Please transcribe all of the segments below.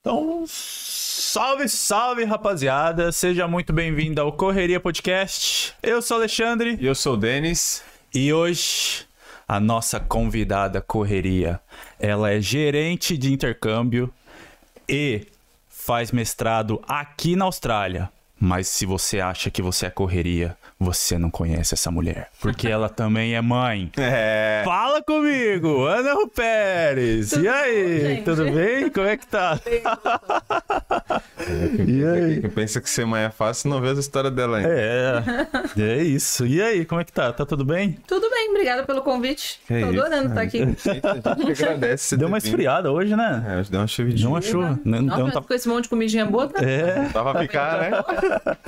Então, salve, salve, rapaziada. Seja muito bem-vindo ao Correria Podcast. Eu sou o Alexandre E eu sou o Denis. e hoje a nossa convidada Correria, ela é gerente de intercâmbio e faz mestrado aqui na Austrália. Mas se você acha que você é correria, você não conhece essa mulher. Porque ela também é mãe. É. Fala comigo, Ana Ru Pérez. E aí, tudo bem? Como é que tá? E aí? Quem pensa que ser mãe é fácil não vê a história dela ainda. É, é isso. E aí, como é que tá? Tá tudo bem? Tudo bem, obrigada pelo convite. Que Tô isso, adorando estar aqui. Gente, a gente agradece. você Deu uma esfriada hoje, né? É, hoje deu uma chuvidinha. Deu uma chuva. Não, não mas tá... com esse monte de comidinha boa, tá? É. Tava pra ficar, né?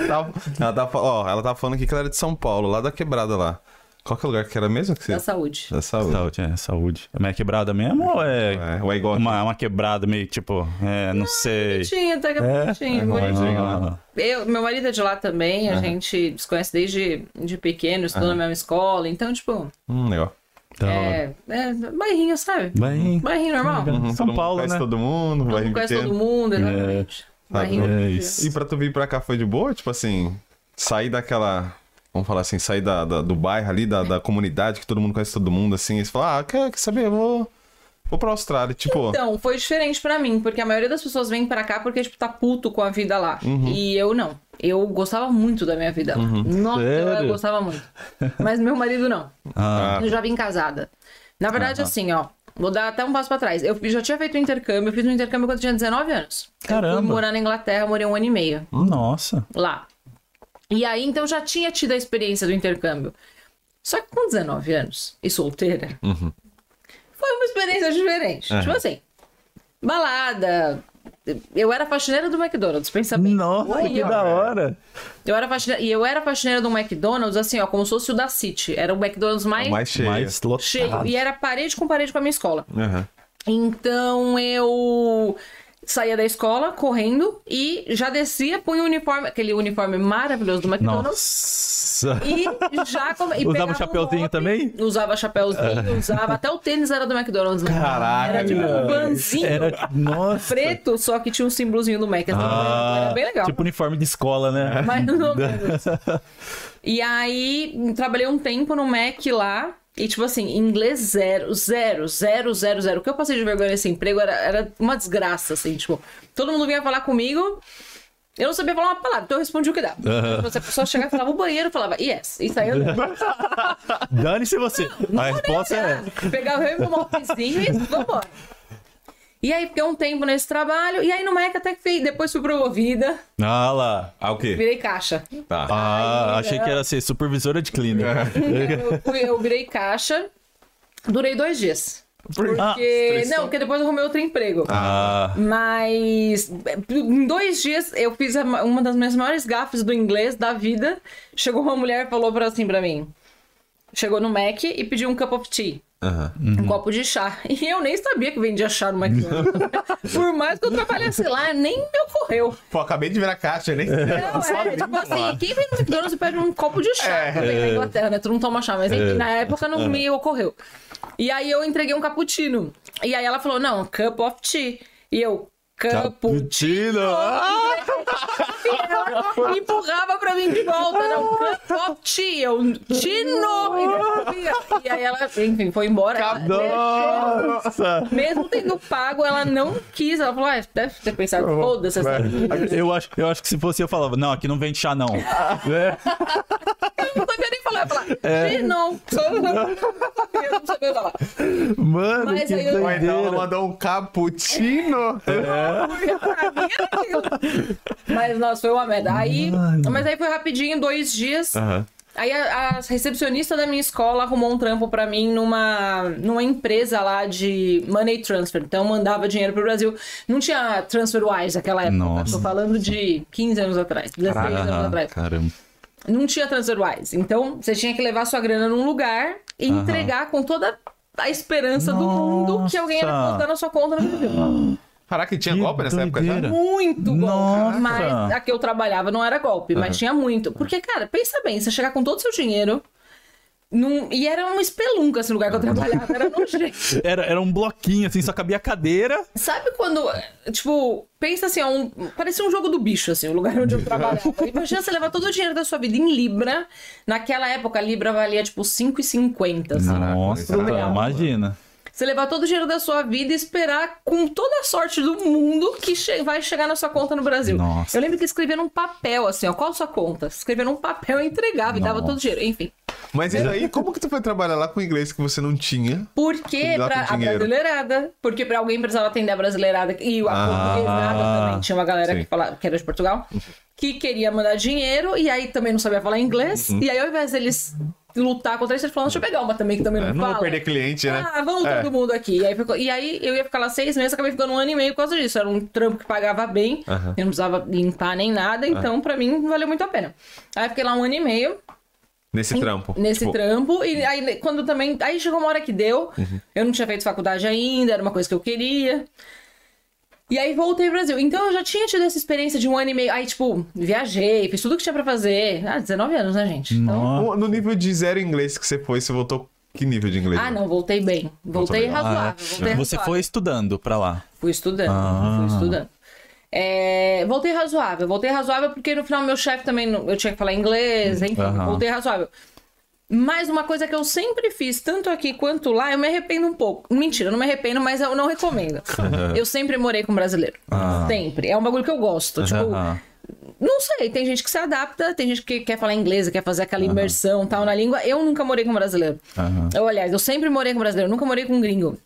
Tava- ela, tava, ó, ela tava falando aqui que ela era de São Paulo, lá da quebrada lá. Qual que é o lugar que era mesmo? Que você... Da saúde. Da saúde. Saúde, é, saúde. Mas é quebrada mesmo ou é, É, ou é igual uma, uma quebrada meio tipo, é, não sei. Bonitinho, até que é bonitinho. É, bonitinho. Eu, meu marido é de lá também, a gente se conhece desde de pequeno, estudou na mesma escola, então, tipo, Hum, legal. hora. é, é bairrinho, sabe? Bem, Bairrinho normal. Uhum. Hum, São Paulo, conhece né? todo mundo, Todo mundo conhece todo mundo, exatamente. Bairrinho. é tranquilo. isso. E pra tu vir pra cá foi de boa? Tipo assim, sair daquela. Vamos falar assim, sair da, da- do bairro ali, da, da comunidade, que todo mundo conhece todo mundo, assim, e você fala, ah, quer, quer saber? Eu vou. Vou pra Austrália. Tipo, Então, foi diferente pra mim, porque a maioria das pessoas vem pra cá porque, tipo, tá puto com a vida lá. Uhum. E eu não. Eu gostava muito da minha vida lá. Nossa, eu, Sério? eu gostava muito. Mas meu marido não. Ah, Eu já vim casada. Na verdade, assim, ó. Vou dar até um passo pra trás. Eu já tinha feito um intercâmbio. Eu fiz um intercâmbio quando eu tinha 19 anos. Eu Caramba. fui morar na Inglaterra, morei um ano e meio nossa. lá. E aí, então, já tinha tido a experiência do intercâmbio. Só que com 19 anos e solteira, foi uma experiência diferente. Tipo assim, balada. Eu era faxineira do McDonald's, pensa bem. Nossa, Oi, que ó. da hora. Eu era faxineira, e eu era faxineira do McDonald's, assim, ó, como se fosse o da City. Era o McDonald's mais, mais cheio. Mais lotado. cheio. E era parede com parede com a minha escola. Aham. Então eu saía da escola correndo e já descia, punha o uniforme, aquele uniforme maravilhoso do McDonald's. Nossa. E já come... e Usava pegava um chapeuzinho hop, também? Usava chapeuzinho, usava. Até o tênis era do McDonald's. né? Caraca, Era tipo um banzinho Era, nossa. preto, só que tinha um símbolozinho do Mac. assim, Ah, era bem legal. Tipo uniforme de escola, né? Mas não. E aí, trabalhei um tempo no Mac lá. E, tipo assim, inglês zero, zero, zero, zero, zero. O que eu passei de vergonha nesse emprego era, era uma desgraça, assim, tipo, todo mundo vinha falar comigo. Eu não sabia falar uma palavra, então eu respondi o que dava. Aham. Se a pessoa chegava e falava o banheiro, eu falava yes. E saía andando. Dane-se você. Não A vou resposta é. Pegava eu e meu mopzinho e vambora. E aí, fiquei um tempo nesse trabalho. E aí, no Mac, até que fui, depois fui promovida. Ah lá. Ah, o quê? Virei caixa. Tá. Ah, Ai, achei não. que era ser supervisora de clínica. eu, fui- eu virei caixa. Durei dois dias. Porque. Ah, não, porque depois eu arrumei outro emprego. Ah, Mas em dois dias eu fiz uma das minhas maiores gafes do inglês da vida. Chegou uma mulher e falou assim pra mim. Chegou no Mac e pediu um cup of tea. Aham. Um copo de chá. E eu nem sabia que vendia chá no McDonald's. Por mais que eu trabalhasse lá, nem me ocorreu. Pô, acabei de virar caixa, nem Não, é, tipo assim, quem vem no McDonald's pede um copo de chá É. também na Inglaterra, né? Tu não toma chá, mas enfim, na época não me ocorreu. E aí eu entreguei um cappuccino. E aí ela falou, não, cup of tea. E eu, cappuccino. Ah! Ela empurrava pra mim de volta, não, tino. E aí ela, enfim, foi embora. Ela nossa. Mesmo tendo pago, ela não quis. Ela falou, ah, deve ter pensado, foda-se essa. Eu acho, eu acho que se fosse eu falava, não, aqui não vende chá, não. É. Eu não sabia nem falar. Falar, É. "Sim, não. Eu não sabia falar. Mano, Mas que aí eu- então ela mandou um cappuccino. Era aquilo. Mas, nossa, foi uma merda. Aí, Mano. mas aí foi rapidinho, dois dias. Aham. Aí a, a recepcionista da minha escola arrumou um trampo pra mim numa, numa empresa lá de money transfer. Então mandava dinheiro pro Brasil. Não tinha TransferWise naquela época. Nossa. Tô falando de 15 anos atrás, 16 anos Ah, atrás. caramba. Não tinha TransferWise. Então, você tinha que levar sua grana num lugar e Aham. entregar com toda a esperança do mundo que alguém ia Nossa. depositar na sua conta no Brasil. Caraca, tinha Que golpe nessa época já? doideira. Muito golpe. Nossa. Mas a que eu trabalhava não era golpe, mas tinha muito. Porque, cara, pensa bem, você chegar com todo o seu dinheiro, Num- E era uma espelunca esse lugar que eu trabalhava, era nojento. Era, era um bloquinho, assim, só cabia a cadeira. Sabe quando, tipo, pensa assim, ó, um, parecia um jogo do bicho, assim, o lugar onde eu trabalhava. Imagina você levar todo o dinheiro da sua vida em Libra. Naquela época, a Libra valia, tipo, 5,50, assim. Nossa, imagina. Você levar todo o dinheiro da sua vida e esperar com toda a sorte do mundo que che- vai chegar na sua conta no Brasil. Nossa. Eu lembro que escrevia num papel, assim, ó, qual a sua conta? Escrevia num papel e entregava e dava Nossa. todo o dinheiro. Enfim. Mas e aí, como que tu foi trabalhar lá com inglês que você não tinha? Porque pra a brasileirada, porque pra alguém precisava atender a brasileirada e a Ah, portuguesada também. Tinha uma galera sim. que, falava, que era de Portugal que queria mandar dinheiro e aí também não sabia falar inglês. Uhum. E aí, ao invés deles lutar contra isso, eles falaram: deixa eu pegar uma também que também não Eu não fala. vou perder cliente, né? Ah, vamos É. todo mundo aqui. E aí, ficou- e aí eu ia ficar lá seis meses, acabei ficando um ano e meio por causa disso. Era um trampo que pagava bem, eu não precisava limpar nem nada, então pra mim valeu muito a pena. Aí eu fiquei lá um ano e meio Nesse trampo. nesse Tipo, trampo. E aí, quando também. Aí chegou uma hora que deu. Eu não tinha feito faculdade ainda, era uma coisa que eu queria. E aí voltei pro Brasil. Então eu já tinha tido essa experiência de um ano e meio. Aí, tipo, viajei, fiz tudo que tinha pra fazer. Ah, 19 anos, né, gente? Então... No nível de zero inglês que você foi, você voltou que nível de inglês? Ah, não, voltei bem. Voltei bem. razoável. Ah, voltei Você razoável. foi estudando pra lá. Fui estudando, Ah. fui estudando. É, voltei razoável, voltei razoável porque no final meu chefe também, eu tinha que falar inglês, enfim, voltei razoável. Mas uma coisa que eu sempre fiz, tanto aqui quanto lá, eu me arrependo um pouco. Mentira, eu não me arrependo, mas eu não recomendo. eu sempre morei com brasileiro. Ah. Sempre. É um bagulho que eu gosto. Tipo, Aham. não sei, tem gente que se adapta, tem gente que quer falar inglês, quer fazer aquela imersão tal na língua. Eu nunca morei com brasileiro. Aham. Eu, aliás, eu sempre morei com brasileiro, nunca morei com gringo.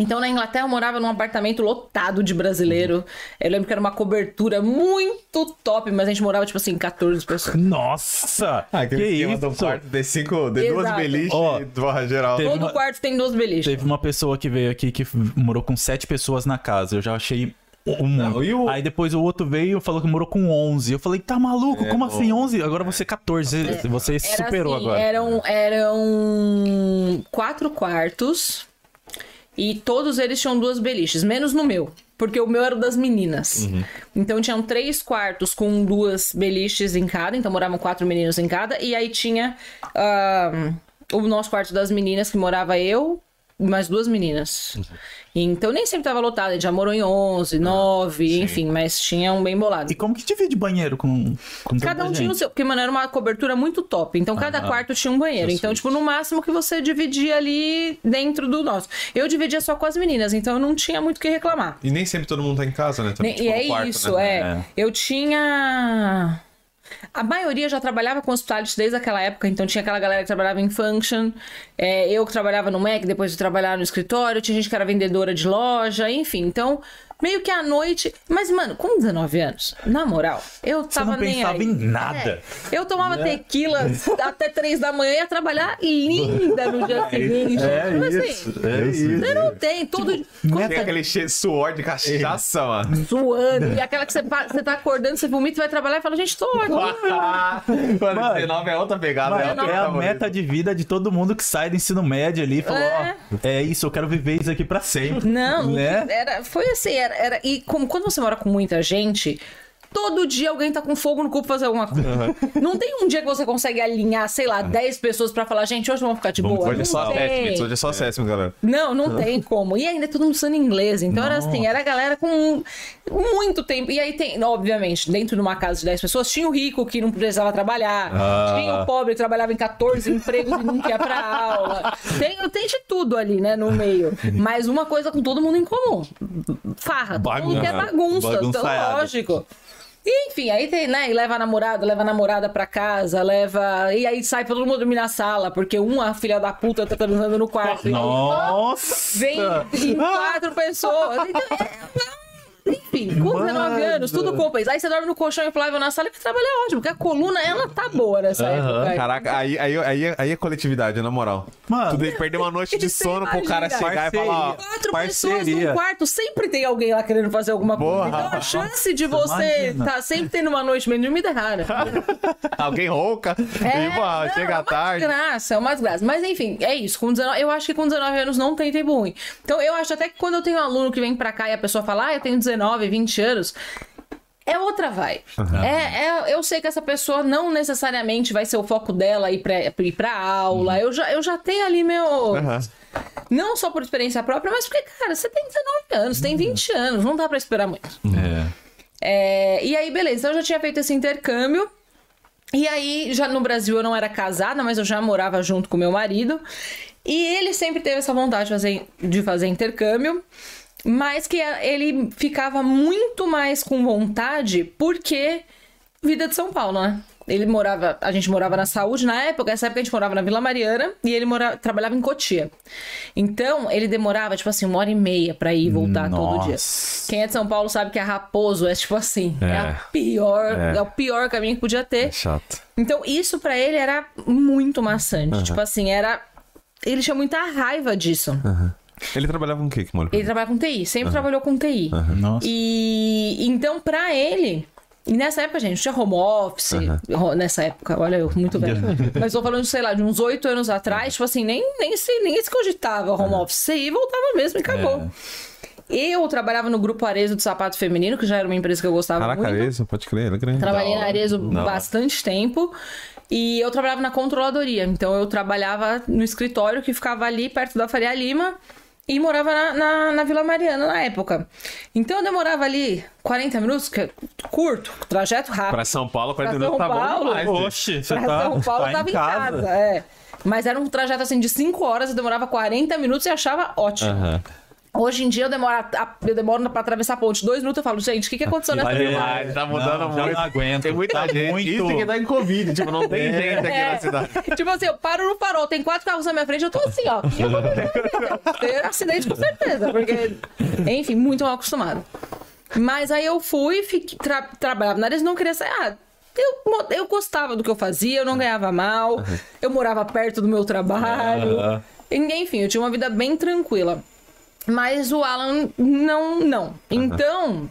Então, na Inglaterra, eu morava num apartamento lotado de brasileiro. Eu lembro que era uma cobertura muito top, mas a gente morava, tipo assim, 14 pessoas. Nossa! Ah, que aquele esquema isso? do quarto de cinco, de duas Exato. beliches Ó, e geral. Todo uma- quarto tem duas beliches. Teve uma pessoa que veio aqui que morou com sete pessoas na casa. Eu já achei um. Não, o- Aí depois o outro veio e falou que morou com 11. Eu falei, tá maluco? Como assim 11? Agora você 14. Você Era superou assim, agora. Eram, eram quatro quartos e todos eles tinham duas beliches, menos no meu. Porque o meu era o das meninas. Uhum. Então tinham três quartos com duas beliches em cada, então moravam quatro meninos em cada. E aí tinha ah, o nosso quarto das meninas, que morava eu e mais duas meninas. Uhum. Então nem sempre tava lotado, ele já morou em 11, 9, enfim, mas tinha um bem bolado. E como que divide banheiro com, com Cada um tinha o seu, porque, mano, era uma cobertura muito top. Então, cada quarto tinha um banheiro. Então, tipo, no máximo que você dividia ali dentro do nosso. Eu dividia só com as meninas, então eu não tinha muito o que reclamar. E nem sempre todo mundo tá em casa, né? Também, Ne- tipo, e é quarto, isso, né? é. É. Eu tinha. A maioria já trabalhava com hospitality desde aquela época, então tinha aquela galera que trabalhava em function, é, eu que trabalhava no Mac, depois de trabalhar no escritório, tinha gente que era vendedora de loja, enfim. Então, meio que à noite. Mas, mano, com 19 anos, na moral, eu Você tava não nem pensava aí. em nada. É, eu tomava tequila até 3 da manhã e ia trabalhar linda no dia seguinte. É Tipo isso. assim, É isso. Você não tem, todo. Quando Tem você aquele cheio de suor de cachaça, mano. suando. E aquela que você, você tá acordando, você vomita, vai trabalhar e fala, gente, tô aqui. Mano, Mano, 19 é outra pegada. Mano, é outra é a meta de vida de todo mundo que sai do ensino médio ali e falou, É. ó, é isso, eu quero viver isso aqui pra sempre. Não, né? era, foi assim, era, era- E como, quando você mora com muita gente. Todo dia alguém tá com fogo no cu pra fazer alguma coisa. Não tem um dia que você consegue alinhar, sei lá, 10 pessoas pra falar, gente, hoje vamos ficar de Vamos- boa. Hoje é só sétimo, hoje é só galera. Não, não tem como. E ainda é todo mundo usando inglês. Então era assim, era a galera com muito tempo. E aí tem, obviamente, dentro de uma casa de 10 pessoas, tinha o rico que não precisava trabalhar. Ah. Tinha o pobre que trabalhava em 14 empregos e nunca ia pra aula. Tem, tem de tudo ali, né, no meio. Mas uma coisa com todo mundo em comum. Farra. Todo mundo quer bagunça. Então, Bagunçaiada. lógico. E, enfim, aí tem, né? E leva a namorada, leva a namorada pra casa, leva. E aí sai todo mundo dormir na sala, porque uma filha da puta tá transando no quarto. Nossa! Vem em quatro pessoas. Então, é- enfim, com 19 anos, tudo compensa. Aí você dorme no colchão inflável na sala e trabalha é ótimo, porque a coluna, ela tá boa nessa época. aí. Caraca, aí, aí, aí, é- aí é coletividade, na moral. Mano. tu deve perder uma noite de Você sono pro cara chegar e falar, ó, Quatro Parceria. pessoas num quarto, sempre tem alguém lá querendo fazer alguma coisa. Porra. Então a chance de você Imagina. tá sempre tendo uma noite dormida é rara. alguém rouca, e pô, não, chega é tarde. desgraça, é uma desgraça. Mas enfim, é isso. Com 19, eu acho que com 19 anos não tem tempo ruim. Então eu acho até que quando eu tenho um aluno que vem pra cá e a pessoa fala, ah, eu tenho 19, 20 anos. é outra vibe. É, é- eu sei que essa pessoa não necessariamente vai ser o foco dela ir pra, ir pra aula. Eu, já, eu já tenho ali meu. Não só por experiência própria, mas porque, cara, você tem 19 anos, tem 20 anos, não dá pra esperar muito. É. É, e aí, beleza, então eu já tinha feito esse intercâmbio. E aí, já no Brasil eu não era casada, mas eu já morava junto com meu marido. E ele sempre teve essa vontade de fazer, de fazer intercâmbio, mas que ele ficava muito mais com vontade porque vida de São Paulo, né? Ele morava, a gente morava na saúde na época, nessa época a gente morava na Vila Mariana e ele trabalhava em Cotia. Então, ele demorava, tipo assim, uma hora e meia pra ir e voltar todo dia. Nossa. Quem é de São Paulo sabe que a Raposo é tipo assim, é, É. a pior, é. É. o pior caminho que podia ter. É chato. Então, isso pra ele era muito maçante. Tipo assim, era. Ele tinha muita raiva disso. Ele trabalhava com o que, que? Ele trabalha com TI, sempre trabalhou com TI. Nossa. E então, pra ele. E nessa época, gente, tinha home office. ro- Nessa época, olha, eu muito velho. Mas tô falando, sei lá, de uns oito anos atrás, tipo assim, nem, nem, se, nem se cogitava home office. Você ia e voltava mesmo e acabou. Eu trabalhava no grupo Arezo do Sapato Feminino, que já era uma empresa que eu gostava Caraca, muito. Arezzo, pode crer, é grande. Trabalhei na. Arezo hora. bastante tempo. E eu trabalhava na controladoria. Então eu trabalhava no escritório que ficava ali perto da Faria Lima e morava na, na, na Vila Mariana na época. Então eu demorava ali 40 minutos, que é curto, trajeto rápido. Pra São Paulo, 40 Pra minutos tá São bom Paulo, demais. Oxe, você Pra tá, São Paulo tá eu tava em casa. é. Mas era um trajeto assim de 5 horas, eu demorava 40 minutos e achava ótimo. Aham. Hoje em dia eu demoro, a- eu demoro pra atravessar a ponte dois minutos eu falo, gente, o que, que aconteceu nessa Vai viagem? demais, tá mudando Não, já muito. não aguento. Tem muita Tá gente. muito- Isso que dá em Covid, tipo, não tem gente aqui É. na cidade. Tipo assim, eu paro no farol, tem quatro carros na minha frente, eu tô assim, ó. Ter acidente com certeza, porque, enfim, muito mal acostumado. Mas aí eu fui, fiquei, tra trabalhava na área e não queria sair. Ah, eu, eu gostava do que eu fazia, eu não ganhava mal, eu morava perto do meu trabalho. Enfim, eu tinha uma vida bem tranquila. Mas o Alan não, não. Então,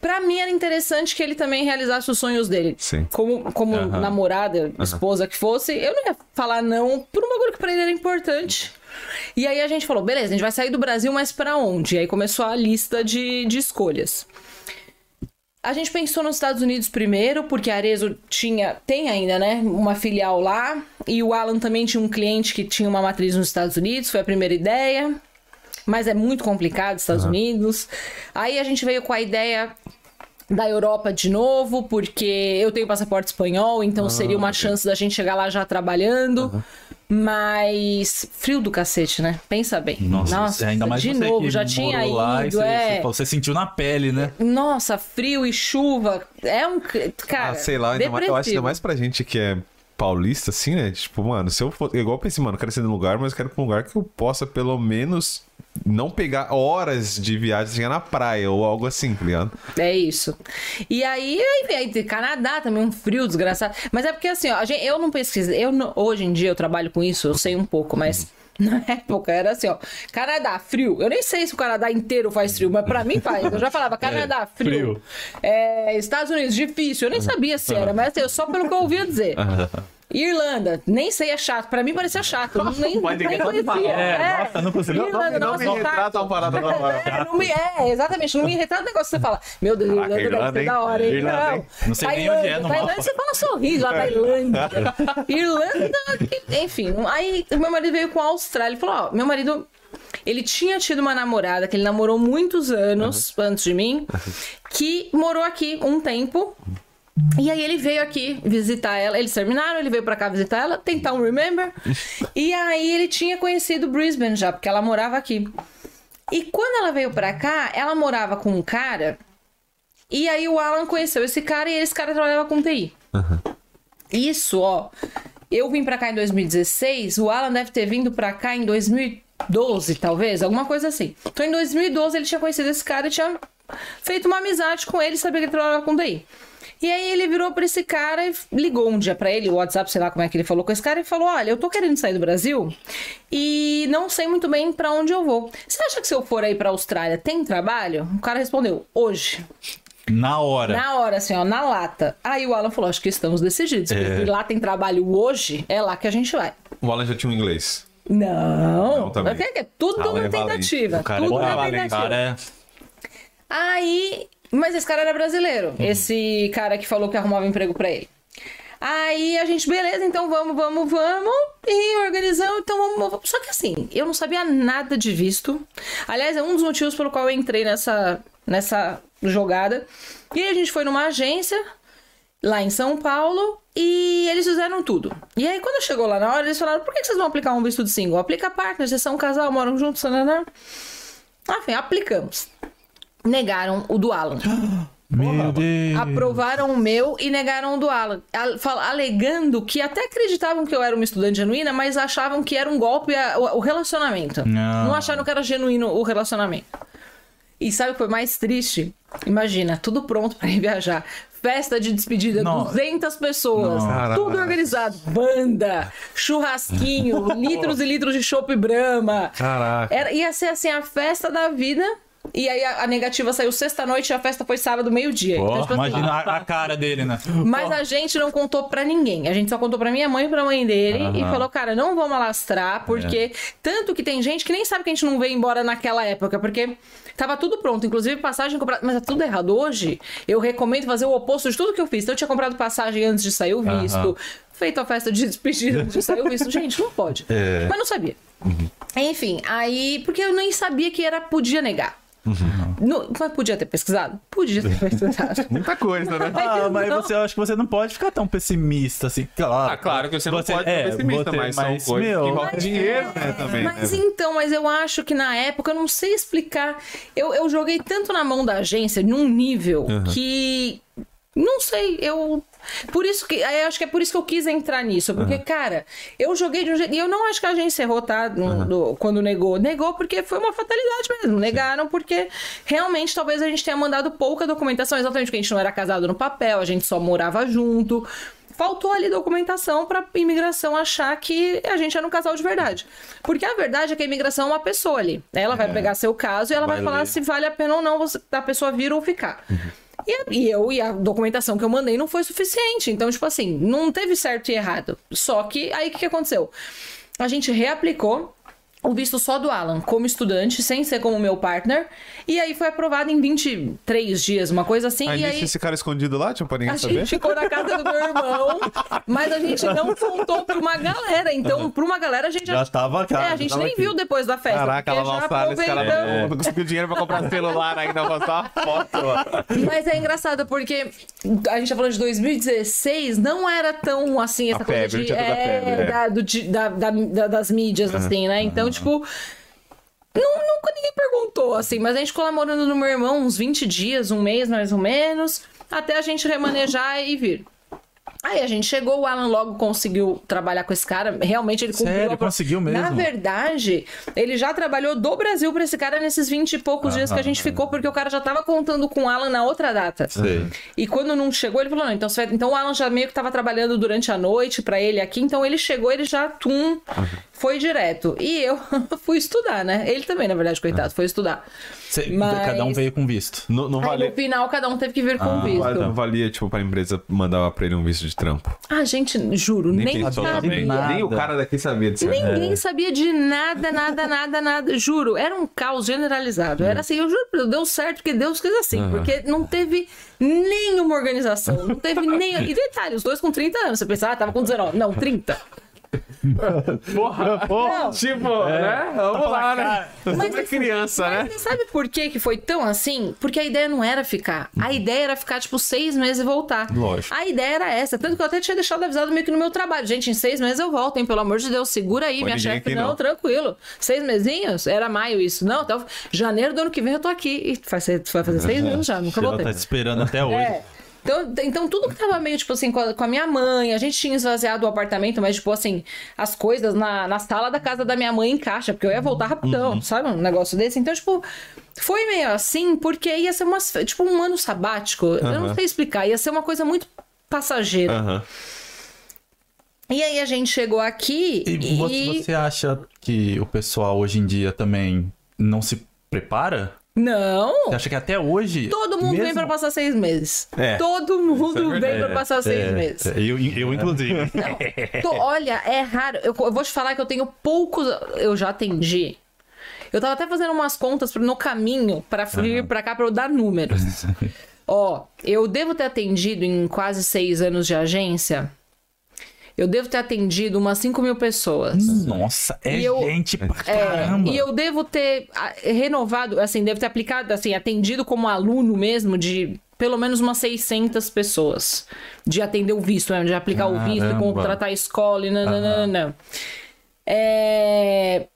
pra mim era interessante que ele também realizasse os sonhos dele. Sim. Como, como Aham. namorada, esposa que fosse, eu não ia falar não por um bagulho que pra ele era importante. E aí a gente falou, beleza, a gente vai sair do Brasil, mas pra onde? E aí começou a lista de, de escolhas. A gente pensou nos Estados Unidos primeiro, porque a Arezzo tinha, tem ainda, né, uma filial lá. E o Alan também tinha um cliente que tinha uma matriz nos Estados Unidos, foi a primeira ideia. Mas é muito complicado, Estados Unidos. Aí a gente veio com a ideia da Europa de novo, porque eu tenho passaporte espanhol, então seria uma chance da gente chegar lá já trabalhando. Mas frio do cacete, né? Pensa bem. Nossa, ainda mais de você novo, que já tinha morou lá e ido, você, é. você sentiu na pele, né? Nossa, frio e chuva. É um. Cara, Ah, sei lá, ainda mais, eu acho que ainda mais pra gente que é paulista, assim, né? Tipo, mano, se eu for. Igual eu pensei, mano, eu quero ser num lugar, mas eu quero ir pra um lugar que eu possa, pelo menos, não pegar horas de viagem, chegar na praia ou algo assim, tá ligado? É isso. E aí, aí, aí Canadá também, um frio desgraçado. Mas é porque assim, ó, eu não pesquisei. Eu hoje em dia eu trabalho com isso, eu sei um pouco, mas. Na época era assim, ó. Canadá, frio. Eu nem sei se o Canadá inteiro faz frio, mas pra mim faz. Eu já falava Canadá, frio. frio. É, Estados Unidos, difícil. Eu nem sabia se era, mas assim, eu- só pelo que eu ouvia dizer. Irlanda, nem sei, é chato. Pra mim parecia chato. eu Nem, nem conhecia. falar. É, nossa, não consegui- Irlanda, não nossa, me chato. retrata uma parada normal. É, não me, é, exatamente, não me retrata o negócio que você fala. Meu Deus, Caraca, Irlanda deve Irlanda, ser hein? da hora, hein? Irlanda, Não, hein? Não sei nem onde é no Tailândia, você fala sorriso lá, Tailândia. Irlanda, enfim. Aí meu marido veio com a Austrália. Ele falou: Ó, meu marido. Ele tinha tido uma namorada que ele namorou muitos anos antes de mim, que morou aqui um tempo. E aí ele veio aqui visitar ela, eles terminaram, ele veio pra cá visitar ela, tentar um remember. E aí ele tinha conhecido Brisbane já, porque ela morava aqui. E quando ela veio pra cá, ela morava com um cara. E aí o Alan conheceu esse cara e esse cara trabalhava com TI. Isso, ó. Eu vim pra cá em 2016, o Alan deve ter vindo pra cá em 2012, talvez, alguma coisa assim. Então em 2012 ele tinha conhecido esse cara e tinha feito uma amizade com ele, sabia que ele trabalhava com TI. E aí ele virou pra esse cara e ligou um dia pra ele, o WhatsApp, sei lá como é que ele falou com esse cara, e falou: Olha, eu tô querendo sair do Brasil e não sei muito bem pra onde eu vou. Você acha que se eu for aí pra Austrália tem trabalho? O cara respondeu: Hoje. Na hora. Na hora, assim, ó, na lata. Aí o Alan falou: Acho que estamos decididos. É. Lá tem trabalho hoje, é lá que a gente vai. O Alan já tinha um inglês. Não, Não, é é tudo Alan na é tentativa. É tudo valente. tentativa. Aí Mas esse cara era brasileiro. Esse cara que falou que arrumava emprego pra ele. Aí a gente, beleza, então vamos, vamos, vamos. E organizamos, então vamos, vamos. Só que assim, eu não sabia nada de visto. Aliás, é um dos motivos pelo qual eu entrei nessa, nessa jogada. E aí a gente foi numa agência lá em São Paulo e eles fizeram tudo. E aí, quando chegou lá na hora, eles falaram: por que vocês vão aplicar um visto de single? Aplica partner, vocês são um casal, moram juntos, né? Enfim, aplicamos. Negaram o do Alan. Meu Deus. Aprovaram o meu e negaram o do Alan. Alegando que até acreditavam que eu era uma estudante genuína, mas achavam que era um golpe a- o o relacionamento. Não. acharam que era genuíno o relacionamento. E sabe o que foi mais triste? Imagina, tudo pronto pra ir viajar. Festa de despedida, Nossa. 200 pessoas, Nossa. tudo organizado, banda, churrasquinho, litros e litros de chopp Brahma. Caraca. Era, ia ser assim a festa da vida. E aí a, a negativa saiu sexta-noite e a festa foi sábado, meio-dia. Então, tipo assim, imagina a, a cara dele, né? mas a gente não contou pra ninguém. A gente só contou pra minha mãe e pra mãe dele. E falou, cara, não vamos alastrar, porque. Tanto que tem gente que nem sabe que a gente não veio embora naquela época, porque tava tudo pronto, inclusive passagem comprada. Mas tá tudo errado. Hoje, eu recomendo fazer o oposto de tudo que eu fiz. Então, eu tinha comprado passagem antes de sair o visto, feito a festa de despedida antes de sair o visto. Gente, não pode. Mas não sabia. Enfim, aí. Porque eu nem sabia que era podia negar. No- mas podia ter pesquisado? Podia ter pesquisado. Muita coisa, né? Ah, mas Não. você, eu acho que você não pode ficar tão pessimista assim. Claro, Ah, claro que você não pode ser pessimista, mas são coisas que meu, envolvem dinheiro, né, também. Mas né? então, mas eu acho que na época, eu não sei explicar. Eu, eu joguei tanto na mão da agência, num nível, que. Não sei, eu. Por isso que. Eu acho que é por isso que eu quis entrar nisso. Porque, cara, eu joguei de um jeito. E eu não acho que a agência errou, tá? No- do- quando negou. Negou porque foi uma fatalidade mesmo. Negaram porque realmente talvez a gente tenha mandado pouca documentação. Exatamente porque a gente não era casado no papel, a gente só morava junto. Faltou ali documentação pra imigração achar que a gente era um casal de verdade. Porque a verdade é que a imigração é uma pessoa ali. Ela vai pegar seu caso e ela vai, Vai falar ler. se vale a pena ou não você, a pessoa vir ou ficar. A- e eu e a documentação que eu mandei não foi suficiente. Então, tipo assim, não teve certo e errado. Só que aí o que, que aconteceu? A gente reaplicou o visto só do Alan como estudante, sem ser como meu partner. E aí foi aprovado em 23 dias, uma coisa assim. Aí e aí. esse cara escondido lá, tipo, pra ninguém A saber? gente ficou na casa do meu irmão, mas a gente não contou pra uma galera. Então, pra uma galera, a gente Já tava, cara, É, a já gente nem aqui. viu depois da festa. Caraca, ela já mostrada, esse cara não conseguiu dinheiro pra comprar celular ainda, vou botar uma foto. Mas é engraçado porque a gente tá falando de 2016, não era tão assim essa A coisa febre, de, a é, febre, é. da- do da- da- da- das mídias, assim, né? Então, tipo. não- nunca ninguém perguntou, assim, mas a gente ficou lá morando no meu irmão uns 20 dias, um mês mais ou menos, até a gente remanejar e vir. Aí a gente chegou, o Alan logo conseguiu trabalhar com esse cara. Realmente ele cumpriu. Sério? a Conseguiu mesmo? Na verdade, ele já trabalhou do Brasil pra esse cara nesses 20 e poucos dias que a gente ficou, porque o cara já tava contando com o Alan na outra data. Sei. E quando não chegou, ele falou: não, então, vai- então o Alan já meio que tava trabalhando durante a noite pra ele aqui, então ele chegou, ele já, tum, foi direto. E eu fui estudar, né? Ele também, na verdade, coitado, foi estudar. Cê- Mas- Cada um veio com visto. Não, não Aí valia. no final, cada um teve que vir com um visto. Não valia, tipo, pra empresa mandar pra ele um visto de trampo. Ah, gente, juro, nem, quem sabia. Nem o cara daqui sabia disso. Ninguém sabia de nada, nada, nada, nada. Juro, era um caos generalizado. Era assim, eu juro, deu certo porque Deus quis assim. Porque não teve nenhuma organização. Não teve nem. E detalhe, os dois com 30 anos. Você pensava, ah, tava com 19. Não, 30. Porra, porra. Tipo, né? Vamos lá, né? Mas é criança, né? Mas sabe por que, que foi tão assim? Porque a ideia não era ficar. A ideia era ficar, tipo, seis meses e voltar. Lógico. A ideia era essa. Tanto que eu até tinha deixado avisado meio que no meu trabalho. Gente, em seis meses eu volto, hein? Pelo amor de Deus, segura aí, Pode minha chefe. Não, não. tranquilo. Seis mesinhos? Era maio isso. Não, então, janeiro do ano que vem eu tô aqui. E vai, ser, vai fazer seis meses já, nunca Ela voltei. tá te esperando até hoje. É. Então, então, tudo que tava meio, tipo assim, com a, com a minha mãe, a gente tinha esvaziado o apartamento, mas, tipo assim, as coisas na, na sala da casa da minha mãe em caixa, porque eu ia voltar rapidão, sabe? Um negócio desse. Então, tipo, foi meio assim, porque ia ser umas, tipo, um ano sabático. Eu não sei explicar, ia ser uma coisa muito passageira. Aham. E aí a gente chegou aqui E você, você acha que o pessoal hoje em dia também não se prepara? Não! Você acha que até hoje. Todo mundo mesmo... vem pra passar seis meses. É. Todo mundo vem verdade. pra passar seis É, meses. é, Eu, eu inclusive. Tô- olha, é raro. Eu, eu vou te falar que eu tenho poucos. Eu já atendi. Eu tava até fazendo umas contas pra- no caminho pra vir pra cá pra eu dar números. Ó, eu devo ter atendido em quase seis anos de agência. Eu devo ter atendido umas 5 mil pessoas. Nossa, é E eu- gente pra É, caramba. e eu devo ter ah, renovado, assim, devo ter aplicado, assim, atendido como aluno mesmo de pelo menos umas 600 pessoas. De atender o visto, né? de aplicar o visto, Caramba. contratar a escola e nananana. É...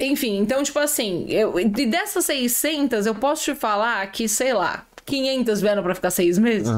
Enfim, então, tipo assim, eu, e dessas 600, eu posso te falar que, sei lá, 500 vieram pra ficar seis meses?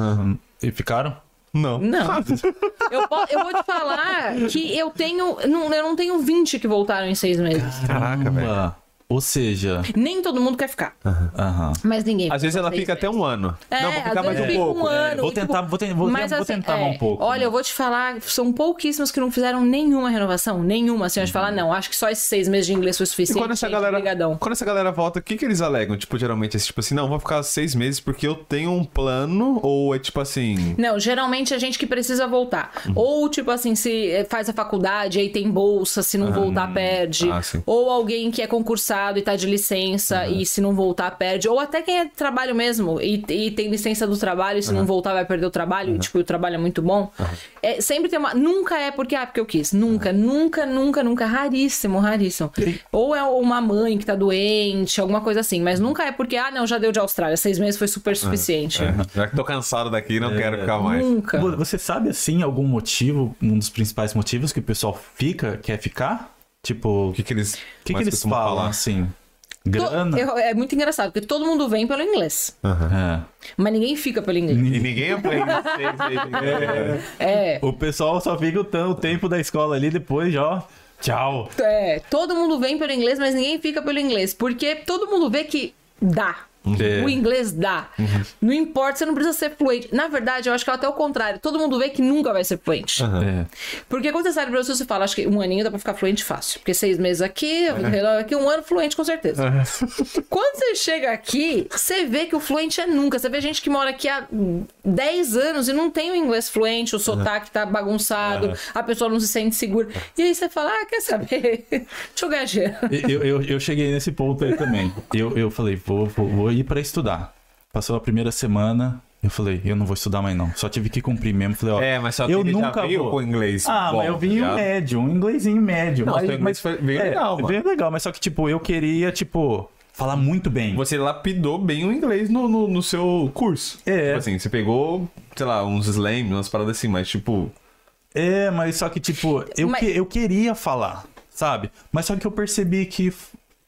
E ficaram? Não. Não. Eu, po- eu vou te falar que eu tenho. Não, eu não tenho 20 que voltaram em seis meses. Caraca, velho. Ou seja, Nem todo mundo quer ficar. aham. Mas ninguém. Às vezes ela fica até um ano. É, não, vou ficar mais um pouco. um ano. Vou e, tipo, tentar- vou ten- vou- mas, vou assim, tentar é, um pouco, Olha, né? eu vou te falar, são pouquíssimos que não fizeram nenhuma renovação. Nenhuma. Assim, a gente falar, não, acho que só esses seis meses de inglês foi E suficiente. quando essa gente, galera, brigadão. quando essa galera volta, o que, que eles alegam? Tipo, geralmente é tipo assim, não, vou ficar seis meses porque eu tenho um plano, ou é tipo assim. Não, geralmente é gente que precisa voltar. Uhum. Ou, tipo assim, se eh, faz a faculdade, aí tem bolsa, se não voltar, perde. ah. Ou alguém que é concursado e tá de licença e se não voltar, perde. Ou até quem é de trabalho mesmo e, e tem licença do trabalho e se não voltar vai perder o trabalho. E, tipo, o trabalho é muito bom. É, sempre tem uma. Nunca é porque, ah, porque eu quis. Nunca, nunca, nunca, nunca. Raríssimo, raríssimo. Ou é uma mãe que tá doente, alguma coisa assim. Mas nunca é porque, ah, não, já deu de Austrália. Seis meses foi super suficiente. É, já que tô cansado daqui, não quero ficar mais. Nunca. Vo- Você sabe, assim, algum motivo, um dos principais motivos que o pessoal fica, quer ficar? Tipo, O que, que eles, que, que eles falam, falar? assim? Grana? eu- é muito engraçado, porque todo mundo vem pelo inglês. É. Mas ninguém fica pelo inglês. E ninguém aprende meses. É. O pessoal só fica o o tempo da escola ali, depois já, ó, tchau. É, todo mundo vem pelo inglês, mas ninguém fica pelo inglês. Porque todo mundo vê que dá. É. O inglês dá. Não importa, você não precisa ser fluente. Na verdade, eu acho que é até o contrário. Todo mundo vê que nunca vai ser fluente. É. Porque quando você sai do Brasil, você fala, acho que um aninho dá pra ficar fluente fácil. Porque seis meses aqui, aqui um ano fluente com certeza. Quando você chega aqui, você vê que o fluente é nunca. Você vê gente que mora aqui há 10 anos e não tem o inglês fluente, o sotaque tá bagunçado, a pessoa não se sente segura. E aí você fala, ah, quer saber? Deixa eu ganhar dinheiro. Eu, eu, eu cheguei nesse ponto aí também. Eu, eu falei, vou, vou, vou ir pra estudar. Passou a primeira semana, eu falei, eu não vou estudar mais não. Só tive que cumprir mesmo. Falei, ó, É, mas só que eu nunca veio vou. com inglês Ah, bom, mas eu vim tá um médio, um inglesinho médio. Não, mas, inglês foi- veio legal, mano. Veio legal, mas só que, tipo, eu queria, tipo, falar muito bem. Você lapidou bem o inglês no, no, no seu curso. É. Tipo assim, você pegou, sei lá, uns slams, umas paradas assim, mas tipo. É, mas só que, tipo, eu, Mas- que, eu queria falar, sabe? Mas só que eu percebi que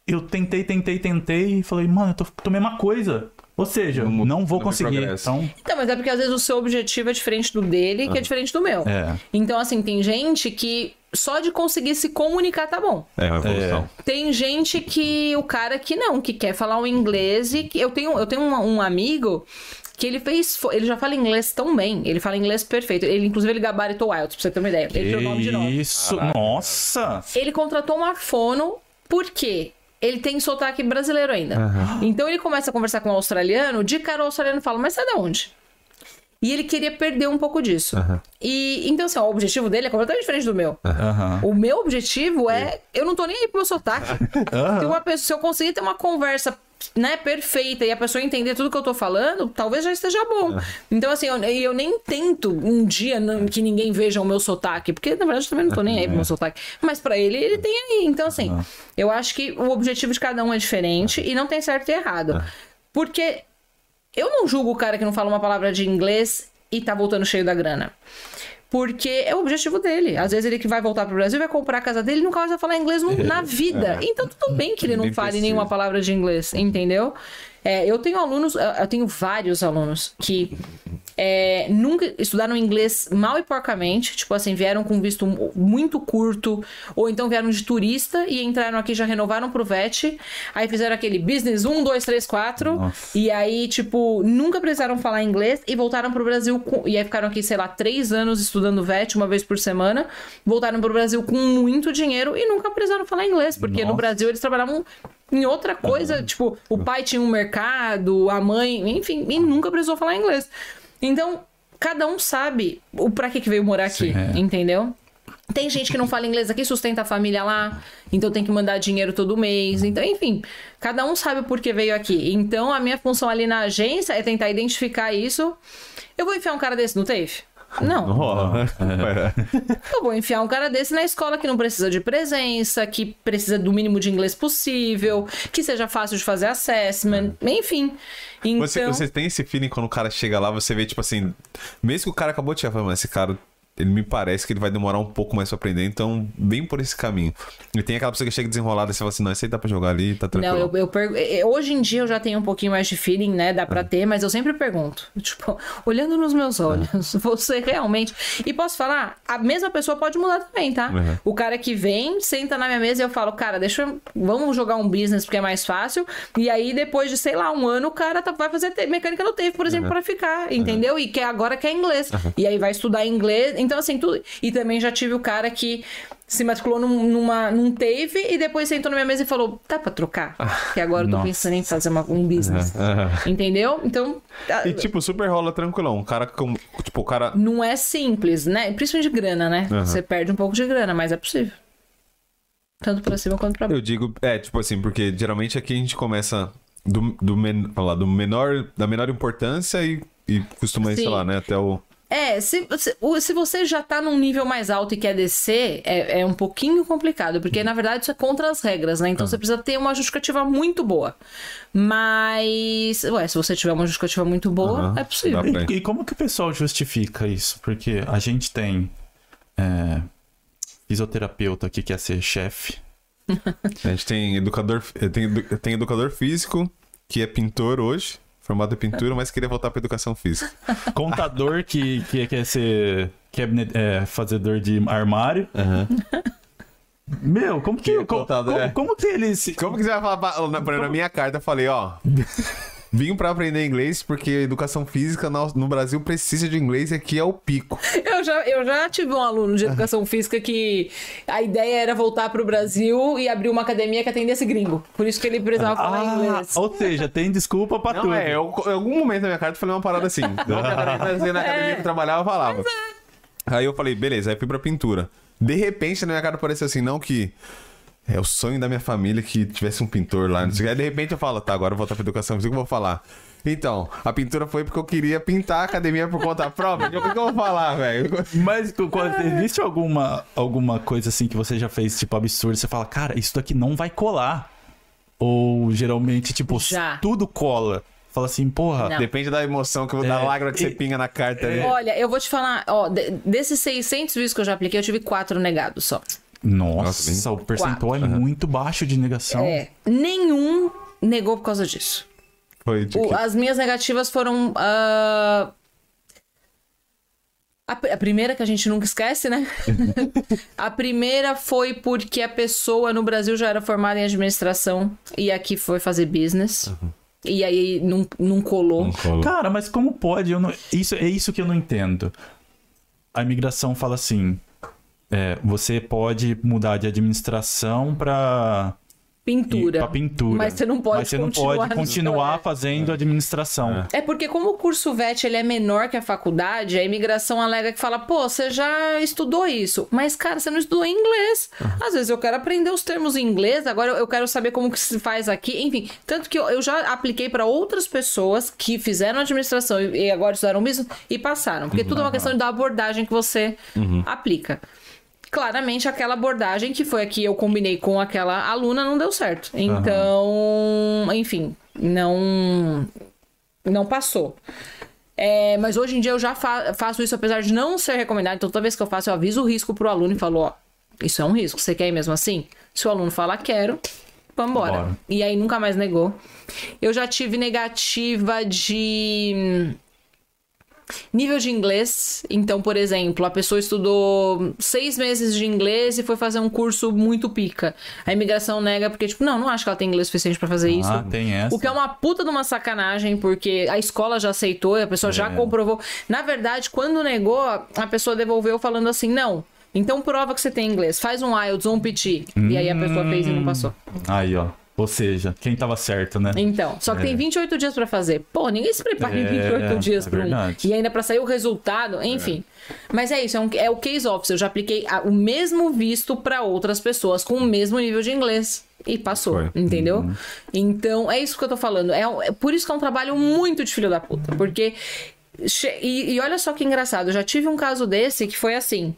eu tentei, tentei, tentei e falei, mano, eu tô, tô a mesma coisa. Ou seja, Não não, vou não conseguir. Então, Então, mas é porque às vezes o seu objetivo é diferente do dele, que é diferente do meu. É. Então, assim, tem gente que só de conseguir se comunicar tá bom. É uma evolução. Tem gente que o cara que não, que quer falar o inglês e que eu tenho, eu tenho um, um amigo que ele fez, ele já fala inglês tão bem, ele fala inglês perfeito. Ele inclusive ele gabaritou IELTS, pra você ter uma ideia. Ele tirou nome de nove. isso, nossa. Ele contratou uma fono porque ele tem sotaque brasileiro ainda. Então ele começa a conversar com o australiano, de cara o australiano fala, mas você é de onde? E ele queria perder um pouco disso. E então, assim, ó, o objetivo dele é completamente diferente do meu. Aham. O meu objetivo é. Eu não tô nem aí pro meu sotaque. se, uma pessoa, se eu conseguir ter uma conversa né, perfeita e a pessoa entender tudo que eu tô falando, talvez já esteja bom. Então, assim, eu, eu nem tento um dia não- que ninguém veja o meu sotaque, porque na verdade eu também não tô nem aí pro meu sotaque. Mas pra ele, ele tem aí. Então, assim, eu acho que o objetivo de cada um é diferente e não tem certo e errado. Porque eu não julgo o cara que não fala uma palavra de inglês e tá voltando cheio da grana. Porque é o objetivo dele. Às vezes ele que vai voltar pro Brasil, vai comprar a casa dele e nunca mais vai falar inglês na vida. Então tudo bem que ele não Nem fale precisa. nenhuma palavra de inglês, entendeu? É, eu tenho alunos, eu tenho vários alunos que é, nunca estudaram inglês mal e porcamente, tipo assim, vieram com visto mu- muito curto, ou então vieram de turista e entraram aqui, já renovaram pro VET, aí fizeram aquele business 1, 2, 3, 4, Nossa. e aí, tipo, nunca precisaram falar inglês e voltaram pro Brasil, com, e aí ficaram aqui, sei lá, três anos estudando VET, uma vez por semana, voltaram pro Brasil com muito dinheiro e nunca precisaram falar inglês, porque no Nossa. Brasil eles trabalhavam em outra coisa, tipo, o pai tinha um mercado, a mãe, enfim, e nunca precisou falar inglês. Então, cada um sabe o pra que, que veio morar aqui, Sim, é. entendeu? Tem gente que não fala inglês aqui, sustenta a família lá, então tem que mandar dinheiro todo mês. Então, enfim, cada um sabe por que veio aqui. Então, a minha função ali na agência é tentar identificar isso. Eu vou enfiar um cara desse no TAFE? Não. Não rola. Eu vou enfiar um cara desse na escola que não precisa de presença, que precisa do mínimo de inglês possível, que seja fácil de fazer assessment, enfim. Então, Você, você tem esse feeling quando o cara chega lá, você vê, tipo assim, mesmo que o cara acabou de chegar, mas esse cara, ele me parece que ele vai demorar um pouco mais pra aprender, então, bem por esse caminho. E tem aquela pessoa que chega desenrolada e você fala assim, não, esse aí dá pra jogar ali, tá tranquilo. Não, eu, eu pergu- Hoje em dia eu já tenho um pouquinho mais de feeling, né? Dá pra ter, mas eu sempre pergunto. Tipo, olhando nos meus olhos, você realmente. E posso falar, a mesma pessoa pode mudar também, tá? Uhum. O cara que vem, senta na minha mesa e eu falo, cara, deixa eu. Vamos jogar um business porque é mais fácil. E aí, depois de, sei lá, um ano, o cara tá- vai fazer mecânica no TAFE, por exemplo, pra ficar, entendeu? E quer, agora quer inglês. E aí vai estudar inglês. Então, assim, tudo. E também já tive o cara que se matriculou num, numa, num TAFE e depois sentou na minha mesa e falou: dá pra trocar? Que agora eu tô Nossa. pensando em fazer uma- um business. Entendeu? Então. a- E tipo, super rola tranquilão. Um cara com. Tipo, o cara. Não é simples, né? Principalmente de grana, né? Aham. Você perde um pouco de grana, mas é possível. Tanto pra cima quanto pra baixo. Eu digo, é, tipo assim, porque geralmente aqui a gente começa do, do, men, falar, do menor, da menor importância e, e costuma ir, sei Sim. lá, né, até o. É, se, se, você já tá num nível mais alto e quer descer, é, é um pouquinho complicado, porque na verdade isso é contra as regras, né? Então você precisa ter uma justificativa muito boa. Mas, ué, se você tiver uma justificativa muito boa, é possível. E, e como que o pessoal justifica isso? Porque a gente tem é, fisioterapeuta que quer ser chefe. A gente tem educador, tem, tem educador físico, que é pintor hoje, formado em pintura, mas queria voltar pra educação física. Contador que, que quer ser cabinet, é, fazedor de armário. Meu, como que, Que co- contador, como, é. como que eles... Como que você vai falar pra- na, na minha carta? Eu falei, ó. Vim pra aprender inglês porque educação física no, no Brasil precisa de inglês e aqui é o pico. Eu já, eu já tive um aluno de educação física que a ideia era voltar pro Brasil e abrir uma academia que atendesse gringo. Por isso que ele precisava falar Ah, inglês. ou seja, tem desculpa pra Não, tudo. é, eu, em algum momento da minha carta eu falei uma parada assim. Na academia que eu trabalhava, eu falava. Aí eu falei, beleza, aí fui pra pintura. De repente, na minha cara apareceu assim, não que é o sonho da minha família que tivesse um pintor lá. Não sei. Aí de repente eu falo, tá, agora eu vou voltar pra educação física, eu vou falar. Então, a pintura foi porque eu queria pintar a academia por conta própria. O que que eu vou falar, velho? Mas existe alguma, alguma coisa assim que você já fez, tipo, absurdo, você fala, cara, isso daqui não vai colar. Ou geralmente, tipo, Já. tudo cola. Fala assim, porra. Não. Depende da emoção, que eu vou da É, lágrima que você e- pinga na carta ali. Olha, eu vou te falar, ó, de- desses 600 vídeos que eu já apliquei, eu tive quatro negados só. Nossa, Nossa, o percentual é muito baixo de negação. É, nenhum negou por causa disso. Foi de O- que- as minhas negativas foram. ah, A, a primeira que a gente nunca esquece, né? a primeira foi porque a pessoa no Brasil já era formada em administração e aqui foi fazer business. E aí não, não colou. Não colou. Cara, mas como pode? Eu não... isso, é isso que eu não entendo. A imigração fala assim: é, você pode mudar de administração pra. Pintura. Pra pintura. Mas você não pode Mas você não continuar pode no- continuar É. fazendo administração. É porque como o curso VET ele é menor que a faculdade, a imigração alega que fala, pô, você já estudou isso. Mas, cara, você não estudou em inglês. Às vezes eu quero aprender os termos em inglês, agora eu quero saber como que se faz aqui. Enfim, tanto que eu, eu já apliquei para outras pessoas que fizeram administração e, agora estudaram business e passaram. Porque tudo é uma questão da abordagem que você aplica. Claramente, aquela abordagem que foi a que eu combinei com aquela aluna não deu certo. Então, enfim, não não passou. É, mas hoje em dia eu já fa- faço isso, apesar de não ser recomendado. Então, toda vez que eu faço, eu aviso o risco pro aluno e falo: ó, isso é um risco. Você quer ir mesmo assim? Se o aluno falar quero, vambora. Bora. E aí nunca mais negou. Eu já tive negativa de nível de inglês. Então, por exemplo, a pessoa estudou seis meses de inglês e foi fazer um curso muito pica. A imigração nega porque, tipo, não, não acho que ela tem inglês suficiente pra fazer isso. Ah, tem essa. O que é uma puta de uma sacanagem, porque a escola já aceitou, a pessoa já É. comprovou. Na verdade, quando negou, a pessoa devolveu falando assim: não. Então prova que você tem inglês. Faz um IELTS ou um PT. E aí a pessoa fez e não passou. Aí, ó. Ou seja, quem tava certo, né? Então, só que tem 28 dias pra fazer. Pô, ninguém se prepara em É, 28 dias é pra um. E ainda pra sair o resultado, enfim. Mas é isso, é, um- é o case office. Eu já apliquei a- o mesmo visto pra outras pessoas com o mesmo nível de inglês. E passou, Foi. entendeu? Uhum. Então, é isso que eu tô falando. É, é por isso que é um trabalho muito de filho da puta. Porque. E, e olha só que engraçado, eu já tive um caso desse que foi assim: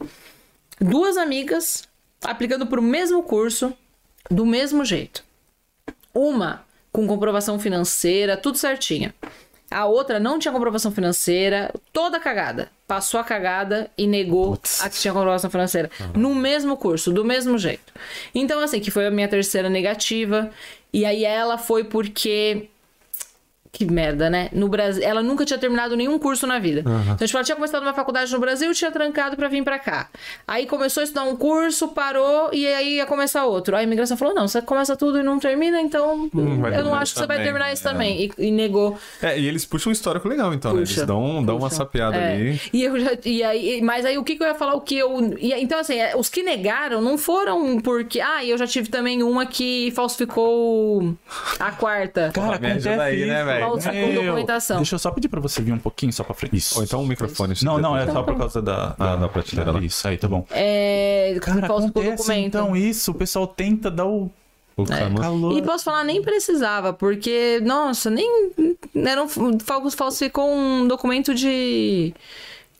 duas amigas aplicando pro mesmo curso, do mesmo jeito. Uma com comprovação financeira, tudo certinha. A outra não tinha comprovação financeira, toda cagada. Passou a cagada e negou Putz. a que tinha comprovação financeira. No mesmo curso, do mesmo jeito. Então, assim, que foi a minha terceira negativa. E aí ela foi porque. Que merda, né? No Brasil, ela nunca tinha terminado nenhum curso na vida. Então, tipo, ela tinha começado uma faculdade no Brasil, tinha trancado pra vir pra cá. Aí começou a estudar um curso, parou e aí ia começar outro. Aí a imigração falou: "Não, você começa tudo e não termina, então Hum, eu não acho que você vai terminar isso é. também". E, e negou. É, e eles puxam um histórico legal, então, né? Eles Puxa, dão, dão uma puxa. sapeada É. ali. E eu já, e aí, mas aí o que, que eu ia falar? O que eu. e- então, assim, é, os que negaram não foram porque. Ah, eu já tive também uma que falsificou a quarta. Cara, me ajuda aí, né, velho? Falsa- com documentação. Deixa eu só pedir pra você vir um pouquinho só pra frente. Isso. Ou então o microfone. se Não, não, é só Então por causa da, Ah, da prateleira lá. Isso, aí, tá bom. É. Cara, falsificou acontece documento. então isso, o pessoal tenta dar o calor. E posso falar, nem precisava, porque, nossa, nem. Era um, fal- falsificou um documento de.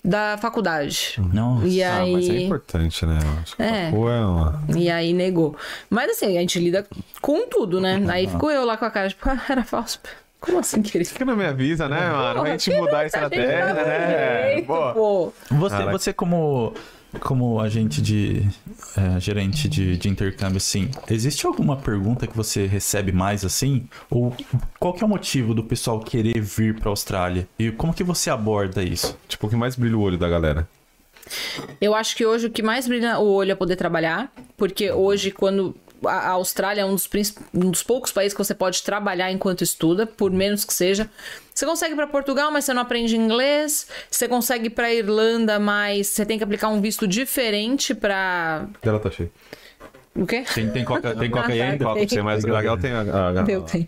da faculdade. Nossa. E Ah, aí. mas é importante, né? Eu acho que É. É uma... E aí negou. Mas assim, a gente lida com tudo, né? Aí ficou eu lá com a cara, tipo, ah, era falso. Como assim, querido? Por que não me avisa, né, mano? Porra, gente que mudar a A gente estratégia, né? jeito, Pô. pô. Você, Caraca. você como, como agente de. é, gerente de, de intercâmbio, assim, existe alguma pergunta que você recebe mais assim? Ou qual que é o motivo do pessoal querer vir pra Austrália? E como que você aborda isso? Tipo, o que mais brilha o olho da galera? Eu acho que hoje o que mais brilha o olho é poder trabalhar, porque hoje, quando. A Austrália é um dos, um dos poucos países que você pode trabalhar enquanto estuda, por menos que seja. Você consegue para Portugal, mas você não aprende inglês. Você consegue para Irlanda, mas você tem que aplicar um visto diferente para Ela tá cheia. O quê? Tem, tem coca, tem coca aí ainda? Que você mais legal tem a, a, a, Eu tenho.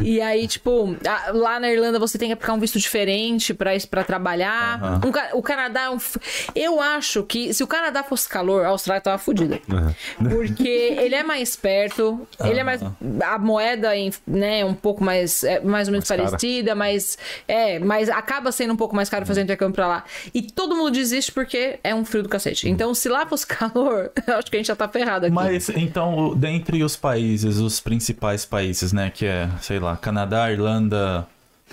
E aí, tipo, a- lá na Irlanda você tem que aplicar um visto diferente pra, pra trabalhar. Um ca- o Canadá é um. Eu acho que se o Canadá fosse calor, a Austrália tava fodida. Porque ele é mais perto, ele é mais. A moeda em- né, é um pouco mais. É mais ou menos Mais cara. parecida, mas. É, mas acaba sendo um pouco mais caro fazer intercâmbio pra lá. E todo mundo desiste porque é um frio do cacete. Então, se lá fosse calor, eu acho que a gente já tá ferrado aqui. Mas então, dentre os países, os principais países, né? Que é, sei lá, Canadá, Irlanda,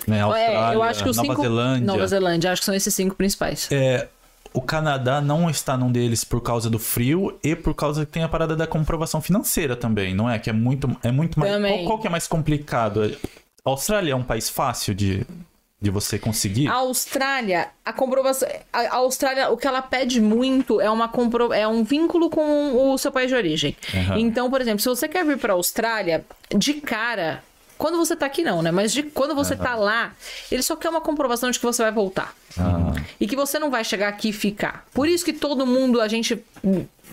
né, Austrália, é, eu acho que os Nova cinco. Zelândia. Nova Zelândia, acho que são esses cinco principais. É, o Canadá não está num deles por causa do frio e por causa que tem a parada da comprovação financeira também, não é? Que é muito, é muito mais. Também. Qual, qual que é mais complicado? A Austrália é um país fácil de, de você conseguir? A Austrália, a comprovação. A Austrália, o que ela pede muito é uma compro, é um vínculo com o seu país de origem. Aham. Então, por exemplo, se você quer vir para a Austrália, de cara. Quando você tá aqui, não, né? Mas de, quando você tá lá, ele só quer uma comprovação de que você vai voltar. Ah, E que você não vai chegar aqui e ficar. Por isso que todo mundo, a gente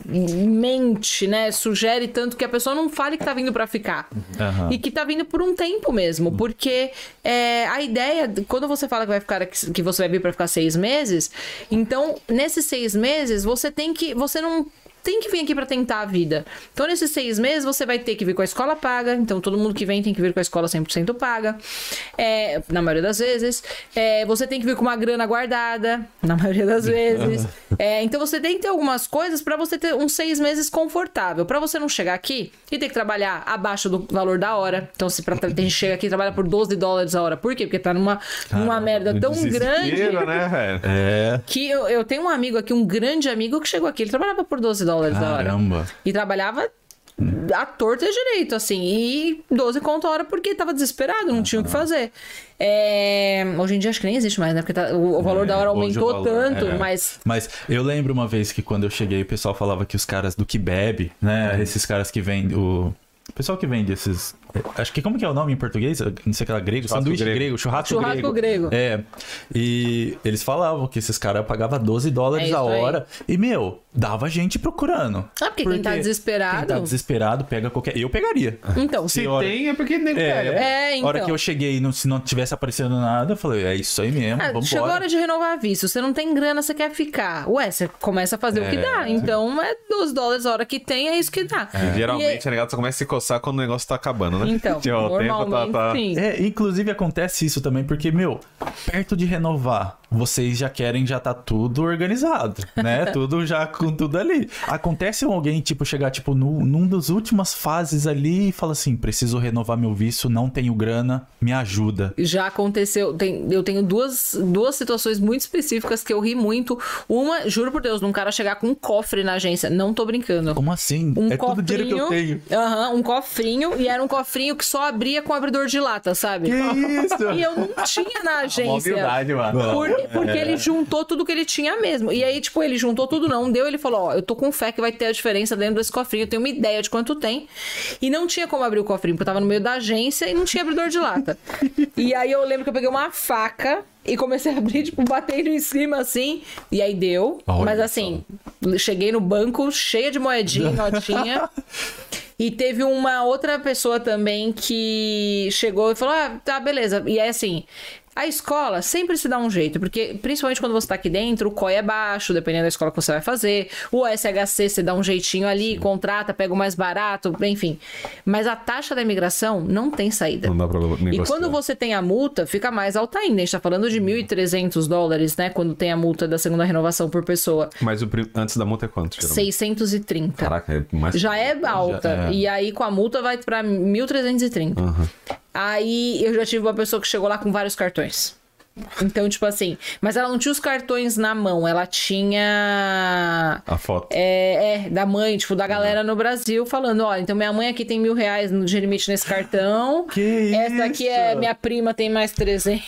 mente, né? Sugere tanto que a pessoa não fale que tá vindo pra ficar. Aham. E que tá vindo por um tempo mesmo. Porque é, a ideia, quando você fala que vai ficar que você vai vir pra ficar seis meses, então, nesses seis meses, você tem que. Você não tem que vir aqui pra tentar a vida. Então, nesses seis meses, você vai ter que vir com a escola paga. Então, todo mundo que vem tem que vir com a escola 100% paga. É, na maioria das vezes. É, você tem que vir com uma grana guardada. Na maioria das vezes. É, então, você tem que ter algumas coisas pra você ter uns seis meses confortável. Pra você não chegar aqui e ter que trabalhar abaixo do valor da hora. Então, se pra, tem gente chega aqui e trabalha por 12 dólares a hora. Por quê? Porque tá numa, numa merda tão grande né, que eu, eu tenho um amigo aqui, um grande amigo, que chegou aqui. Ele trabalhava por 12 dólares a hora. Caramba. E trabalhava a torta e direito, assim. E 12 conto a hora porque tava desesperado, não tinha o que fazer. É, Hoje em dia acho que nem existe mais, né? Porque tá- o, valor da hora É, hoje o aumentou valor, tanto, é. mas. Mas eu lembro uma vez que quando eu cheguei, o pessoal falava que os caras do que bebe, né? Esses caras que vendem o. O pessoal que vende esses. Acho que como que é o nome em português? Não sei aquela grego, Churrasco sanduíche grego. grego, churrasco, Churrasco grego. É. E eles falavam que esses caras pagavam 12 dólares É a isso aí. hora. E, meu, dava gente procurando. Ah, porque quem tá desesperado- Quem tá desesperado pega qualquer. Eu pegaria. Então, Se hora- tem, é porque nem É, pega. É, A hora então. que eu cheguei, não- se não tivesse aparecendo nada, eu falei, é isso aí mesmo, Ah, vamos chegou a hora de renovar visto. Você não tem grana, você quer ficar. Ué, você começa a fazer o que É, dá. Então é 12 dólares a hora que tem, é isso que dá. E Geralmente E a negada só começa a se coçar quando o negócio tá acabando, né? Então, Tipo, o tempo normalmente tá- tá- sim. É, inclusive acontece isso também, porque, meu, perto de renovar, vocês já querem já tá tudo organizado, né? tudo já com tudo ali. Acontece alguém, tipo, chegar, tipo, no, num das últimas fases ali e fala assim, preciso renovar meu visto, não tenho grana, me ajuda. Já aconteceu, tem- eu tenho duas, duas situações muito específicas que eu ri muito. Uma, juro por Deus, de um cara chegar com um cofre na agência. Não tô brincando. Como assim? Um é cofrinho. tudo dinheiro que eu tenho. Aham, um cofrinho. E era um cofrinho que só abria com abridor de lata, sabe? Que isso? E eu não tinha na agência. mano. Por- porque ele juntou tudo que ele tinha mesmo. E aí, tipo, ele juntou tudo, não deu. Ele falou: Ó, eu tô com fé que vai ter a diferença dentro desse cofrinho. Eu tenho uma ideia de quanto tem. E não tinha como abrir o cofrinho, porque eu tava no meio da agência e não tinha abridor de lata. e aí eu lembro que eu peguei uma faca. E comecei a abrir, tipo, batendo em cima assim. E aí deu. Olha Mas assim, cheguei no banco cheia de moedinha, notinha. E teve uma outra pessoa também que chegou e falou: Ah, tá, beleza. E é assim. A escola sempre se dá um jeito, porque principalmente quando você tá aqui dentro, o COI é baixo, dependendo da escola que você vai fazer. O SHC você dá um jeitinho ali, contrata, pega o mais barato, enfim. Mas a taxa da imigração não tem saída. Não dá pra E negociar. quando você tem a multa, fica mais alta ainda. A gente tá falando de 1.300 dólares, né? Quando tem a multa da segunda renovação por pessoa. Mas o antes da multa é quanto, geralmente? 630. Caraca, é mais... Já é alta. é. E aí, com a multa, vai pra 1.330. Aí, eu já tive uma pessoa que chegou lá com vários cartões. Então, tipo assim... Mas ela não tinha os cartões na mão. Ela tinha... A foto. É, é, da mãe, tipo, da galera no Brasil falando, ó, então minha mãe aqui tem mil reais no de limite nesse cartão. Que Essa aqui é isso? minha prima, tem mais 300.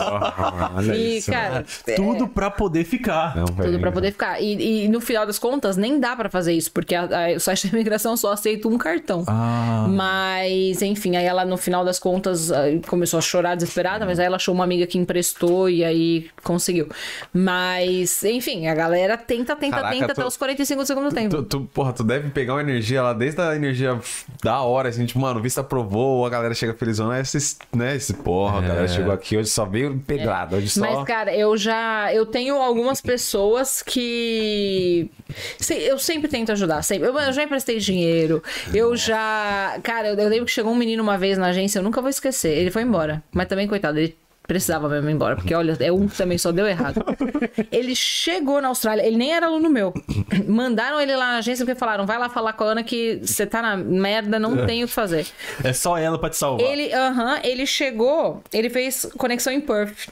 Ah, olha e, isso. cara, Tudo pra poder ficar. Não, tudo pra poder ficar. E, e no final das contas, nem dá pra fazer isso, porque a- a- o site da imigração só aceita um cartão. Ah, Mas, enfim, aí ela no final das contas ah, começou a chorar desesperada, mas aí ela achou uma amiga que emprestou e aí conseguiu. Mas, enfim, a galera tenta, tenta, Caraca, tenta tu- até os 45 do segundo tempo. Tu, tu, porra, tu deve pegar uma energia lá, desde a energia da hora, assim, tipo, mano, vista aprovou, a galera chega felizona, esse, né, esse porra, a galera chegou aqui, hoje só veio pedrada, hoje só... É. Mas, cara, eu já. Eu tenho algumas pessoas que. Eu sempre tento ajudar. Sempre. Eu, eu já emprestei dinheiro. Eu já. Cara, eu, eu lembro que chegou um menino uma vez na agência, eu nunca vou esquecer. Ele foi embora. Mas também, coitado, ele. Precisava mesmo ir embora, porque olha, é um que também só deu errado. Ele chegou na Austrália, ele nem era aluno meu. Mandaram ele lá na agência porque falaram: vai lá falar com a Ana que você tá na merda, não tem o que fazer. é só ela pra te salvar. Ele, aham, ele chegou, ele fez conexão em Perth.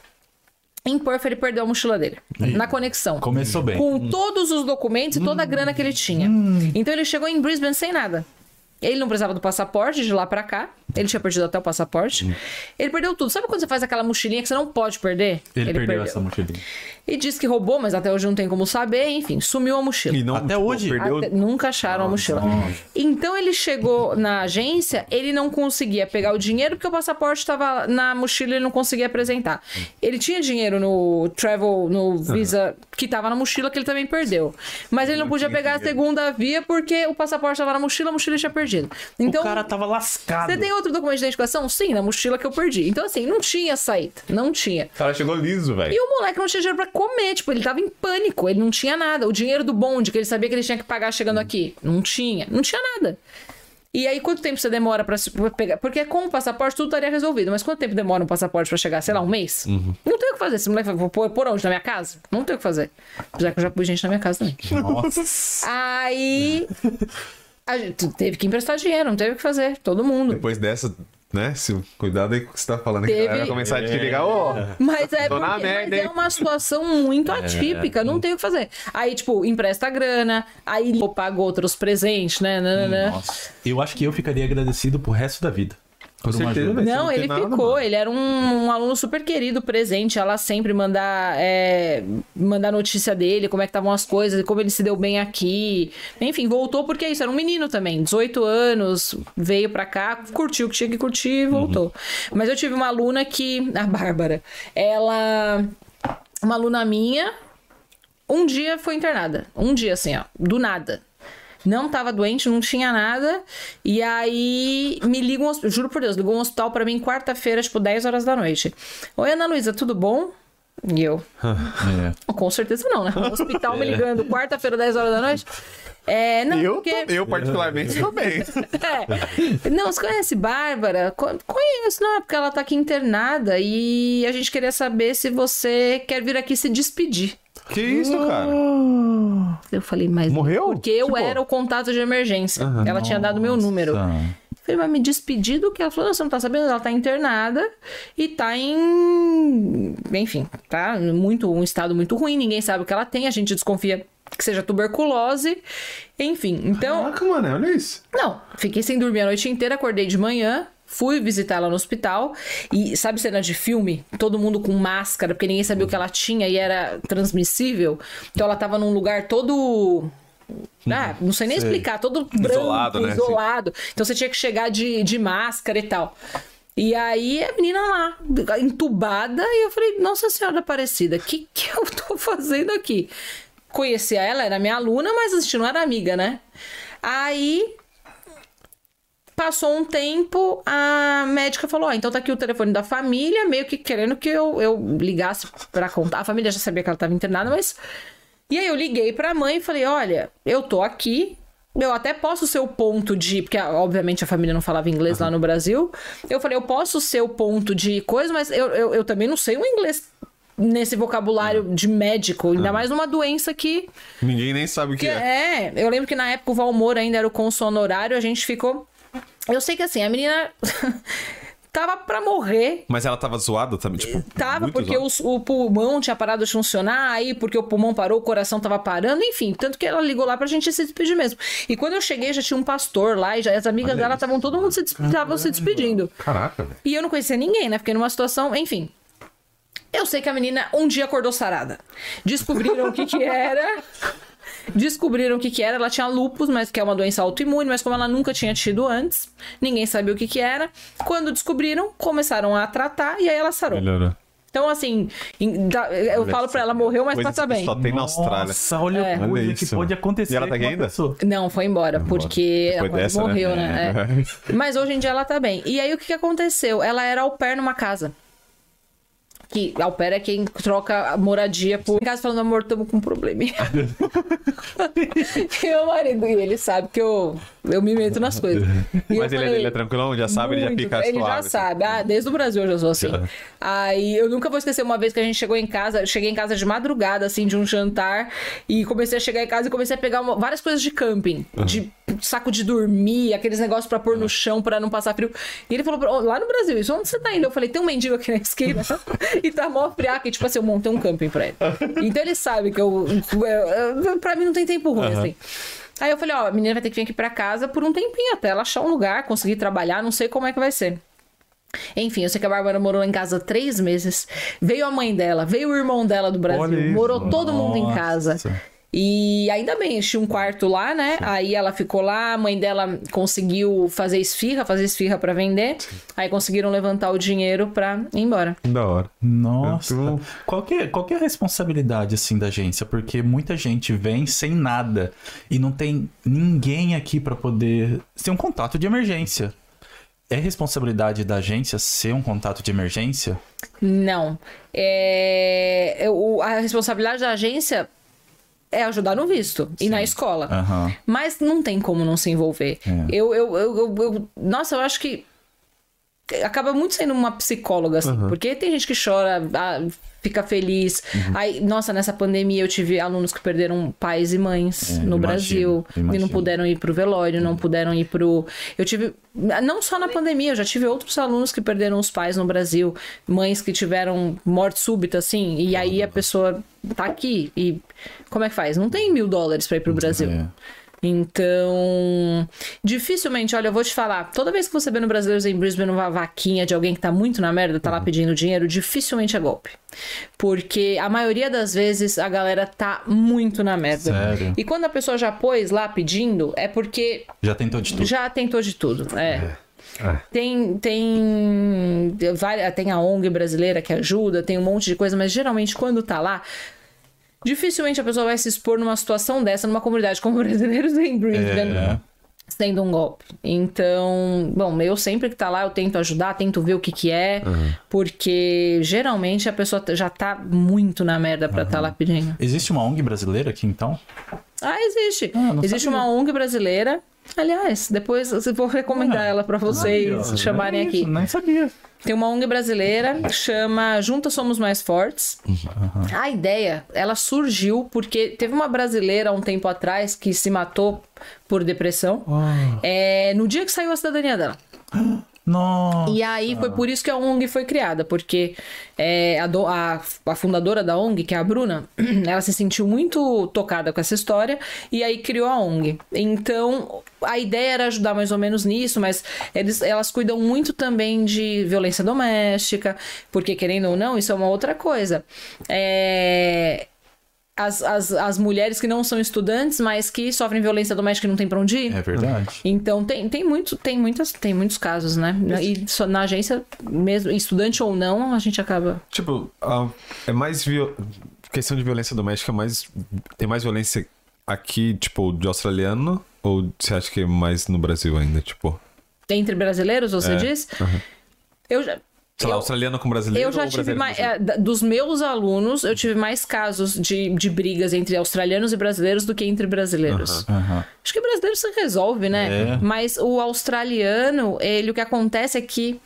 Em Perth, ele perdeu a mochila dele. Na conexão. Começou bem. Com todos os documentos e toda a grana que ele tinha. Então ele chegou em Brisbane sem nada. Ele não precisava do passaporte de lá pra cá. Ele tinha perdido até o passaporte. Ele perdeu tudo. Sabe quando você faz aquela mochilinha que você não pode perder? Ele, perdeu, essa mochilinha. E disse que roubou, mas até hoje não tem como saber. Enfim, sumiu a mochila. E não, Até tipo, hoje? Perdeu... Até- nunca acharam a mochila. Então ele chegou na agência, ele não conseguia pegar o dinheiro porque o passaporte estava na mochila e ele não conseguia apresentar. Ele tinha dinheiro no travel, no Visa, que estava na mochila, que ele também perdeu. Mas ele não podia pegar a segunda via porque o passaporte estava na mochila, a mochila tinha perdido. Então, o cara tava lascado. você tem outro documento de identificação? Sim, na mochila que eu perdi. Então, assim, não tinha saída. Não tinha. O cara chegou liso, velho. E o moleque não tinha dinheiro pra comer, tipo, ele tava em pânico, ele não tinha nada. O dinheiro do bonde, que ele sabia que ele tinha que pagar chegando aqui, não tinha, não tinha nada. E aí, quanto tempo você demora pra, se- pra pegar? Porque com o passaporte tudo estaria resolvido, mas quanto tempo demora um passaporte pra chegar? Sei lá, um mês? Não tem o que fazer. Esse moleque vai vou pôr por onde? Na minha casa? Não tem o que fazer. Apesar que eu já pus gente na minha casa também. Nossa. Aí. A gente teve que emprestar dinheiro, não teve o que fazer. Todo mundo. Depois dessa, né, se, cuidado aí com o que você tá falando, que a Teve- galera vai começar a te ligar, ô... Mas é, Tô na porque- merda, mas é hein? uma situação muito atípica, não tem o que fazer. Aí, tipo, empresta grana, aí pô, paga outros presentes, né? nananã. Nossa. Eu acho que eu ficaria agradecido pro resto da vida. Com certeza. Não, não ele nada, ficou, mano. ele era um, um aluno super querido, presente, ela sempre mandar, é, mandar notícia dele, como é que estavam as coisas, como ele se deu bem aqui. Enfim, voltou porque é isso, era um menino também, 18 anos, veio pra cá, curtiu o que tinha que curtir e voltou. Mas eu tive uma aluna que, a Bárbara, ela, uma aluna minha, um dia foi internada. Um dia, assim, ó, do nada. Não tava doente, não tinha nada. E aí me liga um, juro por Deus, ligou um hospital pra mim quarta-feira, tipo 10 horas da noite. Oi, Ana Luísa, tudo bom? E eu, É. com certeza não, né? O hospital me ligando quarta-feira, 10 horas da noite. É, não, Eu, porque... tô- eu particularmente, tô bem. É. Não, você conhece Bárbara? Co- Conheço, não, é porque ela tá aqui internada e a gente queria saber se você quer vir aqui se despedir. Que isso, cara? Eu falei, mas. Morreu? Porque eu Tipo- era o contato de emergência. Ela tinha dado meu número. Nossa. Falei, mas me despedir do que? Ela falou, não, você não tá sabendo? Ela tá internada e tá em. Enfim, tá muito, um estado muito ruim, ninguém sabe o que ela tem, a gente desconfia que seja tuberculose. Enfim, então. Caraca, mano, olha isso. Não, fiquei sem dormir a noite inteira, acordei de manhã, fui visitar ela no hospital e sabe cena de filme? Todo mundo com máscara, porque ninguém sabia o que ela tinha e era transmissível. Então ela tava num lugar todo ah, não sei nem explicar, todo branco, Isolado, né? isolado. Então você tinha que chegar de, de máscara e tal. E aí a menina lá, entubada, e eu falei, Nossa Senhora Aparecida, o que, que eu tô fazendo aqui? Conhecia ela, era minha aluna, mas a gente não era amiga, né? Aí Passou um tempo, a médica falou: Ó, então tá aqui o telefone da família, meio que querendo que eu, eu ligasse pra contar. A família já sabia que ela tava internada, mas. E aí eu liguei pra mãe e falei: Olha, eu tô aqui, eu até posso ser o ponto de. Porque, obviamente, a família não falava inglês lá no Brasil. Eu falei: Eu posso ser o ponto de coisa, mas eu, eu, eu também não sei o inglês nesse vocabulário de médico, ainda mais numa doença que. Ninguém nem sabe o que Que é. é, eu lembro que na época o Valmor ainda era o cônsul honorário, a gente ficou. Eu sei que assim, a menina tava pra morrer. Mas ela tava zoada também, tipo. Tava, porque os- o pulmão tinha parado de funcionar, aí porque o pulmão parou, o coração tava parando, enfim. Tanto que ela ligou lá pra gente se despedir mesmo. E quando eu cheguei, já tinha um pastor lá, e já, as amigas dela estavam todo mundo se, estavam se despedindo. Caraca, velho. E eu não conhecia ninguém, né? Fiquei numa situação, enfim. Eu sei que a menina um dia acordou sarada. Descobriram o que que era. Descobriram o que que era. Ela tinha lupus, mas que é uma doença autoimune, mas como ela nunca tinha tido antes, ninguém sabia o que que era. Quando descobriram, começaram a tratar e aí ela sarou. Melhorou. Então, assim, em- da- eu falo pra ela, morreu, mas passa que bem. Só tem na Austrália. Nossa, olha É. Olha que isso. pode acontecer E ela tá aqui ainda? pessoa. Não, foi embora, porque Depois ela quase dessa, né? morreu, né? É. Mas hoje em dia ela tá bem. E aí o que, que aconteceu? Ela era au pair numa casa. Que pair é quem troca moradia por. Em casa falando, amor, tamo com um probleminha. e meu marido, e ele sabe que eu, eu me meto nas coisas. E Mas ele, é- falei, ele é tranquilão, já sabe, ele já muito. fica Ele já assim. sabe. Ah, desde o Brasil eu já sou assim. Já. Aí eu nunca vou esquecer uma vez que a gente chegou em casa, cheguei em casa de madrugada, assim, de um jantar, e comecei a chegar em casa e comecei a pegar uma- várias coisas de camping. De saco de dormir, aqueles negócios pra pôr no chão pra não passar frio. E ele falou, pra- "Ó, lá no Brasil, isso onde você tá indo? Eu falei, tem um mendigo aqui na esquina. e tá mó friaca. E tipo assim, eu montei um camping pra ele. Então ele sabe que eu. eu, eu pra mim não tem tempo ruim, assim. Aí eu falei, ó, a menina vai ter que vir aqui pra casa por um tempinho até ela achar um lugar, conseguir trabalhar, não sei como é que vai ser. Enfim, eu sei que a Bárbara morou em casa três meses. Veio a mãe dela, veio o irmão dela do Brasil, isso. morou todo mundo em Nossa. casa. E ainda bem, enchi um quarto lá, né? Aí ela ficou lá, a mãe dela conseguiu fazer esfirra, fazer esfirra pra vender. Aí conseguiram levantar o dinheiro pra ir embora. Da hora. Nossa. Bom. Qual que, é, qual que é a responsabilidade, assim, da agência? Porque muita gente vem sem nada e não tem ninguém aqui pra poder ser um contato de emergência. É responsabilidade da agência ser um contato de emergência? Não. É... eu- A responsabilidade da agência é ajudar no visto e na escola. Aham. Mas não tem como não se envolver. É. Eu, eu, eu, eu- eu- Nossa, eu acho que. Acaba muito sendo uma psicóloga, assim. Porque tem gente que chora, ah, fica feliz. Uhum. Aí, nossa, nessa pandemia eu tive alunos que perderam pais e mães É, no imagino, Brasil. E não imagino. puderam ir pro velório, não puderam ir pro. Eu tive. Não só na pandemia, eu já tive outros alunos que perderam os pais no Brasil. Mães que tiveram morte súbita, assim. E aí a pessoa tá aqui. E como é que faz? Não tem mil dólares pra ir pro Brasil. É. Então, dificilmente, olha, eu vou te falar, toda vez que você vê no Brasileiros em Brisbane uma vaquinha de alguém que tá muito na merda, tá lá Uhum. pedindo dinheiro, dificilmente é golpe. Porque a maioria das vezes a galera tá muito na merda. Sério? E quando a pessoa já pôs lá pedindo, é porque Já tentou de tudo. já tentou de tudo. É. É. Tem, tem, várias- tem a ONG brasileira que ajuda, tem um monte de coisa, mas geralmente quando tá lá, Dificilmente a pessoa vai se expor numa situação dessa, numa comunidade como brasileiros em Brisbane. É. Sendo um golpe. Então, bom, eu sempre que tá lá, eu tento ajudar, tento ver o que que é, porque geralmente a pessoa já tá muito na merda pra tá lá pedindo. Existe uma ONG brasileira aqui, então? Ah, existe. Ah, existe sabia. uma ONG brasileira. Aliás, depois eu vou recomendar Ah, ela pra vocês chamarem É aqui. isso, Nem sabia. Tem uma ONG brasileira que chama Juntas Somos Mais Fortes. A ideia, ela surgiu porque teve uma brasileira um tempo atrás que se matou por depressão. É, no dia que saiu a cidadania dela. Nossa. E aí foi por isso que a ONG foi criada, porque é, a, do- a- a fundadora da ONG, que é a Bruna, ela se sentiu muito tocada com essa história e aí criou a ONG. Então a ideia era ajudar mais ou menos nisso, mas eles, elas cuidam muito também de violência doméstica, porque querendo ou não, isso é uma outra coisa. É, As, as, as mulheres que não são estudantes, mas que sofrem violência doméstica e não tem pra onde ir. É verdade. Então tem, tem, muito, tem, muitas, tem muitos casos, né? E só na agência, mesmo estudante ou não, a gente acaba. Tipo, é mais. Viol... Questão de violência doméstica, é mais. Tem mais violência aqui, tipo, de australiano? Ou você acha que é mais no Brasil ainda? Tipo, Entre brasileiros, você É, diz? Eu já. Sei lá, australiano com brasileiro? Eu já tive mais. é, dos meus alunos, eu tive mais casos de, de brigas entre australianos e brasileiros do que entre brasileiros. Aham. Acho que brasileiro se resolve, né? É. Mas o australiano, ele, o que acontece é que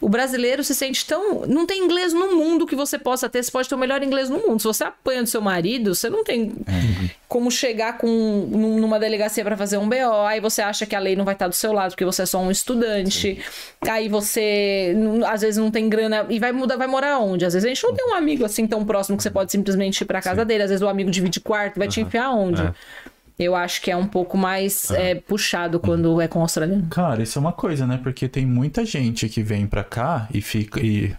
o brasileiro se sente tão. Não tem inglês no mundo que você possa ter. Você pode ter o melhor inglês no mundo. Se você apanha do seu marido, você não tem como chegar com, num- numa delegacia para fazer um BO. Aí você acha que a lei não vai estar do seu lado porque você é só um estudante. Aí você, às vezes, não tem grana. E vai mudar, vai morar onde? Às vezes a gente não tem um amigo assim tão próximo que você pode simplesmente ir pra casa dele. Às vezes o amigo divide quarto, vai te enfiar onde? É. Eu acho que é um pouco mais é, puxado quando é com australiano. Cara, isso é uma coisa, né? Porque tem muita gente que vem pra cá e fica, e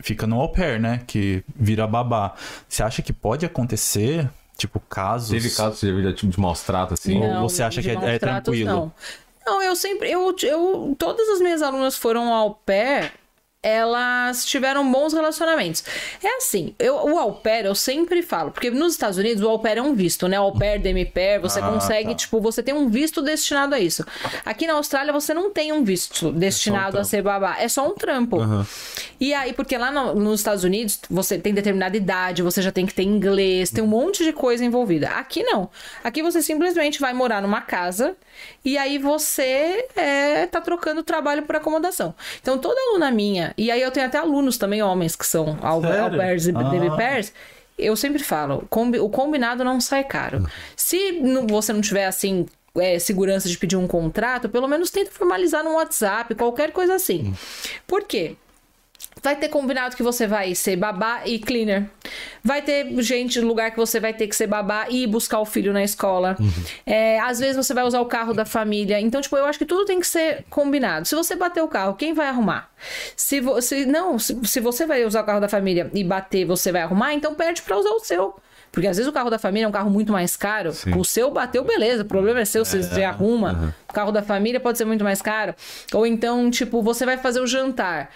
fica no au pair, né? Que vira babá. Você acha que pode acontecer, tipo, casos... Teve casos de, tipo, de maus tratos, assim? Ou você acha que é- é tranquilo? Não. não, eu sempre. Eu, eu, todas as minhas alunas foram ao pair. Elas tiveram bons relacionamentos. É assim, eu, o au pair eu sempre falo, porque nos Estados Unidos o au pair é um visto, né? O au pair, demi-pair, você Ah, consegue, tá. tipo, você tem um visto destinado a isso. Aqui na Austrália você não tem um visto destinado a trampo. ser babá, é só um trampo. E aí, porque lá no- nos Estados Unidos você tem determinada idade, você já tem que ter inglês, tem um monte de coisa envolvida. Aqui não. Aqui você simplesmente vai morar numa casa e aí você é, tá trocando trabalho por acomodação. Então toda aluna minha, e aí eu tenho até alunos também, homens, que são au au pairs e Ah. baby pairs, eu sempre falo, combi- o combinado não sai caro. Se não- você não tiver assim. é, segurança de pedir um contrato, pelo menos tenta formalizar no WhatsApp, qualquer coisa assim. Por quê? Vai ter combinado que você vai ser babá e cleaner. Vai ter gente no lugar que você vai ter que ser babá e ir buscar o filho na escola. É, às vezes você vai usar o carro da família. Então, tipo, eu acho que tudo tem que ser combinado. Se você bater o carro, quem vai arrumar? Se você não, se, se você vai usar o carro da família e bater, você vai arrumar, então perde pra usar o seu. Porque às vezes o carro da família é um carro muito mais caro. Sim. O seu bateu, beleza. O problema é seu, você, você arruma. O carro da família pode ser muito mais caro. Ou então, tipo, você vai fazer o jantar.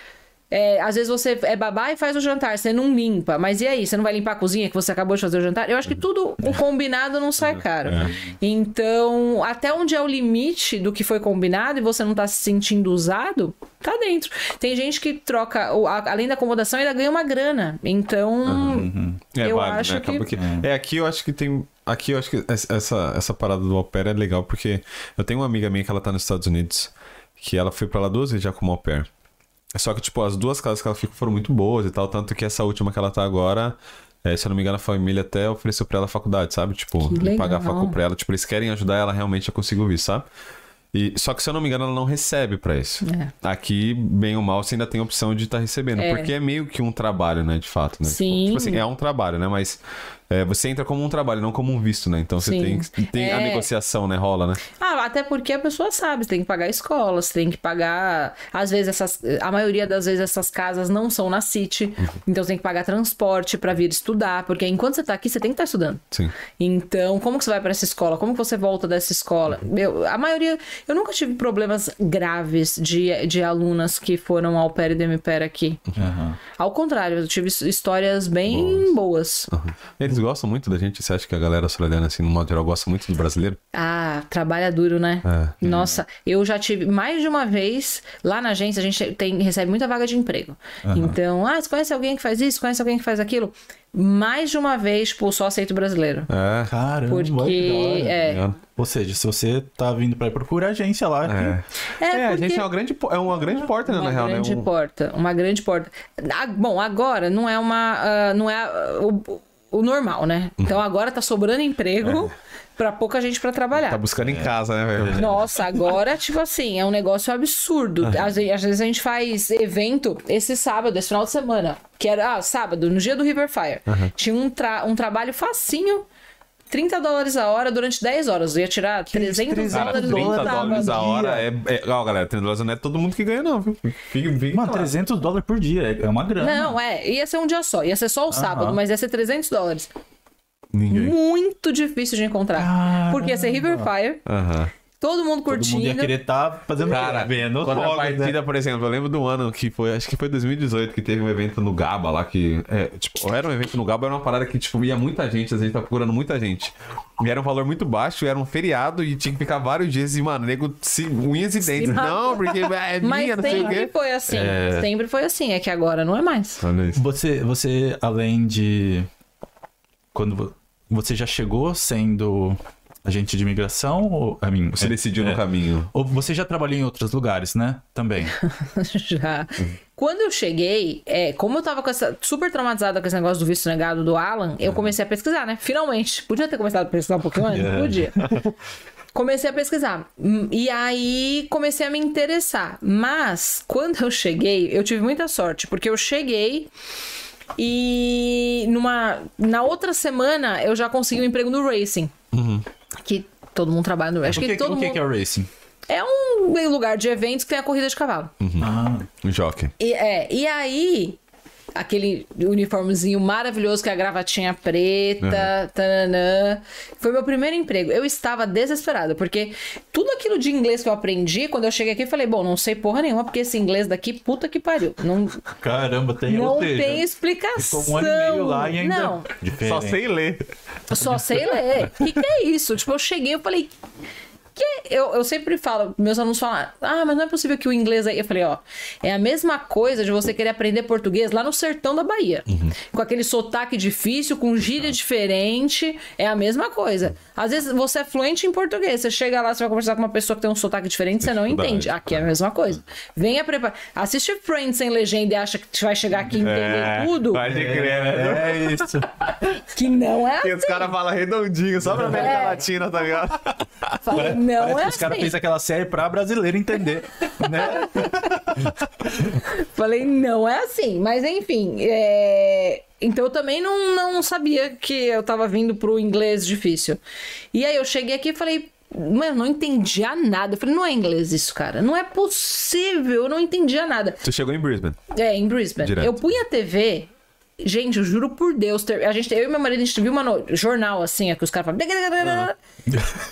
É, às vezes você é babá e faz o jantar, você não limpa. Mas e aí? Você não vai limpar a cozinha que você acabou de fazer o jantar? Eu acho que tudo, o combinado não sai caro. Então, até onde é o limite do que foi combinado e você não tá se sentindo usado, tá dentro. Tem gente que troca, além da acomodação, ainda ganha uma grana. Então, É eu válido, acho né? que. Que... É, aqui eu acho que tem. Aqui eu acho que essa, essa parada do au pair é legal, porque eu tenho uma amiga minha que ela tá nos Estados Unidos, que ela foi pra lá duas vezes já como au pair. Só que, tipo, as duas casas que ela ficou foram muito boas e tal, tanto que essa última que ela tá agora, é, se eu não me engano, a família até ofereceu pra ela a faculdade, sabe? Tipo, pagar a legal. facu pra ela. Tipo, eles querem ajudar ela realmente a conseguir ouvir, sabe? E, só que, se eu não me engano, ela não recebe pra isso. É. Aqui, bem ou mal, você ainda tem a opção de estar recebendo. É. Porque é meio que um trabalho, né? De fato, né? Tipo- Sim. Tipo, assim, é um trabalho, né? Mas é, você entra como um trabalho, não como um visto, né? Então você Sim. tem, que- tem a É. negociação, né? Rola, né? Ah, até porque a pessoa sabe, você tem que pagar a escola, você tem que pagar. Às vezes, essas, a maioria das vezes essas casas não são na City, então você tem que pagar transporte pra vir estudar, porque enquanto você tá aqui, você tem que estar estudando. Sim. Então, como que você vai pra essa escola? Como que você volta dessa escola? Eu, a maioria. Eu nunca tive problemas graves de, de alunas que foram ao pair e demi-pair aqui. Aham. Ao contrário, eu tive his- histórias bem boas. Eles gostam muito da gente? Você acha que a galera australiana, assim, no modo geral, gosta muito do brasileiro? Ah, trabalha duro, né? É. Nossa, eu já tive mais de uma vez lá na agência, a gente tem, recebe muita vaga de emprego. Então, ah, você conhece alguém que faz isso? Conhece alguém que faz aquilo? Mais de uma vez, tipo, só aceito brasileiro. É. Caramba, Porque, que hora. é, Ou seja, se você tá vindo pra ir, procura agência lá. É. é, É, a porque... gente é uma grande, é uma grande porta, né, Uma na real, grande né? Um- porta, uma grande porta. Ah, bom, agora não é uma, ah, não é ah, o, o normal, né? Então agora tá sobrando emprego pra pouca gente pra trabalhar. Tá buscando em casa, né, velho? Nossa, agora, tipo assim, é um negócio absurdo. Às, às vezes a gente faz evento esse sábado, esse final de semana. Que era, ah, sábado, no dia do River Fire. Tinha um, tra- um trabalho facinho, 30 dólares a hora durante 10 horas. Eu ia tirar 300 300 Cara, dólares no 30 dólares sábado. a hora é, é. Ó, galera, 30 dólares não é todo mundo que ganha, não, viu? Fica, fica Mano, claro. 300 dólares por dia. É uma grana. Não, é, ia ser um dia só, ia ser só o sábado, mas ia ser 300 dólares. Ninguém. Muito difícil de encontrar. Caramba. Porque ia ser River Fire, Aham. Todo mundo Todo curtindo. mundo ia querer estar fazendo Cara, vendo quando a jogos, né? partida, por exemplo, eu lembro do ano que foi, acho que foi 2018, que teve um evento no Gaba lá, que, é, tipo, ou era um evento no Gaba, era uma parada que, tipo, ia muita gente, às vezes tá procurando muita gente. E era um valor muito baixo, era um feriado e tinha que ficar vários dias e, mano, nego, se, unhas e dentes. Não, porque é Mas minha, não sei o sempre quê. foi assim. Sempre foi assim. É que agora não é mais. Olha isso. Você, você, além de. Quando vo- você já chegou sendo agente de imigração? Ou, a mim, Você é, decidiu é. no caminho. Ou você já trabalhou em outros lugares, né? Também. Já. Quando eu cheguei, é, como eu tava com essa, super traumatizada com esse negócio do visto negado do Alan, eu comecei a pesquisar, né? Finalmente. Podia ter começado a pesquisar um pouquinho antes? Yeah. Podia. Comecei a pesquisar. Hum, E aí comecei a me interessar. Mas, quando eu cheguei, eu tive muita sorte, porque eu cheguei e numa. Na outra semana eu já consegui um emprego no Racing. Que todo mundo trabalha no Racing. Acho o que, que, todo o que mundo. que é o racing? É um lugar de eventos que tem a corrida de cavalo. Ah, Um jockey. E, é, e aí, aquele uniformezinho maravilhoso com a gravatinha preta, tananã, foi meu primeiro emprego. Eu estava desesperada, porque tudo aquilo de inglês que eu aprendi, quando eu cheguei aqui, eu falei, bom, não sei porra nenhuma, porque esse inglês daqui, puta que pariu. Não, caramba, tem não seja, tem explicação. Ficou um ano e meio lá e ainda. Não, Diferente. Só sei ler. só sei ler. O que, que é isso? Tipo, eu cheguei, eu falei. Que? Eu, eu sempre falo, meus alunos falam, ah, mas não é possível que o inglês aí. Eu falei, ó, é a mesma coisa de você querer aprender português lá no sertão da Bahia. Com aquele sotaque difícil, com gíria diferente. É a mesma coisa. Às vezes você é fluente em português, você chega lá, você vai conversar com uma pessoa que tem um sotaque diferente, você não entende. Aqui é a mesma coisa. Venha preparar. Assiste Friends sem legenda e acha que vai chegar aqui e entender tudo. Pode crer, né? É isso. Que não é E os assim. caras falam redondinho, só pra América É. Latina, tá ligado? Fala, não Parece é que os caras assim. fez aquela série pra brasileiro entender, né? Falei, não é assim. Mas enfim, é... então eu também não, não sabia que eu tava vindo pro inglês difícil. E aí eu cheguei aqui e falei, mano, não entendia nada. Eu falei, não é inglês isso, cara. Não é possível, eu não entendia nada. Você chegou em Brisbane. É, em Brisbane. Direto. Eu punha a TV. Gente, eu juro por Deus, ter- a gente, eu e meu marido, a gente viu uma no- jornal assim, é que os caras falam.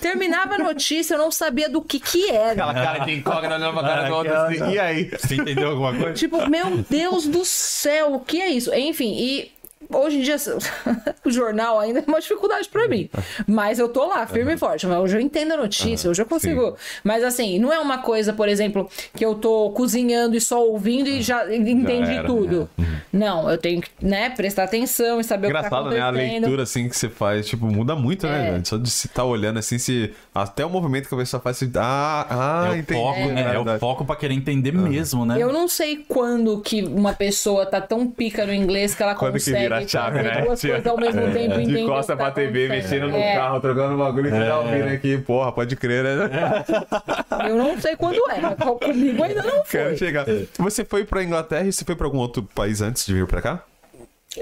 Terminava a notícia, eu não sabia do que que era. Aquela cara de incógnita olhando pra cara do outro assim, e aí? Você entendeu alguma coisa? Tipo, meu Deus do céu, o que é isso? Enfim, e hoje em dia o jornal ainda é uma dificuldade pra mim. Mas eu tô lá, firme e forte. Mas hoje eu entendo a notícia, hoje eu consigo. Mas assim, não é uma coisa, por exemplo, que eu tô cozinhando e só ouvindo e já entendi era, tudo. Não, eu tenho que, né, prestar atenção e saber o que tá Engraçado, né? A acontecendo. leitura assim que você faz, tipo, muda muito, né, É. gente? Só de se estar olhando assim, se. Até o movimento que a pessoa faz, se. Ah, ah, É o entendi. foco, né? É o verdade. foco pra querer entender mesmo, né? Eu não sei quando que uma pessoa tá tão pica no inglês que ela Quando que consegue vira a chave, fazer né? duas Tia? coisas ao mesmo tempo e entender De costa tá pra TV, acontecendo. mexendo no É. carro, trocando bagulho, você tá ouvindo aqui, porra, pode crer, né? Eu não sei quando é, mas comigo ainda não Quero foi. chegar. Você foi pra Inglaterra e você foi pra algum outro país antes de vir pra cá?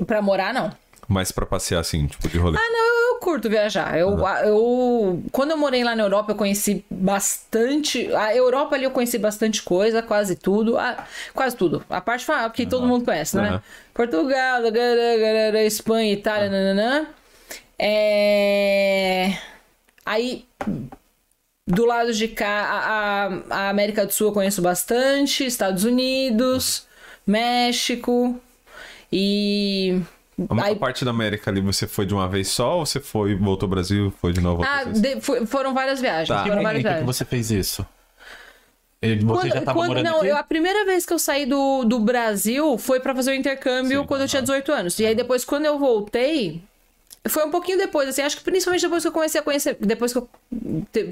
Pra morar, não. Mas pra passear assim, tipo, de rolê. Ah, não, eu curto viajar. Eu, eu, quando eu morei lá na Europa, eu conheci bastante. A Europa ali eu conheci bastante coisa, quase tudo. Ah, quase tudo. A parte que todo mundo conhece, né? Portugal, Espanha, Itália, nananã. É... Aí, do lado de cá, a, a- a América do Sul eu conheço bastante, Estados Unidos, México e A maior Aí- parte da América ali, você foi de uma vez só ou você foi, voltou ao Brasil, foi de novo? Ah, de- foi- foram várias viagens. Tá. Que Foram várias que você fez isso? Você Quando- já tava quando- morando não, aqui? eu- a primeira vez que eu saí do, do Brasil foi pra fazer o intercâmbio Sim, quando eu tinha 18 anos. E aí depois, quando eu voltei, foi um pouquinho depois, assim, acho que principalmente depois que eu comecei a conhecer, depois que eu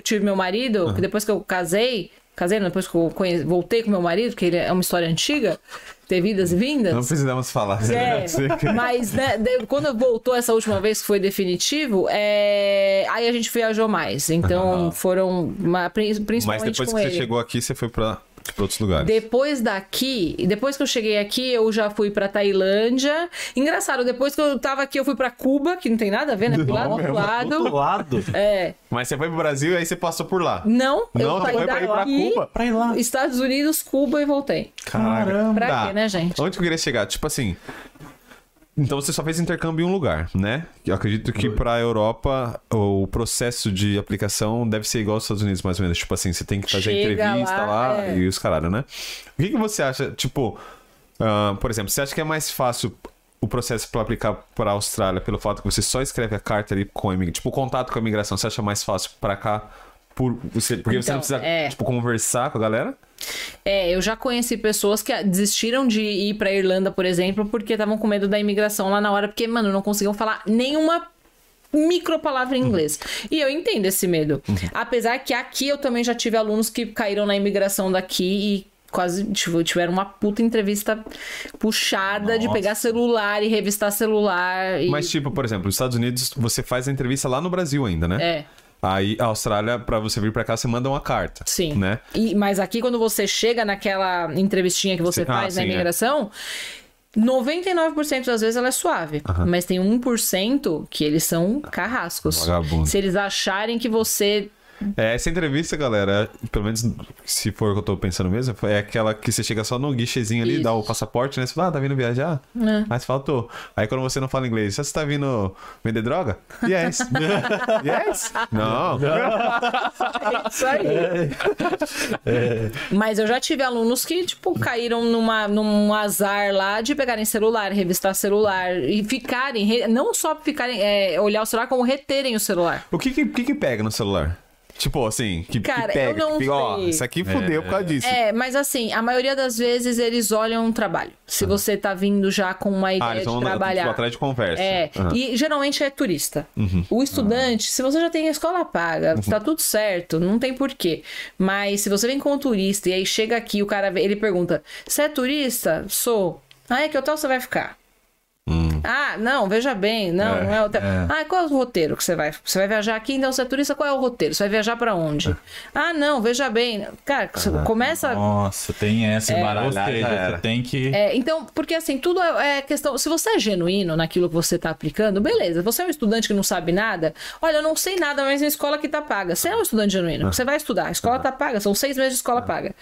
tive meu marido, que depois que eu casei, casei, não, depois que eu conhe- voltei com meu marido, que ele é uma história antiga, ter vidas e vindas. Não precisamos falar. É, Você que- mas né, de- quando voltou essa última vez que foi definitivo, é, aí a gente viajou mais. Então foram uma, prin- Mas principalmente depois que ele. você chegou aqui, você foi pra, pra outros lugares. Depois daqui, depois que eu cheguei aqui, eu já fui pra Tailândia. Engraçado, depois que eu tava aqui, eu fui pra Cuba, que não tem nada a ver, né? Fui lá do outro Do lado. outro lado. É, Mas você foi pro Brasil e aí você passou por lá. não, Não, eu você saí foi pra ir pra daqui, Cuba? Pra ir lá. Estados Unidos, Cuba e voltei. Caramba. Pra quê, né, gente? Onde que eu queria chegar? Tipo assim. Então você só fez intercâmbio em um lugar, né? Eu acredito que pra Europa o processo de aplicação deve ser igual aos Estados Unidos, mais ou menos. Tipo assim, você tem que fazer Chega entrevista lá, lá, é. e os caralho, né? O que, que você acha, tipo, ah, por exemplo, você acha que é mais fácil o processo para aplicar para a Austrália pelo fato que você só escreve a carta ali com a imigração, tipo, o contato com a imigração, você acha mais fácil para cá por você, porque você Então, não precisa, é. tipo, conversar com a galera? É, eu já conheci pessoas que desistiram de ir pra Irlanda, por exemplo, porque estavam com medo da imigração lá na hora, porque, mano, não conseguiam falar nenhuma micro palavra em inglês. E eu entendo esse medo. Apesar que aqui eu também já tive alunos que caíram na imigração daqui e quase tipo, tiveram uma puta entrevista puxada de Nossa. pegar celular e revistar celular. E... Mas, tipo, por exemplo, nos Estados Unidos, você faz a entrevista lá no Brasil ainda, né? É. Aí, a Austrália, pra você vir pra cá, você manda uma carta. Sim. Né? E, mas aqui, quando você chega naquela entrevistinha que você. Ah, faz na é. imigração, 99% das vezes ela é suave. Mas tem 1% que eles são carrascos. Vagabundo. Se eles acharem que você. É, essa entrevista, galera, pelo menos se for o que eu tô pensando mesmo, é aquela que você chega só no guichezinho ali, Isso. dá o passaporte, né? Você fala, ah, tá vindo viajar? É. Fala, tô. Aí quando você não fala inglês, você tá vindo vender droga? Yes. yes? Não. É isso aí. Mas eu já tive alunos que, tipo, caíram numa, num azar lá de pegarem celular, revistar celular e ficarem, re- não só ficarem, é, olhar o celular, como reterem o celular. O que que, que que pega no celular? Tipo assim, que, que Cara, pega, eu não que ó, sei. isso aqui fudeu por causa disso. É, mas assim, a maioria das vezes eles olham um trabalho. Se você tá vindo já com uma ah, ideia eles de vão trabalhar. tipo, atrás de conversa. É, Aham. Uhum. e geralmente é turista. O estudante, se você já tem a escola paga, tá tudo certo, não tem porquê. Mas se você vem com um turista e aí chega aqui, o cara ele pergunta: Você é turista? Sou. Ah, é que hotel você vai ficar? Ah, não, veja bem, não, É, não é hotel. é. Ah, qual é o roteiro que você vai? Você vai viajar aqui, então você é turista, qual é o roteiro? Você vai viajar pra onde? Ah, não, veja bem. Cara, você começa Nossa, tem essa. É. Era. você tem que. É, então, porque assim, tudo é é questão. Se você é genuíno naquilo que você tá aplicando, beleza. Você é um estudante que não sabe nada. Olha, eu não sei nada, mas a escola que tá paga. Você é um estudante genuíno. Você vai estudar. A escola tá paga. São seis meses de escola paga.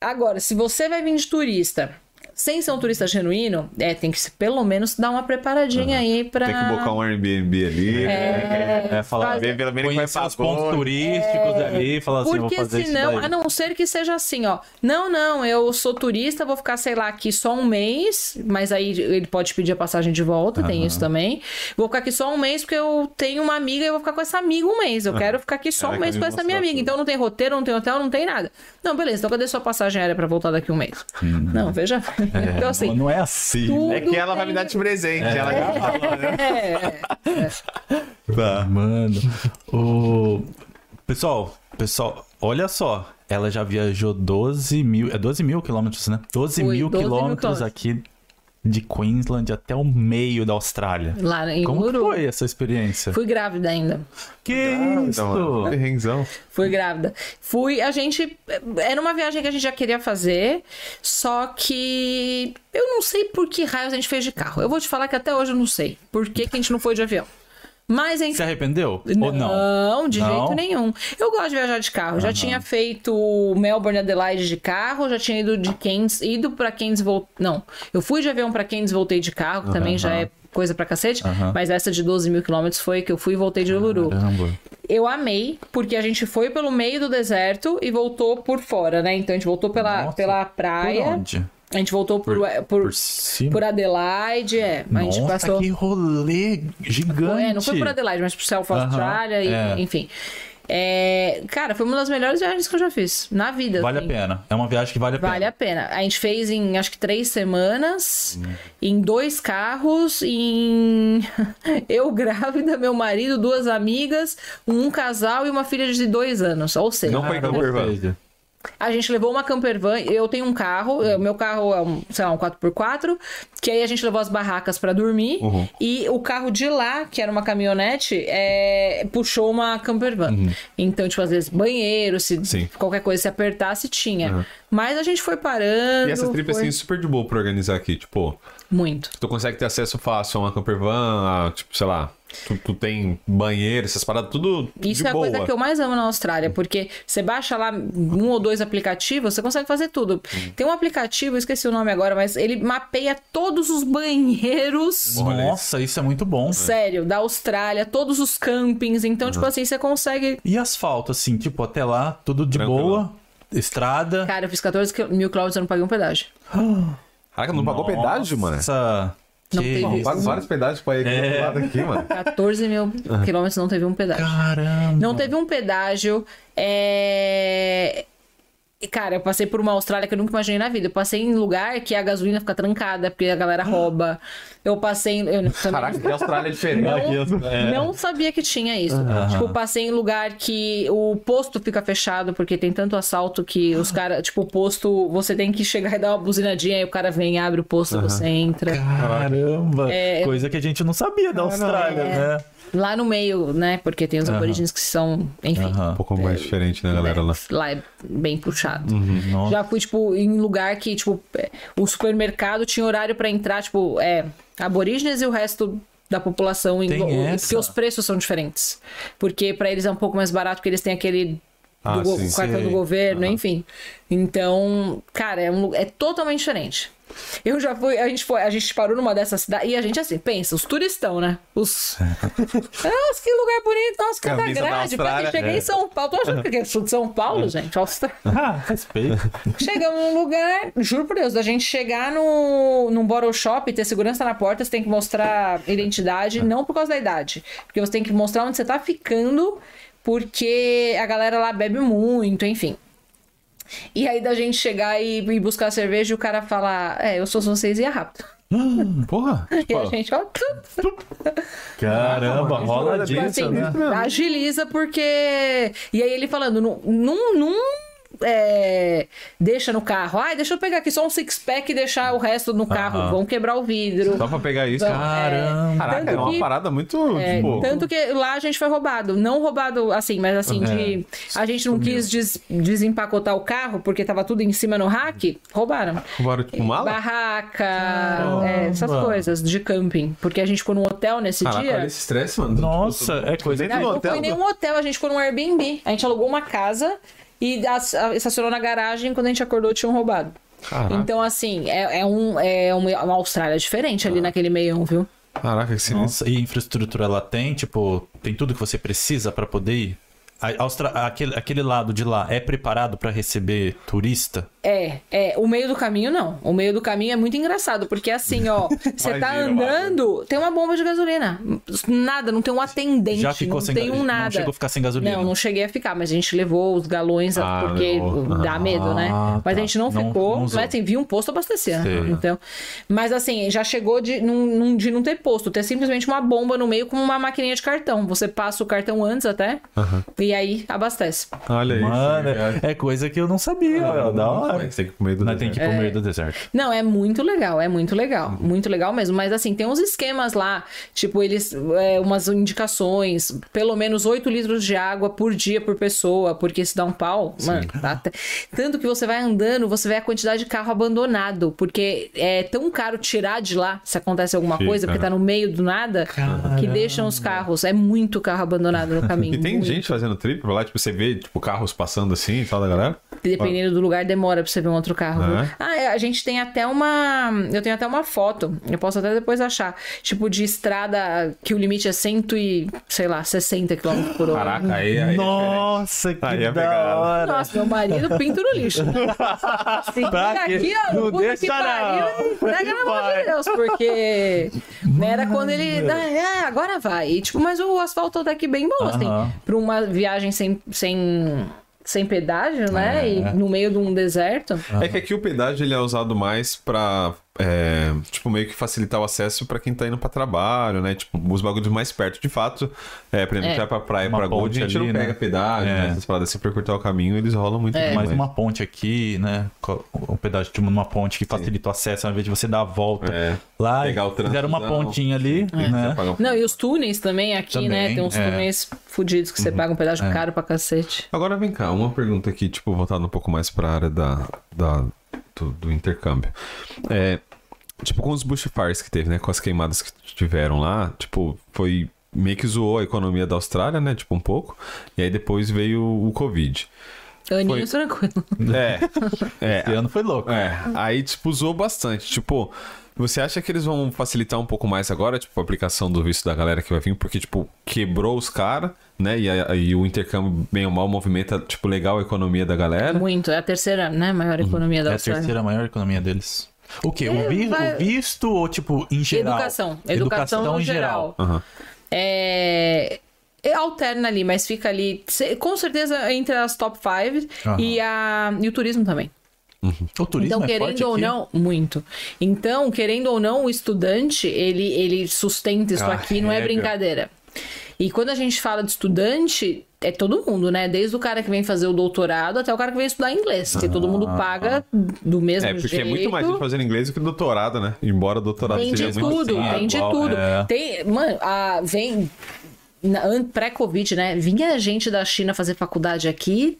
Agora, se você vai vir de turista. Sem ser um turista genuíno, é, tem que pelo menos dar uma preparadinha aí pra. Tem que bocar um Airbnb ali. É, É, falar, fazer- Ver pelo menos vai conhecer os pontos turísticos ali, falar assim, vou Porque fazer senão, isso daí. a não ser que seja assim, ó. Não, não, eu sou turista, vou ficar, sei lá, aqui só um mês, mas aí ele pode pedir a passagem de volta, tem isso também. Vou ficar aqui só um mês porque eu tenho uma amiga e eu vou ficar com essa amiga um mês. Eu quero ficar aqui só um mês com essa minha amiga. tudo. Então não tem roteiro, não tem hotel, não tem nada. Não, beleza, então cadê sua passagem aérea pra voltar daqui um mês? Não, veja. Então assim. Não é assim. É que ela vai tem- me dar de presente. Ela já falou, né? É, Tá. Mano, o. Pessoal, pessoal, olha só. Ela já viajou 12 mil. É 12 mil quilômetros, né? 12 Foi, mil 12 mil quilômetros quilômetros. aqui de Queensland até o meio da Austrália. lá em Como Uru. foi essa experiência? Fui grávida ainda. Que isso? Então, perrenzão. Fui grávida. Fui, a gente. Era uma viagem que a gente já queria fazer, só que eu não sei por que raios a gente fez de carro. Eu vou te falar que até hoje eu não sei por que, que a gente não foi de avião. Mas Se enfim. arrependeu? Ou não? Não, de Não? jeito nenhum. Eu gosto de viajar de carro. Já tinha feito Melbourne Adelaide de carro, já tinha ido de Cairns, ido pra Cairns voltei. Não, eu fui de avião pra Cairns, voltei de carro, que também já é coisa pra cacete. Aham. Mas essa de 12 mil quilômetros foi que eu fui e voltei de Uluru. Caramba. Eu amei, porque a gente foi pelo meio do deserto e voltou por fora, né? Então a gente voltou pela, Nossa, pela Por praia. onde? A gente voltou por, Por- por, por, Por. Adelaide, é. A gente Nossa, passou. que rolê gigante. É, não foi por Adelaide, mas por South Aham, Austrália, e, é. enfim. É, cara, foi uma das melhores viagens que eu já fiz na vida. Vale a assim. pena. É uma viagem que vale a Vale a pena. pena. A gente fez em acho que três semanas, Hum. em dois carros, em eu grávida, meu marido, duas amigas, um casal e uma filha de dois anos. Ou seja, Não foi Cara, a gente levou uma camper van. Eu tenho um carro, eh, meu carro é um, sei lá, um 4x4, que aí a gente levou as barracas pra dormir. Uhum. E o carro de lá, que era uma caminhonete, é, puxou uma camper van. Então, tipo, às vezes banheiro, se Uhum. Sim. qualquer coisa se apertasse, tinha. Uhum. Mas a gente foi parando. E essa trip, foi assim, super de boa pra organizar aqui. Tipo, Muito. tu consegue ter acesso fácil a uma camper van, a, tipo, sei lá, tu, tu tem banheiro, essas paradas, tudo Isso de é a boa. coisa que eu mais amo na Austrália, porque você baixa lá um ou dois aplicativos, você consegue fazer tudo. Tem um aplicativo, eu esqueci o nome agora, mas ele mapeia todos os banheiros. Nossa, isso é muito bom. Sério, da Austrália, todos os campings. Então, tipo assim, você consegue. E asfalto, assim, tipo, até lá, tudo de Tranquilo. boa. Estrada. Cara, eu fiz 14 quil- mil quilômetros e eu não paguei um pedágio. Caraca, não pagou pedágio, mano? Nossa. Não que teve isso. pago vários pedágios pra ir aqui do outro lado aqui, mano. 14 mil quilômetros não teve um pedágio. Caramba. Não teve um pedágio. É... Cara, eu passei por uma Austrália que eu nunca imaginei na vida. Eu passei em lugar que a gasolina fica trancada, porque a galera rouba. Eu passei em. Eu também Caraca, que Austrália é diferente. É. Não sabia que tinha isso. Tipo, passei em lugar que o posto fica fechado, porque tem tanto assalto que os caras, tipo, o posto, você tem que chegar e dar uma buzinadinha, aí o cara vem, abre o posto, você entra. Caramba. É, Coisa que a gente não sabia da Austrália, né? Lá no meio, né? Porque tem os aborígenes que são, enfim. Aham. Um pouco mais diferente, né, galera? Lá. Lá é bem puxado. Nossa. Já fui, tipo, em lugar que, tipo, é, o supermercado tinha horário pra entrar, tipo, é, aborígenes e o resto da população. em-? Porque os preços são diferentes. Porque pra eles é um pouco mais barato, porque eles têm aquele Ah, do sim. cartão Sei. do governo, enfim. Então, cara, é, um é totalmente diferente. Eu já fui, a gente foi, a gente parou numa dessas cidades e a gente assim, pensa, os turistão, né? Os. Nossa, que lugar bonito, nossa, cada Camisa grade. Pra Austrália. cheguei em São Paulo, tô achando que eu sou de São Paulo, gente. Austrália. Ah, respeito. Chegamos num lugar, juro por Deus, da gente chegar no, num bottle shop e ter segurança na porta, você tem que mostrar identidade, não por causa da idade. Porque você tem que mostrar onde você tá ficando, porque a galera lá bebe muito, enfim. E aí da gente chegar e, e buscar cerveja e o cara falar, é, eu sou vocês e é rápido. Porra. E a gente, ó, Caramba, mano, rola isso é disso, assim, né? agiliza porque. E aí ele falando, num. num, num, é, deixa no carro. Ai, deixa eu pegar aqui só um six-pack e deixar o resto no carro. Aham. Vão quebrar o vidro. só pra pegar isso. Vamos, Caramba. Caraca, tanto é uma que- parada muito, É, tipo... tanto que lá a gente foi roubado. Não roubado assim, mas assim, de. A gente não quis des- desempacotar o carro porque tava tudo em cima no rack. Roubaram. Roubaram, tipo, mala? Barraca, é, essas coisas de camping. Porque a gente ficou num hotel nesse Caraca, dia. olha esse estresse, mano. Nossa, é coisa Não, não foi nenhum hotel, a gente ficou num Airbnb. A gente alugou uma casa e estacionou na garagem. Quando a gente acordou, tinham roubado. Caraca. Então, assim, é, é um, é uma, Austrália diferente ali naquele meião, viu? Caraca, que. Nossa, e a infraestrutura ela tem, tipo, tem tudo que você precisa pra poder ir? A Austra... aquele, aquele lado de lá é preparado pra receber turista? É, é. O meio do caminho, não. O meio do caminho é muito engraçado, porque assim, ó, você tá andando, tem uma bomba de gasolina. Nada, não tem um atendente, Já ficou não sem tem um não nada. chegou a ficar sem gasolina? Não, não cheguei a ficar, mas a gente levou os galões Ah, porque levou. dá medo, né? Ah, Mas tá. a gente não Não- ficou, não mas assim, viu um posto abastecer. Sei. Então, mas assim, já chegou de não, não- de não ter posto, ter simplesmente uma bomba no meio com uma maquininha de cartão. Você passa o cartão antes até, e aí abastece. Olha isso. Mano, cara. é coisa que eu não sabia. meu, da hora. Você tem que comer do Nós tem que ir pro meio do deserto. Não, é muito legal, é muito legal, muito legal mesmo. Mas assim, tem uns esquemas lá, tipo, eles, é, umas indicações, pelo menos 8 litros de água por dia por pessoa, porque se dá um pau, mano. dá até- Tanto que você vai andando, você vê a quantidade de carro abandonado, porque é tão caro tirar de lá se acontece alguma Fica, coisa, porque né? tá no meio do nada, que deixam os carros. É muito carro abandonado no caminho. E tem muito. gente fazendo trip por lá, tipo, você vê, tipo, carros passando assim e tal da galera? Dependendo do lugar, demora hora pra você ver um outro carro. viu? É? Ah, é, a gente tem até uma. Eu tenho até uma foto. Eu posso até depois achar. Tipo, de estrada que o limite é cento e, sei lá, 60 km por hora. Caraca, aí, aí é. Nossa, que Aí é da pegada. hora. Nossa, meu marido pinta no lixo. Se quê? aqui, ó, Não puta que deixa pariu, não. pega na mão de. Deus, porque né, era quando ele. Ah, agora vai. E, tipo, mas o asfalto tá aqui bem bom, assim. Pra uma viagem sem. sem... Sem pedágio, né? E no meio de um deserto. É que aqui o pedágio ele é usado mais pra, é, tipo, meio que facilitar o acesso pra quem tá indo pra trabalho, né? Tipo, os bagulhos mais perto. De fato, é, por exemplo, É. vai pra praia, Uma pra Gold, a gente ali, não né? pega pedágio, É. né? Essas paradas assim pra cortar o caminho, eles rolam muito bem. Mais mas- uma ponte aqui, né? Um pedaço de uma ponte que facilita o acesso ao invés de você dar a volta. É. Lá Pegar o fizeram uma trânsito, pontinha ali, né? Pagar um- Não, e os túneis também aqui, Também, né? Tem uns é. túneis fudidos que você paga um pedágio caro pra cacete. Agora vem cá, uma pergunta aqui, tipo, voltando um pouco mais pra área da, da, do, do intercâmbio. É, tipo, com os bushfires que teve, né? Com as queimadas que tiveram lá, tipo, foi meio que zoou a economia da Austrália, né? Tipo, um pouco. E aí depois veio o Covid. Aninho tranquilo. É, é, Esse ano foi louco. é. Aí, tipo, usou bastante. Tipo, você acha que eles vão facilitar um pouco mais agora, tipo, a aplicação do visto da galera que vai vir? Porque, tipo, quebrou os caras, né? E aí o intercâmbio, bem ou mal, movimenta, tipo, legal a economia da galera. Muito. É a terceira, né? Maior economia da É a Austrália. terceira maior economia deles. O quê? o, vi- vai- o visto ou, tipo, em geral? Educação. Educação, no em geral. Aham. É... é, Alterna ali, mas fica ali, se- com certeza, entre as top 5 Aham. e, a... e o turismo também. O turismo Então, é querendo forte ou aqui? não, muito. Então, querendo ou não, o estudante, ele, ele sustenta isso aqui, não é Carrega. brincadeira. E quando a gente fala de estudante, é todo mundo, né? Desde o cara que vem fazer o doutorado até o cara que vem estudar inglês. Que todo mundo paga do mesmo É, porque jeito. é muito mais gente fazendo inglês do que doutorado, né? Embora doutorado Tem seja de muito tudo, assim, tem de tudo. é. Tem, mano, a, vem pré-Covid, né? Vinha gente da China fazer faculdade aqui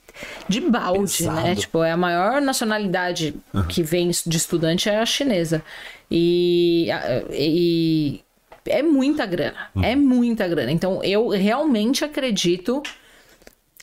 de balde, Pesado. né? Tipo, é a maior nacionalidade que vem de estudante é a chinesa. E, e é muita grana, é muita grana. Então, eu realmente acredito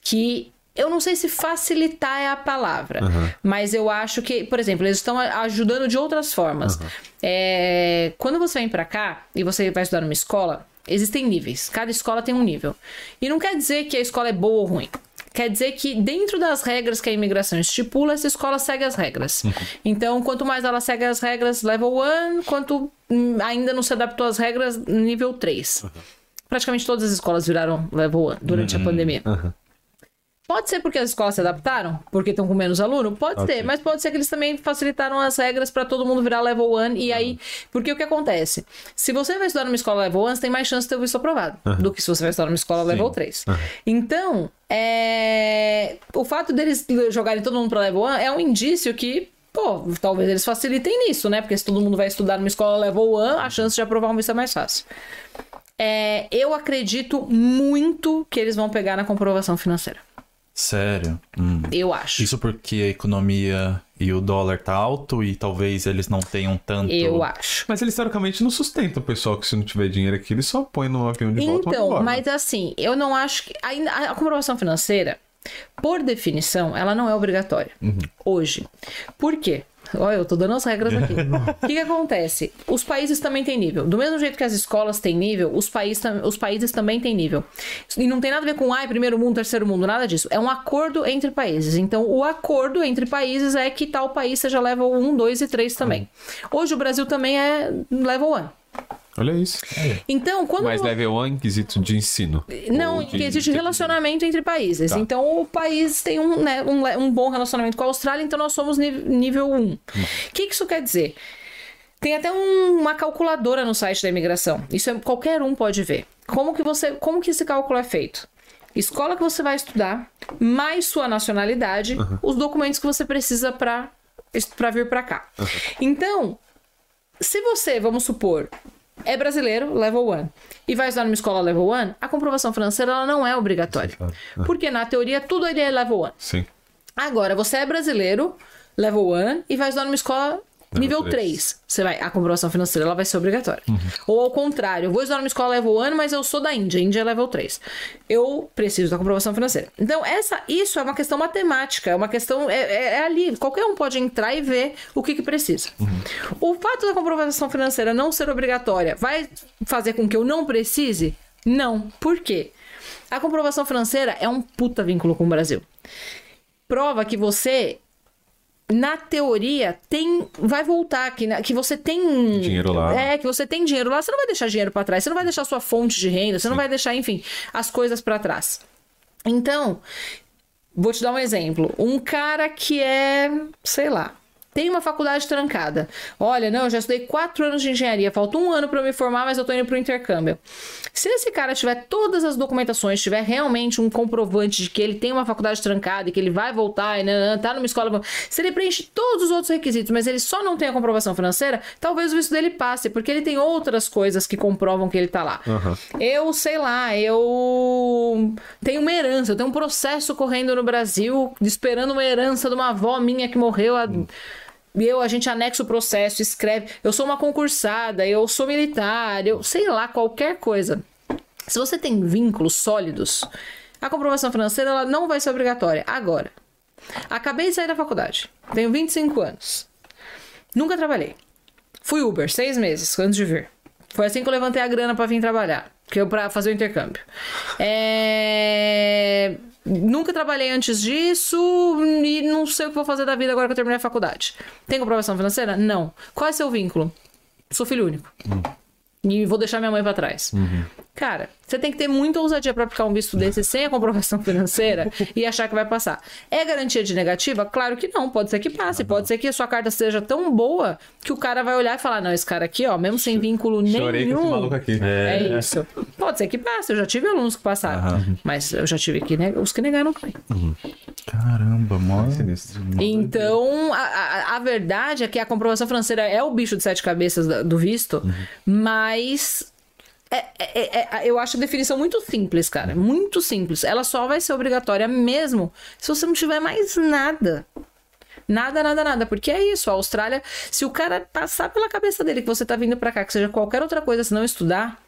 que eu não sei se facilitar é a palavra, mas eu acho que, por exemplo, eles estão ajudando de outras formas. É, quando você vem pra cá e você vai estudar numa escola, existem níveis. Cada escola tem um nível. E não quer dizer que a escola é boa ou ruim. Quer dizer que dentro das regras que a imigração estipula, essa escola segue as regras. Então, quanto mais ela segue as regras level 1, quanto hum, ainda não se adaptou às regras nível 3. Praticamente todas as escolas viraram level 1 durante a pandemia. Pode ser porque as escolas se adaptaram, porque estão com menos aluno? Pode ser, mas pode ser que eles também facilitaram as regras para todo mundo virar level 1 e aí, porque o que acontece? Se você vai estudar numa escola level 1, você tem mais chance de ter o visto aprovado do que se você vai estudar numa escola level 3. Então, é... o fato deles jogarem todo mundo para level 1 é um indício que Pô, talvez eles facilitem nisso, né? Porque se todo mundo vai estudar numa escola level 1, a chance de aprovar um visto é mais fácil. É, eu acredito muito que eles vão pegar na comprovação financeira. Sério? Hum. Eu acho. Isso porque a economia e o dólar tá alto e talvez eles não tenham tanto... Eu acho. Mas eles, teoricamente, não sustentam o pessoal que se não tiver dinheiro aqui, eles só põem no avião de volta Então, embora. mas assim, eu não acho que. ainda- A, a comprovação financeira, por definição, ela não é obrigatória. Hoje. Por quê? Olha, eu tô dando as regras aqui. O que, que acontece? Os países também têm nível. Do mesmo jeito que as escolas têm nível, os, países os países também têm nível. E não tem nada a ver com, ai, primeiro mundo, terceiro mundo, nada disso. É um acordo entre países. Então, o acordo entre países é que tal país seja level 1, 2 e 3 também. Hoje o Brasil também é level 1. Olha isso. Então, quando. Mas level 1 em quesito de ensino. Não, de- que existe de- relacionamento entre países. Tá. Então, o país tem um, né, um, um bom relacionamento com a Austrália, então nós somos nível 1. O que, que isso quer dizer? Tem até um- uma calculadora no site da imigração. Isso é- qualquer um pode ver. Como que você, como que esse cálculo é feito? Escola que você vai estudar, mais sua nacionalidade, os documentos que você precisa para para vir para cá. Então, se você, vamos supor, é brasileiro, level 1, e vai estudar numa escola level 1, a comprovação financeira ela não é obrigatória. Porque na teoria tudo ali é level 1. Sim. Agora, você é brasileiro, level 1, e vai estudar numa escola Nível três. 3, você vai, a comprovação financeira ela vai ser obrigatória. Ou ao contrário, eu vou estudar numa escola level 1, mas eu sou da Índia, Índia é level 3. Eu preciso da comprovação financeira. Então, essa, isso é uma questão matemática, é uma questão. É, é- é ali, qualquer um pode entrar e ver o que, que precisa. O fato da comprovação financeira não ser obrigatória vai fazer com que eu não precise? Não. Por quê? A comprovação financeira é um puta vínculo com o Brasil. Prova que você na teoria, tem. Vai voltar, que, na- que você tem. Dinheiro lá. É, que você tem dinheiro lá. Você não vai deixar dinheiro pra trás, você não vai deixar sua fonte de renda, você não vai deixar, enfim, as coisas pra trás. Então, vou te dar um exemplo. Um cara que é, sei lá, tem uma faculdade trancada. Olha, não, eu já estudei quatro anos de engenharia, falta um ano para me formar, mas eu tô indo pro intercâmbio. Se esse cara tiver todas as documentações, tiver realmente um comprovante de que ele tem uma faculdade trancada e que ele vai voltar e né, tá numa escola. Se ele preenche todos os outros requisitos, mas ele só não tem a comprovação financeira, talvez o visto dele passe, porque ele tem outras coisas que comprovam que ele tá lá. Eu, sei lá, eu tenho uma herança, eu tenho um processo correndo no Brasil, esperando uma herança de uma avó minha que morreu há. E eu, a gente anexa o processo, escreve. Eu sou uma concursada, eu sou militar, eu sei lá, qualquer coisa. Se você tem vínculos sólidos, a comprovação financeira ela não vai ser obrigatória. Agora, acabei de sair da faculdade, tenho 25 anos, nunca trabalhei. Fui Uber seis meses antes de vir. Foi assim que eu levantei a grana pra vir trabalhar, que eu para fazer o intercâmbio. É... Nunca trabalhei antes disso e não sei o que vou fazer da vida agora que eu terminei a faculdade. Tem comprovação financeira? Não. Qual é seu vínculo? Sou filho único. E vou deixar minha mãe pra trás. Cara, você tem que ter muita ousadia pra aplicar um visto desse sem a comprovação financeira e achar que vai passar. É garantia de negativa? Claro que não. Pode ser que passe. Pode ser que a sua carta seja tão boa que o cara vai olhar e falar: não, esse cara aqui, ó, mesmo sem vínculo Chorei com esse nenhum. maluco aqui. É isso. Pode ser que passe. Eu já tive alunos que passaram. Mas eu já tive que neg- os que negaram também. Caramba, mó. Sinistro. Então, a, a, a verdade é que a comprovação financeira é o bicho de sete cabeças do visto, mas. É- é- é- eu acho a definição muito simples, cara. Muito simples. Ela só vai ser obrigatória mesmo se você não tiver mais nada. Nada, nada, nada. Porque é isso. A Austrália, se o cara passar pela cabeça dele que você tá vindo pra cá, que seja qualquer outra coisa, se não estudar,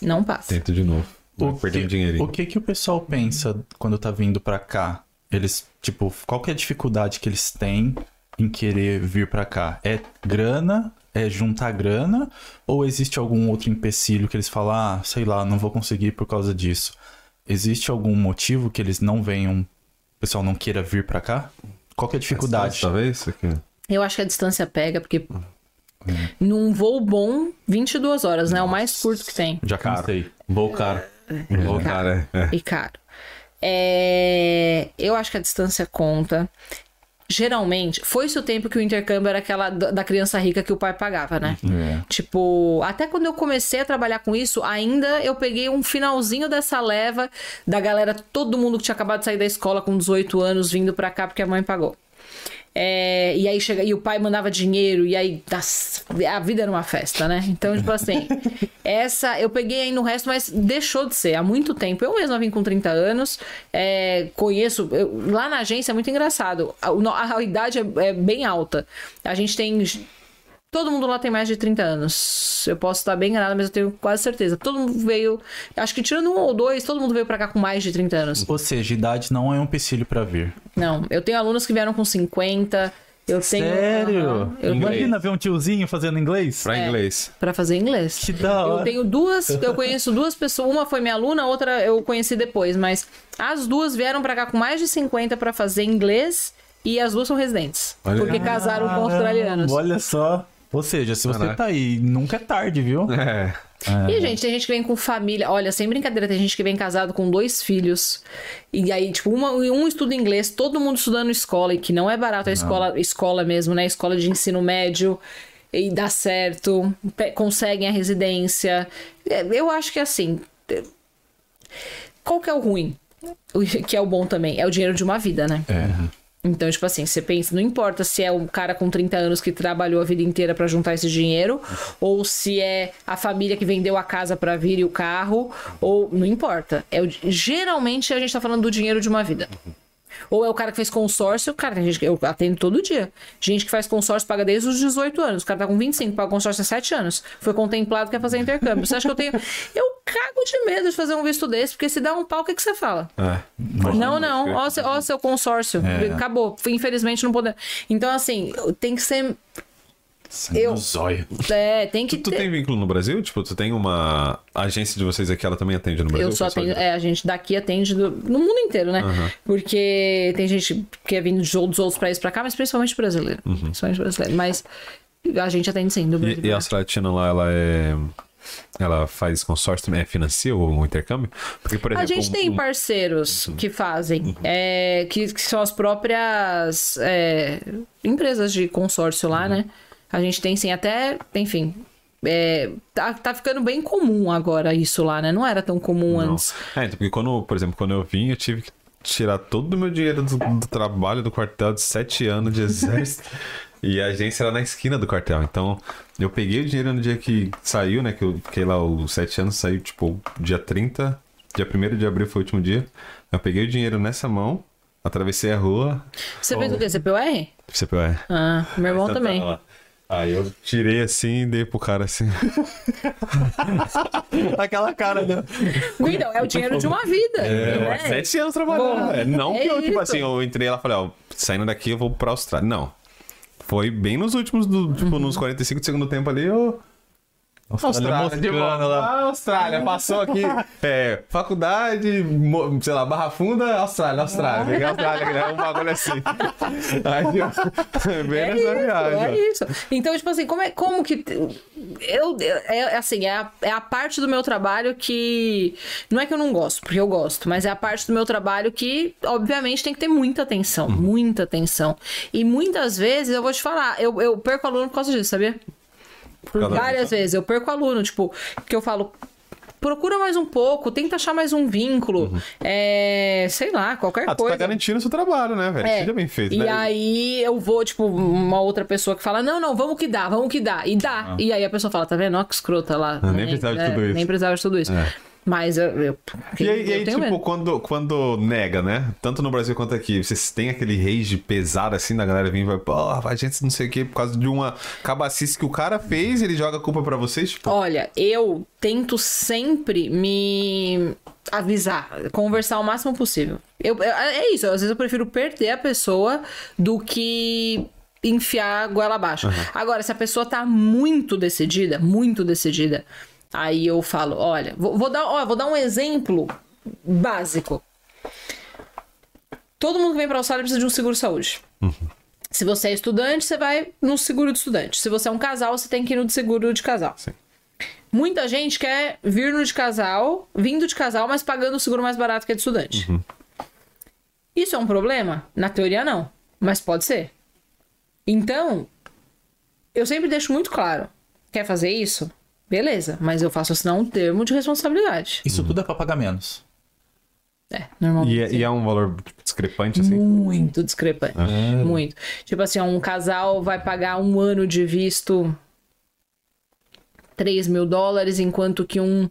não passa. Tento de novo. Vou perder que, dinheirinho. o que que o pessoal pensa quando tá vindo pra cá? Eles, tipo, qual que é a dificuldade que eles têm em querer vir pra cá? É grana? É juntar grana? Ou existe algum outro empecilho que eles falam, ah, sei lá, não vou conseguir por causa disso? Existe algum motivo que eles não venham, o pessoal não queira vir pra cá? Qual que é a dificuldade? Talvez aqui. Eu acho que a distância pega, porque num voo bom, 22 horas, né? É o mais curto que tem. Já cansei. Vou cara. Vou cara, é. E caro. É, Eu acho que a distância conta. Geralmente, foi-se o tempo que o intercâmbio era aquela da criança rica que o pai pagava, né? É. Tipo, até quando eu comecei a trabalhar com isso, ainda eu peguei um finalzinho dessa leva da galera, todo mundo que tinha acabado de sair da escola com 18 anos vindo pra cá porque a mãe pagou. É, e aí chega, e o pai mandava dinheiro, e aí a vida era uma festa, né? Então, tipo assim, essa eu peguei aí no resto, mas deixou de ser há muito tempo. Eu mesma vim com 30 anos, é, conheço. eu- lá na agência é muito engraçado. A, a- a idade é, é bem alta. A gente tem. Todo mundo lá tem mais de 30 anos. Eu posso estar bem enganada, mas eu tenho quase certeza. Todo mundo veio. Acho que tirando um ou dois, todo mundo veio pra cá com mais de 30 anos. Ou seja, idade não é um empecilho pra vir. Não, eu tenho alunos que vieram com 50. Eu tenho. Sério? Aham. Eu Imagina ver um tiozinho fazendo inglês? Pra inglês. Pra fazer inglês. Que da Eu hora. tenho duas, eu conheço duas pessoas, uma foi minha aluna, a outra eu conheci depois, mas as duas vieram pra cá com mais de 50 pra fazer inglês e as duas são residentes, Olha. porque casaram com australianos. Olha só. Ou seja, se você Caraca. tá aí, nunca é tarde, viu? É. E, gente, tem gente que vem com família. Olha, sem brincadeira, tem gente que vem casado com dois filhos. E aí, tipo, uma, um estuda inglês, todo mundo estudando escola, e que não é barato a escola, escola mesmo, né? Escola de ensino médio. E dá certo, conseguem a residência. É, Eu acho que assim. é, Qual que é o ruim? O que é o bom também? É o dinheiro de uma vida, né? É. Então, tipo assim, você pensa, não importa se é um cara com 30 anos que trabalhou a vida inteira pra juntar esse dinheiro, ou se é a família que vendeu a casa pra vir e o carro, ou não importa. É geralmente a gente tá falando do dinheiro de uma vida. Ou é o cara que fez consórcio, cara, tem gente que eu atendo todo dia. Gente que faz consórcio paga desde os 18 anos. O cara tá com 25, paga consórcio há 7 anos. Foi contemplado quer fazer intercâmbio. Você acha que eu tenho. Eu cago de medo de fazer um visto desse, porque se dá um pau, o que, que você fala? É. Não, não. Ó, seu, ó seu consórcio. Acabou. Infelizmente não pode. Então, assim, tem que ser. Sangue Eu- no zóio. É, tem que Tu, tu ter. tem vínculo no Brasil? Tipo, tu tem uma agência de vocês aqui, ela também atende no Brasil? Eu só Pessoal atendo, é, a gente daqui atende do- no mundo inteiro, né? Porque tem gente que é vindo de outros outros países pra cá, mas principalmente brasileiro. Principalmente brasileiro. Mas a gente atende sim, do Brasil. E, e a Australiana lá, ela é. Ela faz consórcio também, é financia o, intercâmbio? Porque, por A exemplo. gente um- tem um- parceiros que fazem, é, que, que são as próprias é, empresas de consórcio lá, né? A gente tem sim, até, enfim. é, tá, tá ficando bem comum agora isso lá, né? Não era tão comum Não. antes. É, então, porque quando, por exemplo, quando eu vim, eu tive que tirar todo o meu dinheiro do, do trabalho do quartel de sete anos de exército. e a agência era na esquina do quartel. Então, eu peguei o dinheiro no dia que saiu, né? Que eu fiquei lá os sete anos, saiu tipo dia 30. Dia 1 de abril foi o último dia. Eu peguei o dinheiro nessa mão, atravessei a rua. Você fez o quê? CPUR? CPUR. Ah, meu irmão Então, também. lá. Aí eu tirei assim e dei pro cara assim. Aquela cara, né? Então, é o dinheiro de uma vida. É, né? sete anos trabalhando. Bom, É, não é que eu, tipo isso. assim, eu entrei lá e falei, ó, saindo daqui eu vou pra Austrália. Não. Foi bem nos últimos, do, tipo, Uhum. nos 45 do segundo tempo ali, eu. Austrália, volta. lá. Ah, Austrália, passou aqui. É, faculdade, sei lá, Barra Funda, Austrália, Austrália. Peguei a Austrália, é um bagulho assim. Aí, eu, bem É nessa isso, viagem. é isso. Então, tipo assim, como é como que. Eu, é, é assim, é a, é a parte do meu trabalho que. Não é que eu não gosto, porque eu gosto, mas é a parte do meu trabalho que, obviamente, tem que ter muita atenção. Uhum. Muita atenção. E muitas vezes, eu vou te falar, eu, eu perco aluno por causa disso, sabia? Por várias vezes. Eu perco aluno, tipo, que eu falo. Procura mais um pouco, tenta achar mais um vínculo. É, sei lá, qualquer Uhum. Ah, tu coisa. tá garantindo o seu trabalho, né, velho? É. Seja bem feito, e né? aí eu vou, tipo, uma outra pessoa que fala, não, não, vamos que dá, vamos que dá. E dá. E aí a pessoa fala, tá vendo? Ó que escrota lá. Ah, nem né? precisava de É, tudo isso. Nem precisava de tudo isso. É. Mas eu, eu, E aí, eu aí, tipo, medo. quando, quando nega, né? Tanto no Brasil quanto aqui, vocês têm aquele rage pesado assim da galera vir e vai, pô, a gente não sei o que, por causa de uma cabacice que o cara fez, ele joga a culpa pra vocês, tipo. Olha, eu tento sempre me avisar, conversar o máximo possível. Eu, é isso, às vezes eu prefiro perder a pessoa do que enfiar a goela abaixo. Agora, se a pessoa tá muito decidida, muito decidida, aí eu falo, olha, vou, vou dar, ó, vou dar um exemplo básico. Todo mundo que vem pra Austrália precisa de um seguro saúde. Se você é estudante, você vai no seguro de estudante. Se você é um casal, você tem que ir no de seguro de casal. Sim. Muita gente quer vir no de casal, vindo de casal, mas pagando o seguro mais barato que é de estudante. Isso é um problema? Na teoria, não. Mas pode ser. Então, eu sempre deixo muito claro: quer fazer isso? Beleza, mas eu faço assinar um termo de responsabilidade. Isso tudo é pra pagar menos. É, normalmente. E, é- e é um valor discrepante, assim. Muito discrepante. Muito. Tipo assim, um casal vai pagar um ano de visto 3 mil dólares, enquanto que um,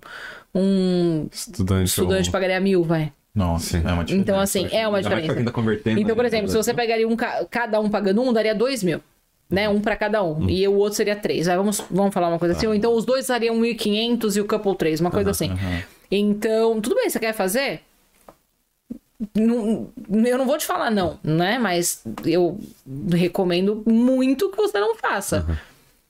um Estudante. estudante ou- pagaria mil, vai. Nossa, Sim. é uma diferença. Então, assim, é uma diferença. tá convertendo Então, por aí, exemplo, né, se você pegaria um, ca- cada um pagando um, daria dois mil. Né? Um pra cada um. E o outro seria três. Vai, vamos, vamos falar uma coisa assim. Ou então os dois dariam 1.500 e o couple três. Uma coisa assim. Então, tudo bem, você quer fazer? Não- eu não vou te falar não, né? Mas eu recomendo muito que você não faça.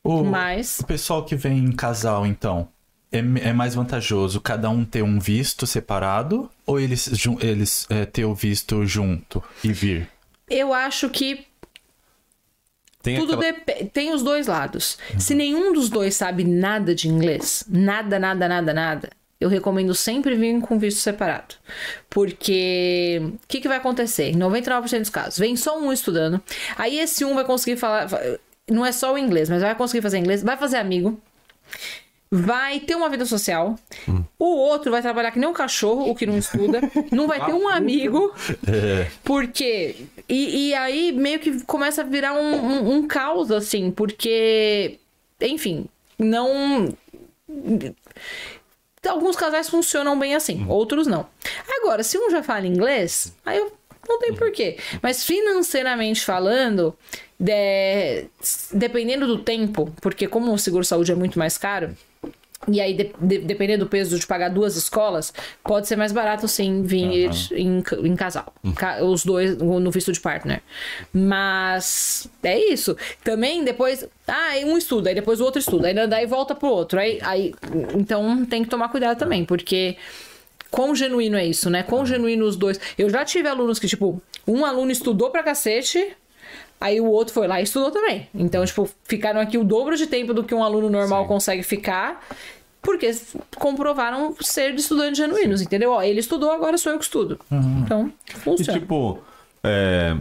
O, Mas o pessoal que vem em casal, então, é, é mais vantajoso cada um ter um visto separado ou eles, eles é, ter o visto junto e vir? eu acho que Tem Tudo aquela- depe- tem os dois lados. Se nenhum dos dois sabe nada de inglês, nada, nada, nada, nada, eu recomendo sempre vir com visto separado. Porque o que, que vai acontecer? Em 99% dos casos, vem só um estudando, aí esse um vai conseguir falar. Não é só o inglês, mas vai conseguir fazer inglês, vai fazer amigo. Vai ter uma vida social. O outro vai trabalhar que nem um cachorro, o que não estuda. Não vai ter um amigo. Porque. E, e aí meio que começa a virar um, um, um caos, assim, porque. Enfim, não. Alguns casais funcionam bem assim, outros não. Agora, se um já fala inglês, aí eu Não tem porquê. Mas financeiramente falando, de- dependendo do tempo, porque como o seguro-saúde é muito mais caro, e aí, de- de- dependendo do peso de pagar duas escolas, pode ser mais barato sim vir em, ca- em casal. Ca- Os dois no visto de partner. Mas é isso. Também depois. Ah, um estuda, aí depois o outro estuda. Aí daí volta pro outro. Aí, aí, então tem que tomar cuidado também, porque. Quão genuíno é isso, né? Quão genuíno os dois. Eu já tive alunos que, tipo, um aluno estudou pra cacete, Aí o outro foi lá e estudou também. Então, tipo, ficaram aqui o dobro de tempo do que um aluno normal consegue ficar, porque comprovaram ser de estudantes genuínos, entendeu? Ó, ele estudou, agora sou eu que estudo. Então, E funciona. tipo, é,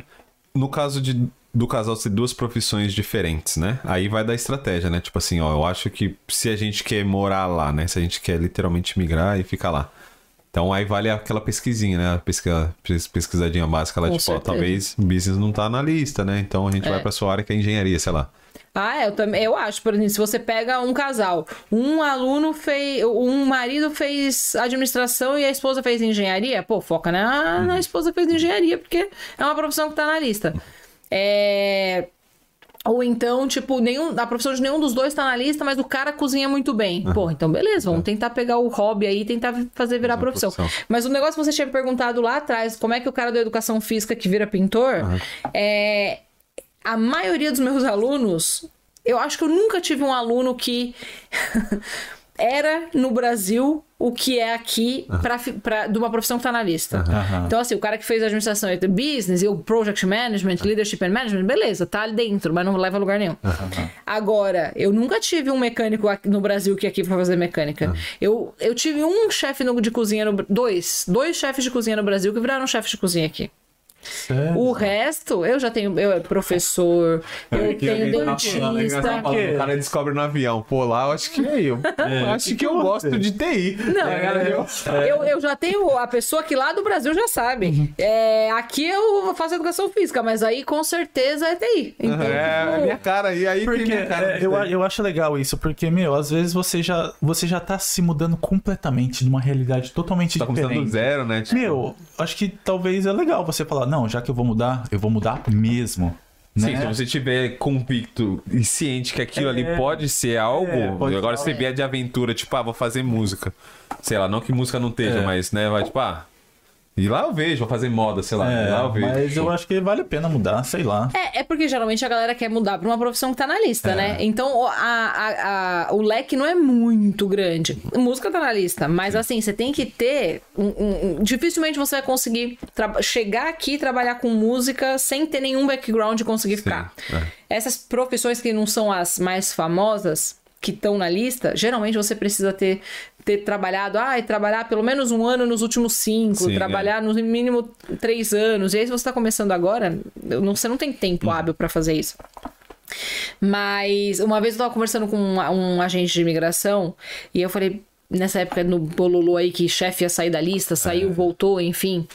no caso de, do casal ser duas profissões diferentes, né? Aí vai dar estratégia, né? Tipo assim, ó, eu acho que se a gente quer morar lá, né? Se a gente quer literalmente migrar e ficar lá. Então aí vale aquela pesquisinha, né? A pesquisa, pes- pesquisadinha básica lá, Com tipo, ó, certeza. talvez business não tá na lista, né? Então a gente vai pra sua área que é engenharia, sei lá. Ah, eu também. Eu acho, por exemplo, se você pega um casal, um aluno fez. Um marido fez administração e a esposa fez engenharia, pô, foca na, na esposa que fez engenharia, porque é uma profissão que tá na lista. É. Ou então, tipo, nenhum, a profissão de nenhum dos dois tá na lista, mas o cara cozinha muito bem. Pô, então beleza, vamos tentar pegar o hobby aí e tentar fazer virar profissão. profissão. Mas o negócio que você tinha me perguntado lá atrás, como é que o cara da educação física que vira pintor, é, a maioria dos meus alunos, eu acho que eu nunca tive um aluno que era no Brasil o que é aqui pra, fi- pra, de uma profissão que tá na lista. Aham. Então, assim, o cara que fez administração e business e o project management, leadership and management, beleza, tá ali dentro, mas não leva a lugar nenhum. Agora, eu nunca tive um mecânico aqui no Brasil que é aqui pra fazer mecânica. Eu, eu tive um chefe no- de cozinha no dois, dois chefes de cozinha no Brasil que viraram chefes de cozinha aqui. Sério? O resto, eu já tenho, eu professor, eu tenho alguém tá falando, é engraçado dentista. falando, O cara descobre no avião. Pô, lá eu acho que é eu. eu acho que eu gosto de TI. Não, É, cara, eu- eu, eu já tenho a pessoa que lá do Brasil já sabe. Uhum. É, aqui eu faço educação física, mas aí com certeza é TI. Então, É, tipo, a minha cara. E aí Porque cara. é, eu, eu acho legal isso, porque, meu, às vezes você já, você já tá se mudando completamente de uma realidade totalmente Tá começando do diferente. zero, né? Tipo, Meu, acho que talvez é legal você falar, não, já que eu vou mudar, eu vou mudar mesmo. Sim, né? se você tiver convicto e ciente que aquilo ali É. pode ser algo, É, pode agora ser se você vier de aventura, tipo, ah, vou fazer música. Sei lá, não que música não esteja, É. mas, né, vai tipo, ah, e lá eu vejo, vou fazer moda, sei lá, É, lá eu vejo. mas eu acho que vale a pena mudar, sei lá. É, é porque geralmente a galera quer mudar pra uma profissão que tá na lista, É. né? Então o- a- a- a- o leque não é muito grande. Música tá na lista, mas assim, você tem que ter. um- um- um- dificilmente você vai conseguir chegar aqui e trabalhar com música sem ter nenhum background e conseguir ficar. é. Essas profissões que não são as mais famosas, que estão na lista, geralmente você precisa ter, ter trabalhado, ah, e trabalhar pelo menos um ano nos últimos cinco, Sim, é. trabalhar no mínimo três anos. E aí, se você está começando agora, não- você não tem tempo Uhum. hábil para fazer isso. Mas uma vez eu tava conversando com um, um agente de imigração e eu falei, nessa época no Bololô aí, que chefe ia sair da lista, saiu, É. voltou, enfim.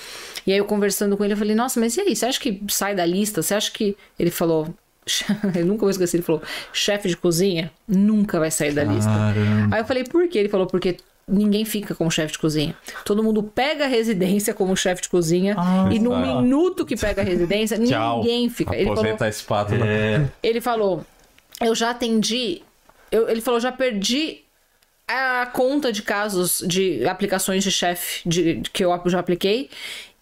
E aí eu conversando com ele, eu falei, nossa, mas e aí? Você acha que sai da lista? Você acha que. Ele falou. Eu nunca vou esquecer, ele falou: chefe de cozinha nunca vai sair da lista. Caramba. Aí eu falei, por quê? Ele falou, porque ninguém fica como chefe de cozinha. Todo mundo pega a residência como chefe de cozinha Ah, e no tá. minuto que pega a residência, ninguém fica. Ele falou, a espátula. É, ele falou, eu já atendi, eu- ele falou, já perdi a conta de casos de aplicações de chefe que eu já apliquei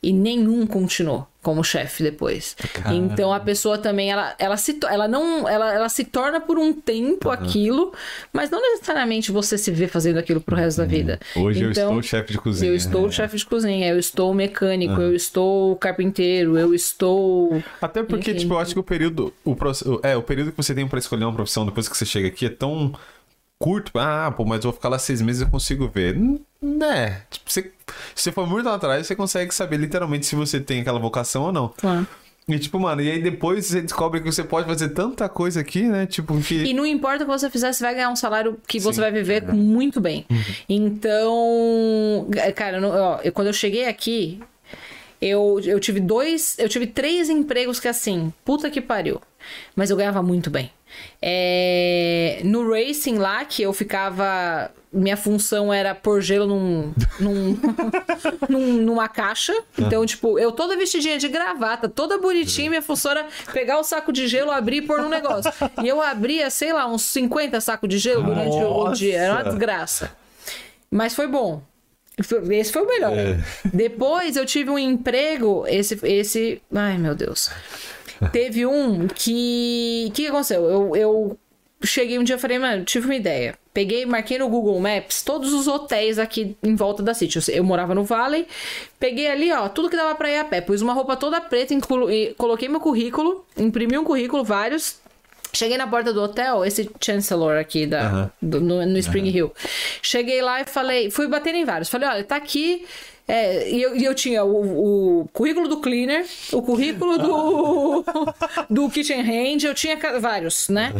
e nenhum continuou como chefe depois. Então a pessoa também ela, ela se ela não ela, ela se torna por um tempo aquilo, mas não necessariamente você se vê fazendo aquilo pro resto da vida. Hoje eu Então, estou chefe de cozinha. Eu estou chefe de cozinha, eu estou mecânico, eu estou carpinteiro, eu estou Até porque, Enfim. tipo, eu acho que o período. O, é, o período que você tem pra escolher uma profissão depois que você chega aqui é tão curto. Ah, pô, mas eu vou ficar lá seis meses e eu consigo ver. Hum, Né? Tipo, você, se você for muito atrás, você consegue saber literalmente se você tem aquela vocação ou não. Claro. E tipo, mano, e aí depois você descobre que você pode fazer tanta coisa aqui, né? Tipo, que. E não importa o que você fizer, você vai ganhar um salário que você vai viver muito bem. Então, cara, eu não- ó, eu- quando eu cheguei aqui, eu, eu tive dois, eu tive três empregos que assim, puta que pariu. Mas eu ganhava muito bem. É, no racing lá, que eu ficava. Minha função era pôr gelo num, num, num- numa caixa. Então, tipo, eu toda vestidinha de gravata, toda bonitinha, minha função era pegar o saco de gelo, abrir e pôr num negócio. E eu abria, sei lá, uns 50 sacos de gelo durante o Nossa! dia. Era uma desgraça. Mas foi bom. Esse foi o melhor. Depois eu tive um emprego, esse, esse. Ai, meu Deus. Teve um que. O que aconteceu? Eu, eu cheguei um dia e falei, mano, tive uma ideia. Peguei, marquei no Google Maps todos os hotéis aqui em volta da City. Eu, eu morava no Valley. Peguei ali, ó, tudo que dava pra ir a pé. Pus uma roupa toda preta, inclu- e coloquei meu currículo, imprimi um currículo, vários. Cheguei na porta do hotel, esse Chancellor aqui da, do- no, no Spring Hill. Cheguei lá e falei, fui bater em vários. Falei, olha, tá aqui. É, e, eu, eu tinha o, o currículo do cleaner, o currículo do, do kitchen hand, eu tinha vários, né?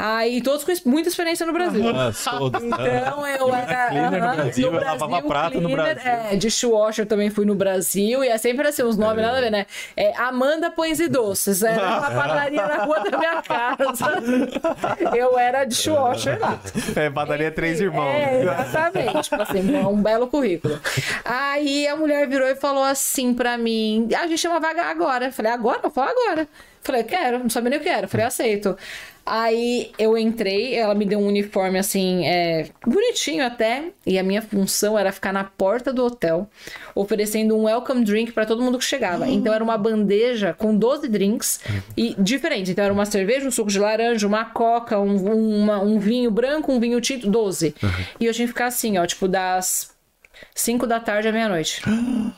Aí todos com muita experiência no Brasil. Ah, todos. Então eu era. Cleaner no Brasil, eu lavava prato no Brasil. É, dishwasher também fui no Brasil. E é sempre assim, uns nomes nada a ver, né? É, Amanda Pães e Doces. Era uma padaria na rua da minha casa. Eu era dishwasher lá. É, padaria Três Irmãos. É, exatamente. Tipo assim, um belo currículo. Aí a mulher virou e falou assim pra mim: a gente chama vaga agora. Eu falei, agora? Eu falei, agora. Falei, quero, não sabia nem o que era. Falei, aceito. Aí eu entrei, ela me deu um uniforme assim, é, bonitinho até, e a minha função era ficar na porta do hotel, oferecendo um welcome drink pra todo mundo que chegava. Então era uma bandeja com 12 drinks e diferentes. Então era uma cerveja, um suco de laranja, uma coca, um, uma- um vinho branco, um vinho tinto, 12. E eu tinha que ficar assim, ó, tipo das 5 da tarde à meia-noite.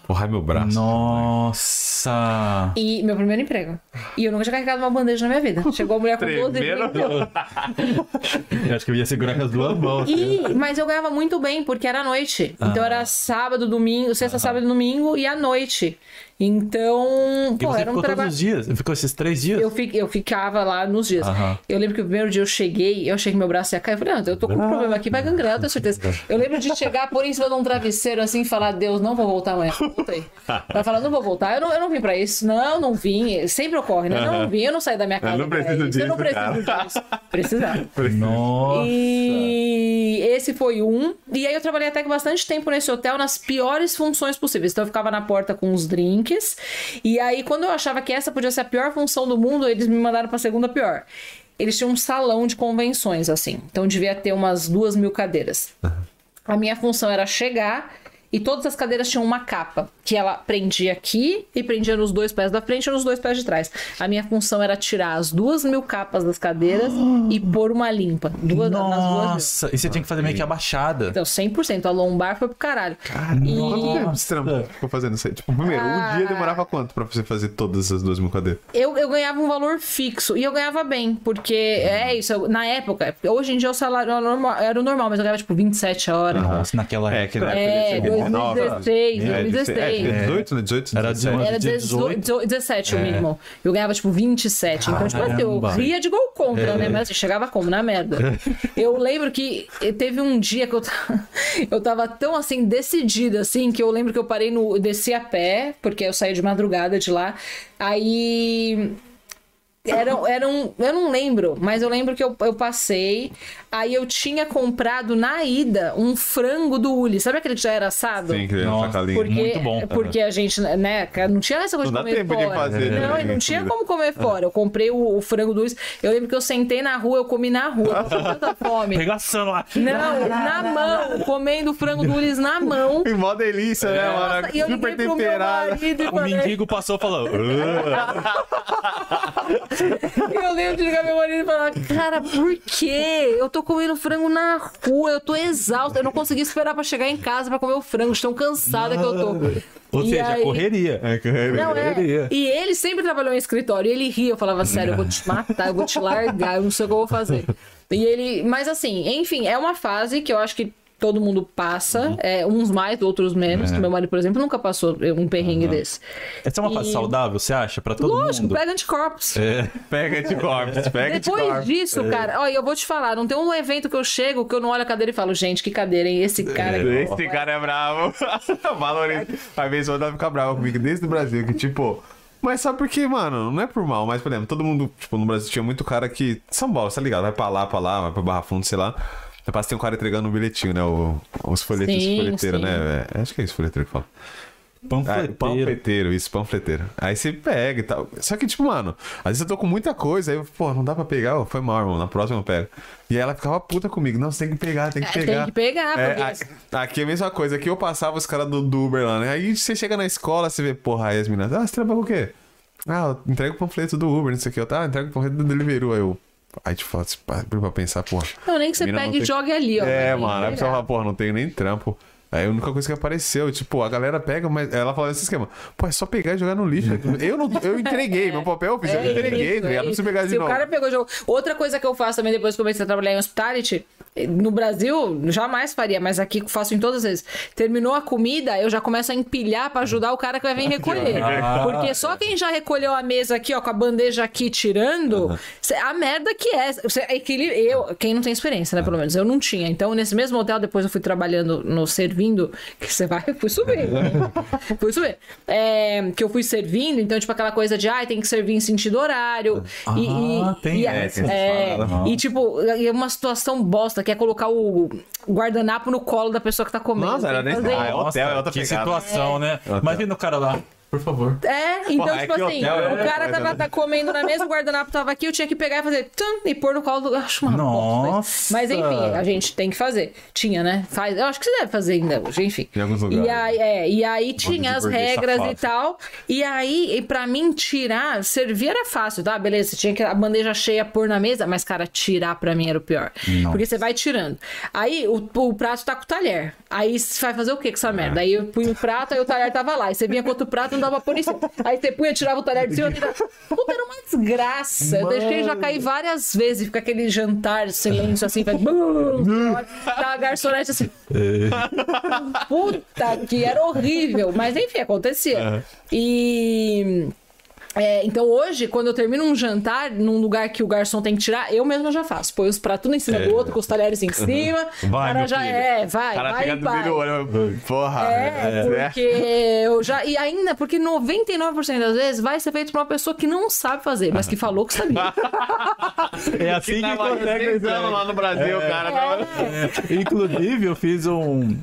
Porra, meu braço. Nossa! E meu primeiro emprego. E eu nunca tinha carregado uma bandeja na minha vida. Chegou a mulher com 12 Tremendo. drinks. Eu acho que eu ia segurar com as duas mãos. E, mas eu ganhava muito bem, porque era à noite. Então era sábado, domingo, sexta, sábado e domingo e à noite. Então, E pô, você era um ficou todos trabalho. os dias? Ficou esses três dias? Eu, fi- eu ficava lá nos dias. Aham. Eu lembro que o primeiro dia eu cheguei, eu achei que meu braço ia cair. Eu falei, não, eu tô com um problema aqui, vai gangrenar, eu tenho certeza. Eu lembro de chegar, pôr em cima de um travesseiro assim e falar, Deus, não vou voltar amanhã. Voltei. Vai falar, não vou voltar. Eu não, eu não vim pra isso. Não, não vim. Sempre ocorre, né? Não, não vim, eu não saí da minha casa. não pra preciso isso. Eu não disso, preciso disso. Precisava. Nossa! E esse foi um. E aí eu trabalhei até que bastante tempo nesse hotel nas piores funções possíveis. Então eu ficava na porta com os drinks. E aí, quando eu achava que essa podia ser a pior função do mundo, eles me mandaram pra segunda pior. Eles tinham um salão de convenções, assim. Então devia ter umas duas mil cadeiras. A minha função era chegar e todas as cadeiras tinham uma capa que ela prendia aqui e prendia nos dois pés da frente e nos dois pés de trás. A minha função era tirar as duas mil capas das cadeiras e pôr uma limpa. Duas, nas duas. Nossa! E você tinha que fazer meio que abaixada. Então, 100%. A lombar foi pro caralho. Quanto E ficou fazendo isso aí? Tipo, primeiro, um dia demorava quanto pra você fazer todas essas duas mil cadeiras? eu, eu ganhava um valor fixo e eu ganhava bem, porque é isso. eu- na época, hoje em dia o salário era o normal, mas eu ganhava tipo 27 horas. Nossa, naquela É, que na É, época de 19, 2016, é, 2016. É, 18, né? 18, Era 17. Era 18. 18, 17 o mínimo. Eu ganhava, tipo, 27. Então, tipo assim, eu Caramba. ria de gol contra, né? Mas assim, chegava como? Na merda. Eu lembro que teve um dia que eu, eu tava tão, assim, decidida, assim, que eu lembro que eu parei no... Desci a pé, porque eu saí de madrugada de lá. Aí... Era, era um, eu não lembro, mas eu lembro que eu, eu passei. Aí eu tinha comprado na ida um frango do Uli. Sabe aquele que já era assado? Sim, que era Nossa, sacalinho. Porque, Muito bom. Porque a gente, né, não tinha essa coisa Não de dá comer tempo de fora. fazer, né, não, e não tinha como comer fora. Eu comprei o, o frango do Luiz. Eu lembro que eu sentei na rua, eu comi na rua, com tanta fome. Pegaçando lá. Não, na mão, comendo o frango do Luiz na mão. E mó delícia, né, mano? Nossa, e eu Super liguei pro meu temperada. marido e O mendigo passou e falou. "Ah." Eu lembro de ligar meu marido e falar, cara, por quê? Eu tô comendo frango na rua, eu tô exausta, eu não consegui esperar pra chegar em casa pra comer o frango, de tão cansada que eu tô. Ou E seja, aí- correria. É, que é- Não, é. Correria. E ele sempre trabalhou em escritório. E ele ria, eu falava, sério, eu vou te matar, eu vou te largar, eu não sei o que eu vou fazer. E ele. Mas assim, enfim, é uma fase que eu acho que todo mundo passa. É, uns mais, outros menos. É. Meu marido, por exemplo, nunca passou um perrengue desse. Essa é uma fase E- saudável, você acha? Pra todo Lógico, mundo? pega anticorpos. É. Pega anticorpos, pega Depois anticorpos. disso, cara, olha, eu vou te falar, não tem um evento que eu chego que eu não olho a cadeira e falo, gente, que cadeira, hein? Esse cara aqui. Esse cara é bravo. Valoriza. Às vezes o Odão fica bravo comigo desde o Brasil, que tipo, Mas sabe por quê, mano? Não é por mal, mas, por exemplo, todo mundo, tipo, no Brasil tinha muito cara que. São Paulo, tá ligado? Vai pra lá, pra lá, vai pra Barra Fundo, sei lá. Depois tem um cara entregando um bilhetinho, né? O, os folhetos Sim, folheteiros, sim. né? É, acho que é isso, folheteiro que fala. Ah, Panfleteiro. panfleteiro, isso, panfleteiro. Aí você pega e tal. Só que, tipo, mano, às vezes eu tô com muita coisa, aí eu, pô, não dá pra pegar, Ô, foi mal, irmão, na próxima eu pego. E aí ela ficava puta comigo, não, você tem que pegar, tem que É, pegar. tem que pegar, É, porque- aqui é a mesma coisa, aqui eu passava os caras do, do Uber lá, né? Aí você chega na escola, você vê, porra, aí as meninas, ah, você trabalha com o quê? Ah, eu entrego o panfleto do Uber, não sei o que, eu, tá, entrego o panfleto do Deliveroo, aí eu. Aí te falo, pra, pensar, porra. Não, nem que você pegue e tem- jogue ali, ó. É, mano. Aí pegar. fala, porra, não tenho nem trampo. Aí a única coisa que apareceu, tipo, a galera pega, mas ela fala esse esquema. Pô, é só pegar e jogar no lixo. Eu não, eu entreguei, meu papel eu fiz, eu É entreguei, isso, tá é ligado? Não pegar de Se novo. o cara pegou o jogo. Outra coisa que eu faço também depois que comecei a trabalhar em hospitality, no Brasil, jamais faria, mas aqui faço em todas as vezes. Terminou a comida, eu já começo a empilhar pra ajudar o cara que vai vir recolher. Ah. Porque só quem já recolheu a mesa aqui, ó, com a bandeja aqui tirando, a merda que é. Cê, equili- eu, quem não tem experiência, né, pelo menos, eu não tinha. Então, nesse mesmo hotel, depois eu fui trabalhando no servindo, que você vai, fui subir. fui subir. É, que eu fui servindo, então, tipo, aquela coisa de, ai, tem que servir em sentido horário. e, Ah, e, tem e, é, fala. e, tipo, é uma situação bosta, que é colocar o guardanapo no colo da pessoa que tá comendo. Nossa, era Tem que nem- Ah, é hotel, é outra que pegada. situação, né? Imagina o cara lá, por favor. É, então, Porra, é tipo que assim, hotel é o cara coisa, tava né? tá comendo na mesa, o guardanapo tava aqui, eu tinha que pegar e fazer tum, e pôr no colo do. Acho uma Nossa! Mas enfim, a gente tem que fazer. Tinha, né? Faz... Eu acho que você deve fazer ainda hoje, enfim. Em alguns lugares. E aí, é, e aí tinha as regras safado. e tal. E aí, e pra mim, tirar, servir era fácil, tá? Beleza, você tinha que a bandeja cheia pôr na mesa, mas, cara, tirar pra mim era o pior. Nossa. Porque você vai tirando. Aí o, o prato tá com o talher. Aí você vai fazer o que com essa merda? Aí eu punho o prato, aí o talher tava lá. Aí você vinha com outro prato, dava em cima. Aí você punha, tirava o talher de cima tirava. Puta, era uma desgraça. Eu deixei já cair várias vezes. Fica aquele jantar, silêncio assim, faz. bum, Tá a garçonete assim. Puta, que era horrível. Mas enfim, acontecia. E. é, então hoje, quando eu termino um jantar num lugar que o garçom tem que tirar, eu mesma já faço. Põe os pratos um em cima do outro, com os talheres em cima. Vai, cara meu já filho. é, vai, O cara vai, pega do vai. vídeo, olha, porra. É, porque eu já. E ainda, porque 99% das vezes vai ser feito pra uma pessoa que não sabe fazer, mas que falou que sabia. É assim que Tava consegue. lá no Brasil, cara. tava- Inclusive, eu fiz um.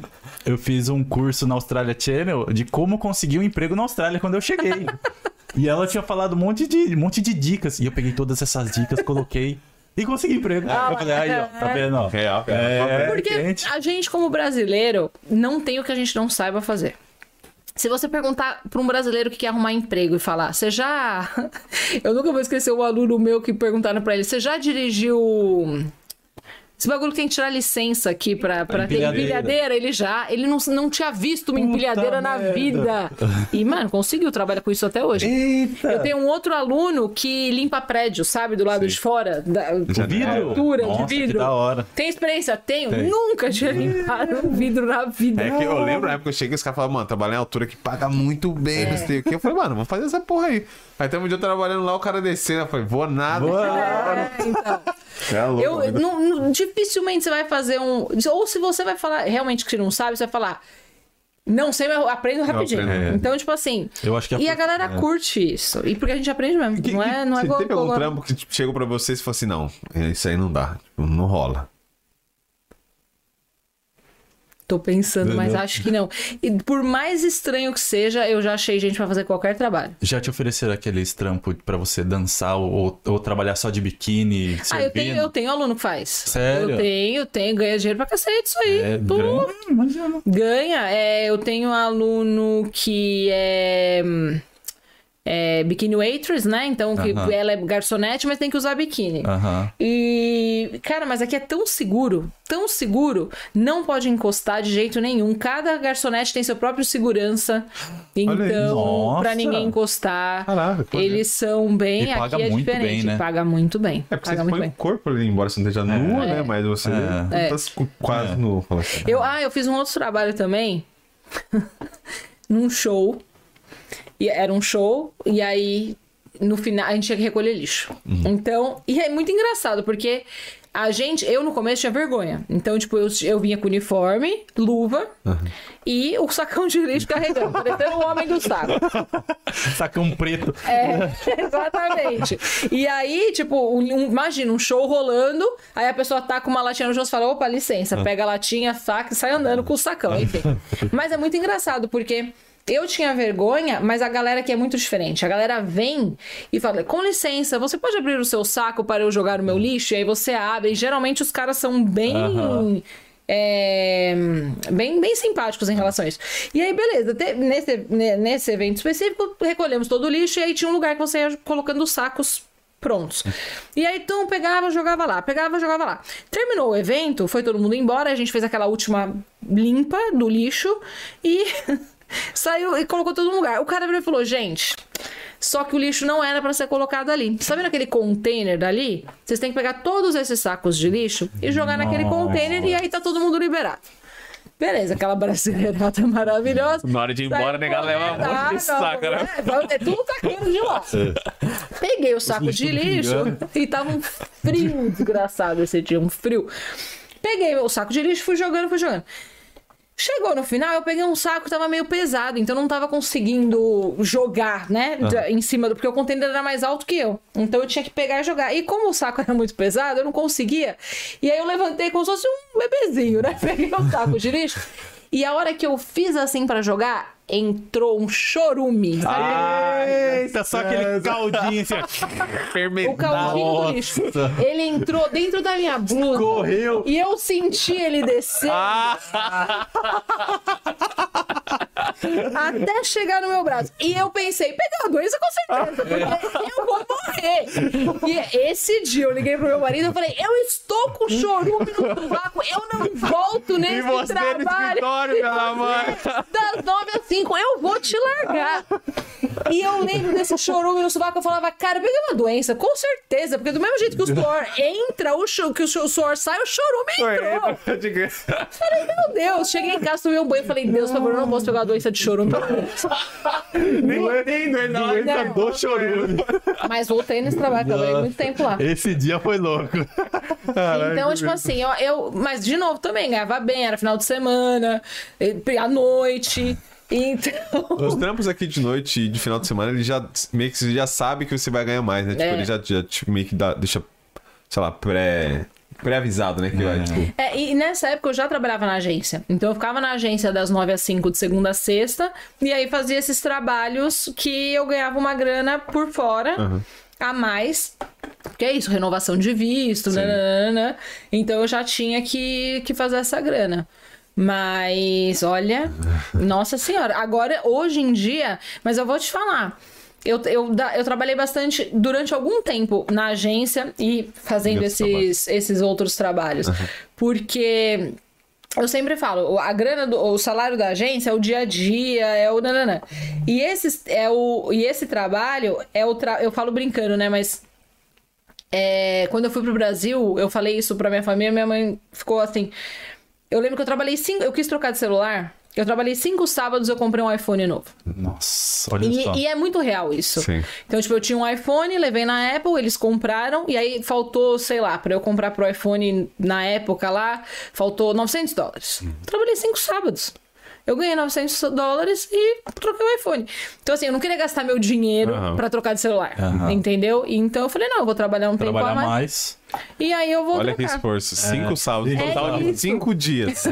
Eu fiz um curso na Australia Channel de como conseguir um emprego na Austrália quando eu cheguei. e ela tinha falado um monte de, um monte de dicas. E eu peguei todas essas dicas, coloquei e consegui emprego. Ah, eu falei, aí, ó, tá vendo? Ó. Real, real. É, Porque quente. a gente, como brasileiro, não tem o que a gente não saiba fazer. Se você perguntar para um brasileiro que quer arrumar emprego e falar, você já. Eu nunca vou esquecer o aluno meu que perguntaram para ele, você já dirigiu. Esse bagulho tem que tirar licença aqui pra, pra ter Empilhadeira. empilhadeira, ele já. Ele não, não tinha visto uma Puta empilhadeira na merda. vida. E, mano, conseguiu trabalhar com isso até hoje. Eita! Eu tenho um outro aluno que limpa prédio, sabe? Do lado de fora. Da, O vidro? altura Nossa, de vidro. Que da hora. Tem experiência? Tenho. Tem. Nunca tinha limpado um vidro na vida. É que eu lembro na época que eu cheguei, os caras falavam, mano, trabalhar em altura que paga muito bem, É. não sei o que. Eu falei, mano, vamos fazer essa porra aí. Aí tem um dia eu trabalhando lá, o cara descendo, eu falei, vou nada. É, então. É louco, Eu, vida. não- não- dificilmente você vai fazer um. Ou se você vai falar realmente que você não sabe, você vai falar. Não sei, mas eu aprendo rapidinho. aprendo, é. Então, tipo assim. Eu acho que é E a galera é. curte isso. E porque a gente aprende mesmo. Que- não é, não é. Teve algum trampo que tipo, chegou pra você e falou assim, não, isso aí não dá, tipo, não rola. Tô pensando, mas Entendeu? acho que não. E por mais estranho que seja, eu já achei gente pra fazer qualquer trabalho. Já te ofereceram aqueles trampos pra você dançar ou, ou trabalhar só de biquíni, Ah, eu tenho, eu tenho aluno que faz. Sério? Eu tenho, tenho, ganha dinheiro pra cacete isso aí. É, Pô. Ganha. É, eu tenho um aluno que é, hum, é bikini waitress, né? Então que Aham. ela é garçonete, mas tem que usar biquíni. Aham. E, cara, mas aqui é tão seguro, tão seguro, não pode encostar de jeito nenhum. Cada garçonete tem seu próprio segurança. Então, pra Nossa. ninguém encostar. Caraca, Eles são bem. E paga aqui é muito diferente. bem, né? Paga muito bem. É porque paga você põe bem. o corpo ali, embora você não esteja nua, né? Mas você É. tá cu- quase nu. fala assim. Eu, ah, eu fiz um outro trabalho também. num show. E era um show, e aí no final a gente tinha que recolher lixo. Então, e é muito engraçado, porque A gente, eu no começo tinha vergonha. Então, tipo, eu, eu vinha com uniforme, luva e o sacão de lixo carregando, parecendo o homem do saco. Sacão preto. É, exatamente. E aí, tipo, um- imagina um show rolando, aí a pessoa tá com uma latinha no chão e fala: opa, licença, pega a latinha, saca e sai andando com o sacão, enfim. Mas é muito engraçado, porque. Eu tinha vergonha, mas a galera aqui é muito diferente. A galera vem e fala: com licença, você pode abrir o seu saco para eu jogar o meu lixo? E aí você abre. E geralmente os caras são bem. é, bem, bem simpáticos em relação a isso. E aí, beleza, te- nesse, ne- nesse evento específico, recolhemos todo o lixo e aí tinha um lugar que você ia colocando os sacos prontos. E aí, então, pegava, jogava lá, pegava, jogava lá. Terminou o evento, foi todo mundo embora, a gente fez aquela última limpa do lixo e saiu e colocou todo no lugar. O cara virou e falou, gente... Só que o lixo não era para ser colocado ali. Sabe naquele container dali? Vocês têm que pegar todos esses sacos de lixo e jogar naquele container e aí tá todo mundo liberado. Beleza, aquela brasileirada maravilhosa. Na hora de ir embora, Sai a nega leva um monte de Ah, saco, né? É, é tudo sacando de lá. Peguei o saco de lixo e tava um frio desgraçado esse dia, um frio. Peguei o saco de lixo, fui jogando, fui jogando. Chegou no final, eu peguei um saco que tava meio pesado, então eu não tava conseguindo jogar, né? da- Em cima do. Porque o container era mais alto que eu. Então eu tinha que pegar e jogar. E como o saco era muito pesado, eu não conseguia. E aí eu levantei como se fosse um bebezinho, né? Peguei o saco de lixo. E a hora que eu fiz assim pra jogar, entrou um chorume. Eita, só aquele caldinho assim, ó. O caldinho do lixo. Ele entrou dentro da minha blusa. Correu. E eu senti ele descer até chegar no meu braço. E eu pensei, pegar a doença com certeza, porque eu vou morrer. E esse dia eu liguei pro meu marido e falei, eu estou com chorume no sovaco, eu não volto nesse E você trabalho. você, mãe. Das nove às cinco, eu vou te largar. E eu lembro desse chorume no sovaco, eu falava, cara, eu peguei uma doença, com certeza, porque do mesmo jeito que o suor entra, o, que o suor sai, o chorume entrou. Falei, meu Deus, cheguei em casa, tomei um banho e falei, Deus, por favor, eu não posso pegar uma doença de chorume. Nem entendo, Não, Doença não. do chorume. Mas voltei nesse trabalho, trabalhei muito tempo lá. Esse dia foi louco. Então, tipo assim, eu, eu- Mas, de novo, também ganhava bem, era final de semana, à noite. Então. Os trampos aqui de noite e de final de semana, ele já meio que você já sabe que você vai ganhar mais, né? Tipo, É. ele já, já tipo, meio que dá, deixa, sei lá, pré, pré-avisado, né? Que vai, tipo, É, e nessa época eu já trabalhava na agência. Então eu ficava na agência das 9 às 5 de segunda a sexta. E aí fazia esses trabalhos que eu ganhava uma grana por fora. A mais. Que é isso, renovação de visto, nananana. Então eu já tinha que, que fazer essa grana. Mas, olha, nossa senhora, agora, hoje em dia, mas eu vou te falar. Eu, eu, eu trabalhei bastante durante algum tempo na agência e fazendo esses, esses outros trabalhos. Porque eu sempre falo, o- a grana do o salário da agência é o dia a dia, é o nananã. E esse é o e esse trabalho é o tra... eu falo brincando, né, mas é, quando eu fui pro Brasil, eu falei isso pra minha família, minha mãe ficou assim. Eu lembro que eu trabalhei cinco, eu quis trocar de celular. Eu trabalhei cinco sábados, eu comprei um iPhone novo. Nossa, olha só. E, e é muito real isso. Sim. Então, tipo, eu tinha um iPhone, levei na Apple, eles compraram, e aí faltou, sei lá, pra eu comprar pro iPhone na época lá, faltou 900 dólares. Trabalhei cinco sábados. Eu ganhei 900 dólares e troquei o iPhone. Então, assim, eu não queria gastar meu dinheiro Aham. pra trocar de celular. Aham. Entendeu? Então, eu falei, não, eu vou trabalhar um Trabalhar tempo a mais. mais. E aí eu vou olha que trocar. esforço. Cinco sábados, É total de cinco dias.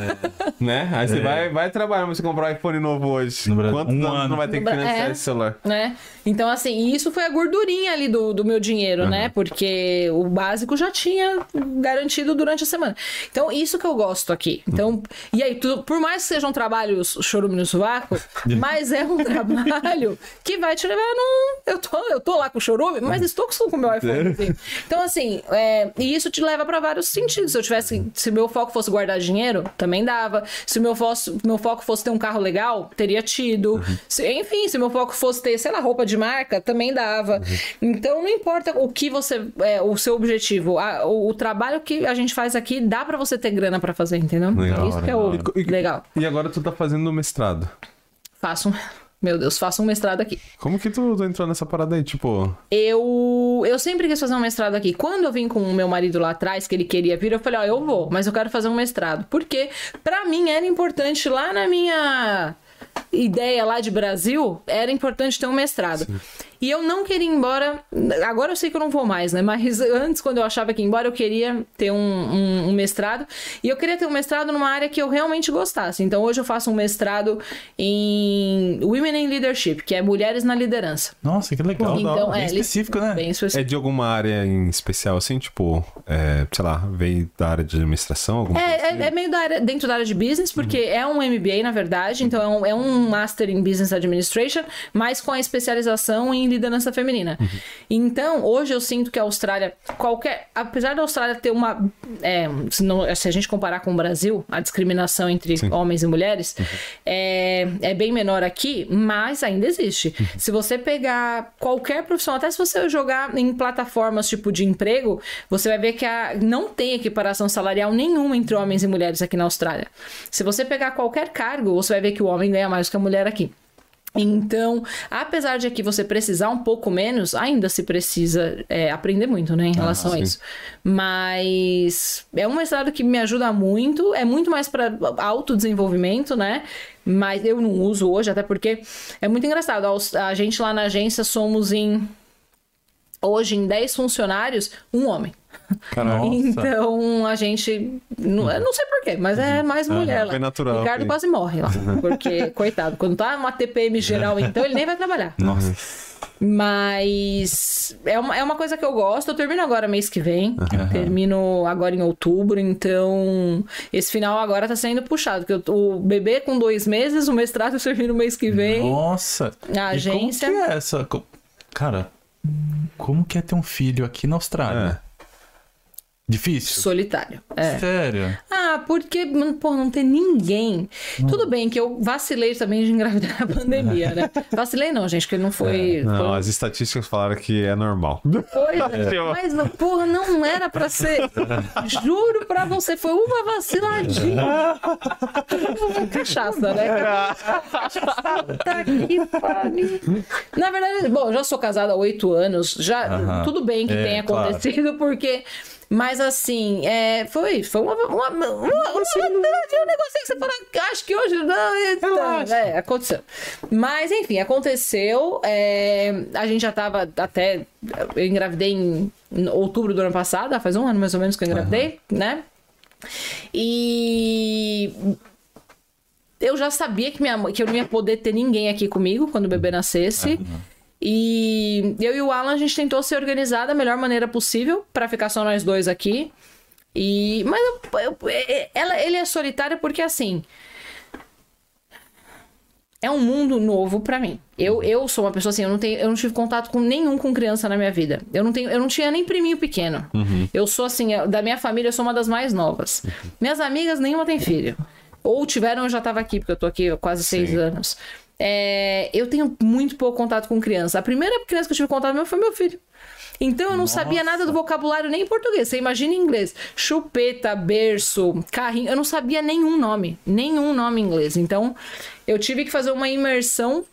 Né? Aí você vai, vai trabalhar, mas você comprar um iPhone novo hoje. No Quantos um anos ano. não vai ter que financiar é. esse celular? né? Então, assim, isso foi a gordurinha ali do, do meu dinheiro, né? Porque o básico já tinha garantido durante a semana. Então, isso que eu gosto aqui. Então, e aí, tu- por mais que sejam trabalhos chorume no sovaco, mas é um trabalho que vai te levar num. Eu tô, eu tô lá com chorume, mas estou com o meu iPhone. assim. Então, assim, é, e isso te leva pra vários sentidos. Se eu tivesse. Se meu foco fosse guardar dinheiro, também dava. Se meu foco, meu foco fosse ter um carro legal, teria tido. Se- enfim, se meu foco fosse ter, sei lá, roupa de marca, também dava. Então, não importa o que você. É, o seu objetivo. A- o, o trabalho que a gente faz aqui dá pra você ter grana pra fazer, entendeu? Legal, Isso que é o E- e- legal. E agora tu tá fazendo mestrado. Faço um meu Deus, faça um mestrado aqui. Como que tu, tu entrou nessa parada aí? Tipo, Eu, eu sempre quis fazer um mestrado aqui. Quando eu vim com o meu marido lá atrás, que ele queria vir, eu falei, ó, eu vou, mas eu quero fazer um mestrado. Porque, pra mim, era importante lá na minha ideia lá de Brasil, era importante ter um mestrado. E eu não queria ir embora. Agora eu sei que eu não vou mais, né? Mas antes, quando eu achava que ia embora, eu queria ter um, um- um mestrado. E eu queria ter um mestrado numa área que eu realmente gostasse. Então hoje eu faço um mestrado em Women in Leadership, que é mulheres na liderança. Nossa, que legal. Então, bem é, específico, né? Bem específico. é de alguma área em especial, assim? Tipo, é, sei lá, veio da área de administração? Alguma coisa assim? É, é, é meio da área, dentro da área de business, porque é um MBA, na verdade, então é um, é um Master in Business Administration, mas com a especialização em liderança feminina. Então, hoje eu sinto que a Austrália, qualquer. Apesar da Austrália ter uma. é, se, não- se a gente comparar com o Brasil, a discriminação entre homens e mulheres é, é bem menor aqui, mas ainda existe. Se você pegar qualquer profissão, até se você jogar em plataformas tipo de emprego, você vai ver que a, não tem equiparação salarial nenhuma entre homens e mulheres aqui na Austrália. Se você pegar qualquer cargo, você vai ver que o homem ganha mais que a mulher aqui. Então, apesar de aqui você precisar um pouco menos, ainda se precisa é, aprender muito, né, em relação a sim. isso. Mas é um mestrado que me ajuda muito, é muito mais para autodesenvolvimento, né? Mas eu não uso hoje, até porque é muito engraçado. A- A gente lá na agência somos em. Hoje, em 10 funcionários, um homem. Nossa. Então a gente. Não, eu não sei porquê, mas é mais mulher lá. foi natural, Ricardo foi. quase morre lá. Porque, coitado, quando tá uma TPM geral, então, ele nem vai trabalhar. Nossa. Mas é uma, é uma coisa que eu gosto. Eu termino agora mês que vem. Termino agora em outubro. Então, esse final agora tá sendo puxado. Porque eu- o bebê com dois meses, o mestrado eu termino mês que vem. Nossa. A E agência- como que é essa? Cara, como que é ter um filho aqui na Austrália? Difícil? Solitário. É. Sério? Ah, porque, pô, não tem ninguém. Tudo bem que eu vacilei também de engravidar na pandemia, né? Vacilei não, gente, que não foi. Não, foi- as estatísticas falaram que é normal. Foi, mas, não- porra, não era pra ser. Juro pra você, foi uma vaciladinha. Cachaça, né? Puta que pariu. Na verdade, bom, já sou casada há oito anos, já Aham. tudo bem que É, tenha claro. acontecido, porque. Mas assim, é, foi, foi uma, uma, uma, uma- um negocinho que você fala, acho que hoje não, eita, é, aconteceu. Mas enfim, aconteceu. é, a gente já tava até. Eu engravidei em outubro do ano passado, faz um ano mais ou menos que eu engravidei, né? E eu já sabia que, minha, que eu não ia poder ter ninguém aqui comigo quando o bebê nascesse. E eu e o Alan, a gente tentou se organizar da melhor maneira possível pra ficar só nós dois aqui. E mas eu- eu- é- ela, ele é solitário porque assim é um mundo novo pra mim. Eu, eu sou uma pessoa assim, eu não tenho, eu não tive contato com nenhum com criança na minha vida. Eu não tenho, eu não tinha nem priminho pequeno. Eu sou assim, da minha família eu sou uma das mais novas. Minhas amigas nenhuma tem filho. Ou tiveram, eu já tava aqui, porque eu tô aqui há quase seis anos. É, eu tenho muito pouco contato com criança. A primeira criança que eu tive contato meu foi meu filho. Então eu não sabia nada do vocabulário nem em português. Você imagina em inglês. Chupeta, berço, carrinho. Eu não sabia nenhum nome. Nenhum nome em inglês. Então eu tive que fazer uma imersão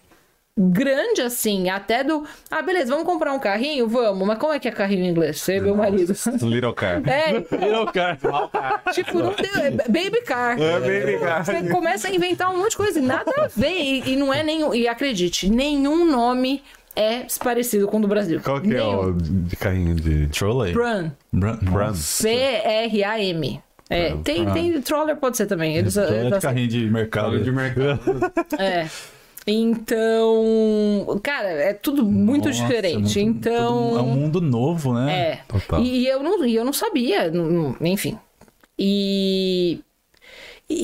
grande assim. Até do. Ah, beleza, vamos comprar um carrinho? Vamos. Mas como é que é carrinho em inglês? Você e meu marido. Little car. É, Eu, cara. tipo, não deu. é Baby car. É, baby car. Você começa a inventar um monte de coisa e nada a ver. E, e não é nenhum. E acredite, nenhum nome é parecido com o do Brasil. Qual que é Nenhum. o de carrinho de... Trolley. Bran. Bran. Nossa. P-R-A-M. É, tem, tem troller, pode ser também. Eles, é de carrinho de mercado. de mercado. É. Então, cara, é tudo muito Nossa, diferente. é muito- então, tudo- É um mundo novo, né? é. Total. E, e eu não, e eu não sabia, não- não- enfim. E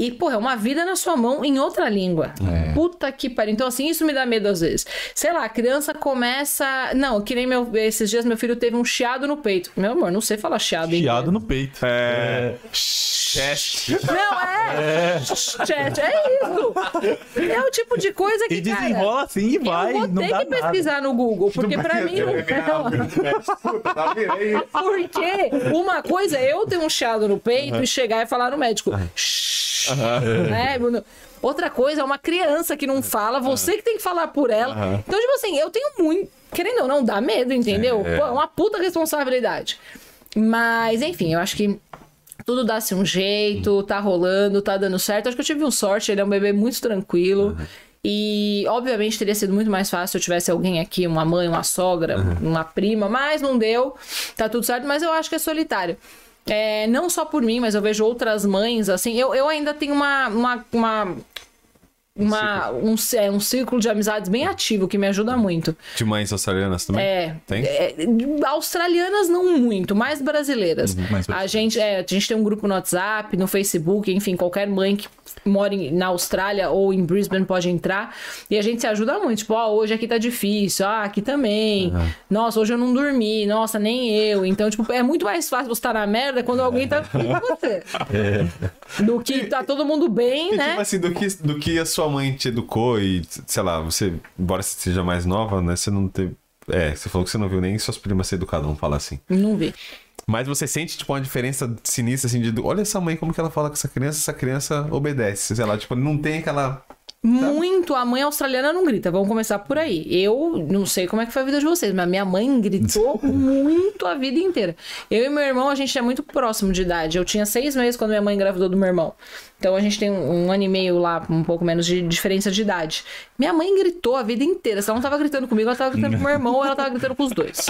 e, porra, é uma vida na sua mão em outra língua. É. Puta que pariu. Então, assim, isso me dá medo às vezes. Sei lá, a criança começa. Não, que nem meu... esses dias meu filho teve um chiado no peito. Meu amor, não sei falar chiado. em Chiado no peito. É. Chest. Não, é. Chat, é isso. É o tipo de coisa que. E desenrola assim e vai. Eu vou não ter dá que pesquisar no Google, porque pra mim não Puta, tá virei. Porque uma coisa é eu ter um chiado no peito e chegar e falar no médico. "Shh", shh, né? Outra coisa é uma criança que não fala, você que tem que falar por ela. Então, tipo assim, eu tenho muito. Querendo ou não, dá medo, entendeu? É. Pô, é uma puta responsabilidade. Mas, enfim, eu acho que tudo dá-se um jeito, tá rolando, tá dando certo. Acho que eu tive um sorte, ele é um bebê muito tranquilo. E, obviamente, teria sido muito mais fácil se eu tivesse alguém aqui, uma mãe, uma sogra, uma prima, mas não deu, tá tudo certo, mas eu acho que é solitário. É, não só por mim, mas eu vejo outras mães, assim, eu, eu ainda tenho uma, uma, uma, uma- um, é, um círculo de amizades bem ativo que me ajuda muito. De mães australianas também? É, Tem? é, australianas não muito, mais brasileiras. mais a gente é, a gente tem um grupo no WhatsApp, no Facebook, enfim, qualquer mãe que mora em- na Austrália ou em Brisbane pode entrar e a gente se ajuda muito. Tipo, ó, hoje aqui tá difícil, ah, aqui também. Nossa, hoje eu não dormi, nossa, nem eu. Então, tipo, é muito mais fácil você estar na merda quando alguém tá com você. Do que tá todo mundo bem, E, né? tipo assim, do que, do que a sua mãe te educou e, sei lá, você, embora você seja mais nova, né, você não teve... É, você falou que você não viu nem suas primas ser educadas, vamos falar assim. Não vi. Mas você sente, tipo, uma diferença sinistra, assim, de... Olha essa mãe, como que ela fala com essa criança, essa criança obedece, sei lá, tipo, não tem aquela... Muito. A mãe australiana não grita. Vamos começar por aí. Eu não sei como é que foi a vida de vocês, mas minha mãe gritou muito a vida inteira. Eu e meu irmão, a gente é muito próximo de idade. Eu tinha seis meses quando minha mãe engravidou do meu irmão. Então a gente tem um, um ano e meio lá, um pouco menos de diferença de idade. Minha mãe gritou a vida inteira. Se ela não tava gritando comigo, ela tava gritando com meu irmão ou ela tava gritando com os dois.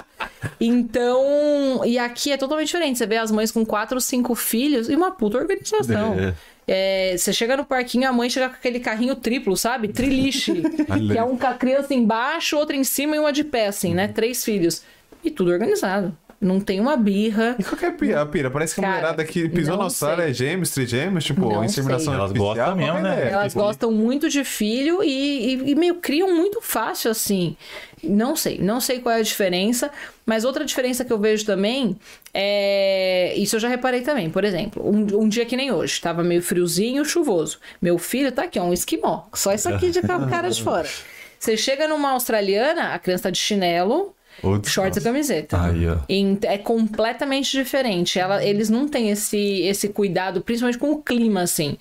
Então, e aqui é totalmente diferente. Você vê as mães com quatro, cinco filhos e uma puta organização. É. É, você chega no parquinho, a mãe chega com aquele carrinho triplo, sabe? Triliche. Que é um com a criança embaixo, outra em cima e uma de pé, assim, né? Três filhos. E tudo organizado. Não tem uma birra. E qual que é a pira? a pira? Parece que a mulherada que pisou na Austrália é gêmeos, trigêmeos, tipo, Não inseminação sei. Elas artificial, gostam mesmo, né? Elas Tipo, gostam muito de filho e, e- e meio criam muito fácil, assim. Não sei, não sei qual é a diferença, mas outra diferença que eu vejo também é. Isso eu já reparei também. Por exemplo, um, um dia que nem hoje, tava meio friozinho, chuvoso. Meu filho tá aqui, ó, um esquimó. Só isso aqui de cara de fora. Você chega numa australiana, a criança tá de chinelo, Outro- shorts e camiseta. Ó. Em- É completamente diferente. Ela- eles não têm esse, esse cuidado, principalmente com o clima, assim.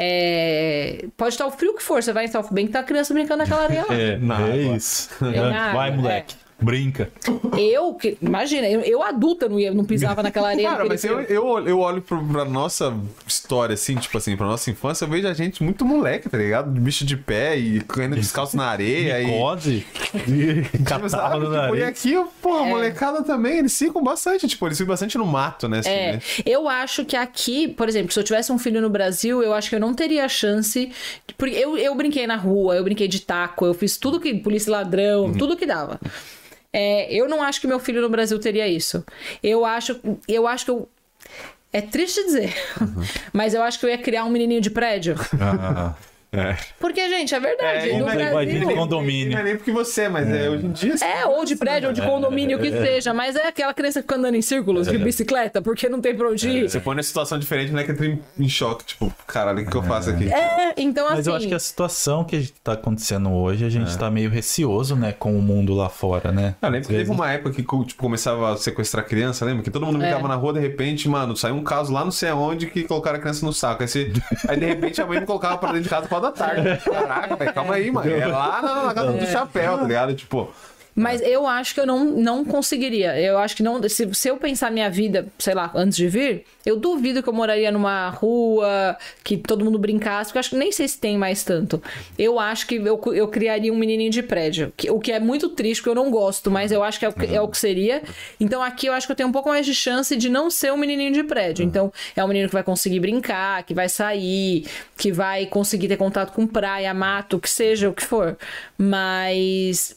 É, Pode estar o frio que for, você vai em South Bank, tá a criança brincando naquela areia lá. É, Na é água. isso. na Vai, água, moleque. Brinca. Eu, que- imagina, eu, eu adulta não, ia, não pisava naquela areia. Cara, mas eu, eu, eu olho pro, pra nossa história, assim, tipo assim, pra nossa infância, eu vejo a gente muito moleque, tá ligado? Bicho de pé e correndo descalço na areia e. Micose. Tipo, Catava sabe? no Tipo, e aqui, pô, a molecada também, eles ficam bastante, tipo, eles ficam bastante no mato, né? assim, É, né? eu acho que aqui, por exemplo, se eu tivesse um filho no Brasil, eu acho que eu não teria a chance. Porque eu, eu brinquei na rua, eu brinquei de taco, eu fiz tudo que. polícia e ladrão, Uhum. tudo que dava. É, eu não acho que meu filho no Brasil teria isso. Eu acho, eu acho que eu. É triste dizer, Uhum. mas eu acho que eu ia criar um menininho de prédio. Ah, É. Porque, gente, é verdade. É, no Brasil... de Não condomínio. é nem porque você é, mas é, hoje em dia. É, ou de prédio, ou de condomínio, o que seja. Mas é aquela criança que fica andando em círculos de bicicleta, porque não tem pra onde ir. Você põe numa situação diferente, né? Que entra em, em choque, tipo, caralho, o que, que eu faço aqui? É, então assim. Mas eu acho que a situação que tá acontecendo hoje, a gente tá meio receoso, né, com o mundo lá fora, né? Eu lembro que teve uma época que tipo, começava a sequestrar criança, lembra? Que todo mundo brincava É. na rua, de repente, mano, saiu um caso lá não sei aonde que colocaram a criança no saco. Aí, você- aí de repente a mãe me colocava pra dentro de casa quatro da tarde. Caraca, velho, calma aí, mano. É lá na, na casa do chapéu, tá ligado? Tipo, Mas eu acho que eu não, não conseguiria. Eu acho que não. Se, se eu pensar minha vida, sei lá, antes de vir, eu duvido que eu moraria numa rua que todo mundo brincasse, porque eu acho que nem sei se tem mais tanto. Eu acho que eu, eu criaria um menininho de prédio. que- o que é muito triste, porque eu não gosto, mas eu acho que é o, que- é o que seria. Então aqui eu acho que eu tenho um pouco mais de chance de não ser um menininho de prédio. Então é um menino que vai conseguir brincar, que vai sair, que vai conseguir ter contato com praia, mato, que seja o que for. Mas.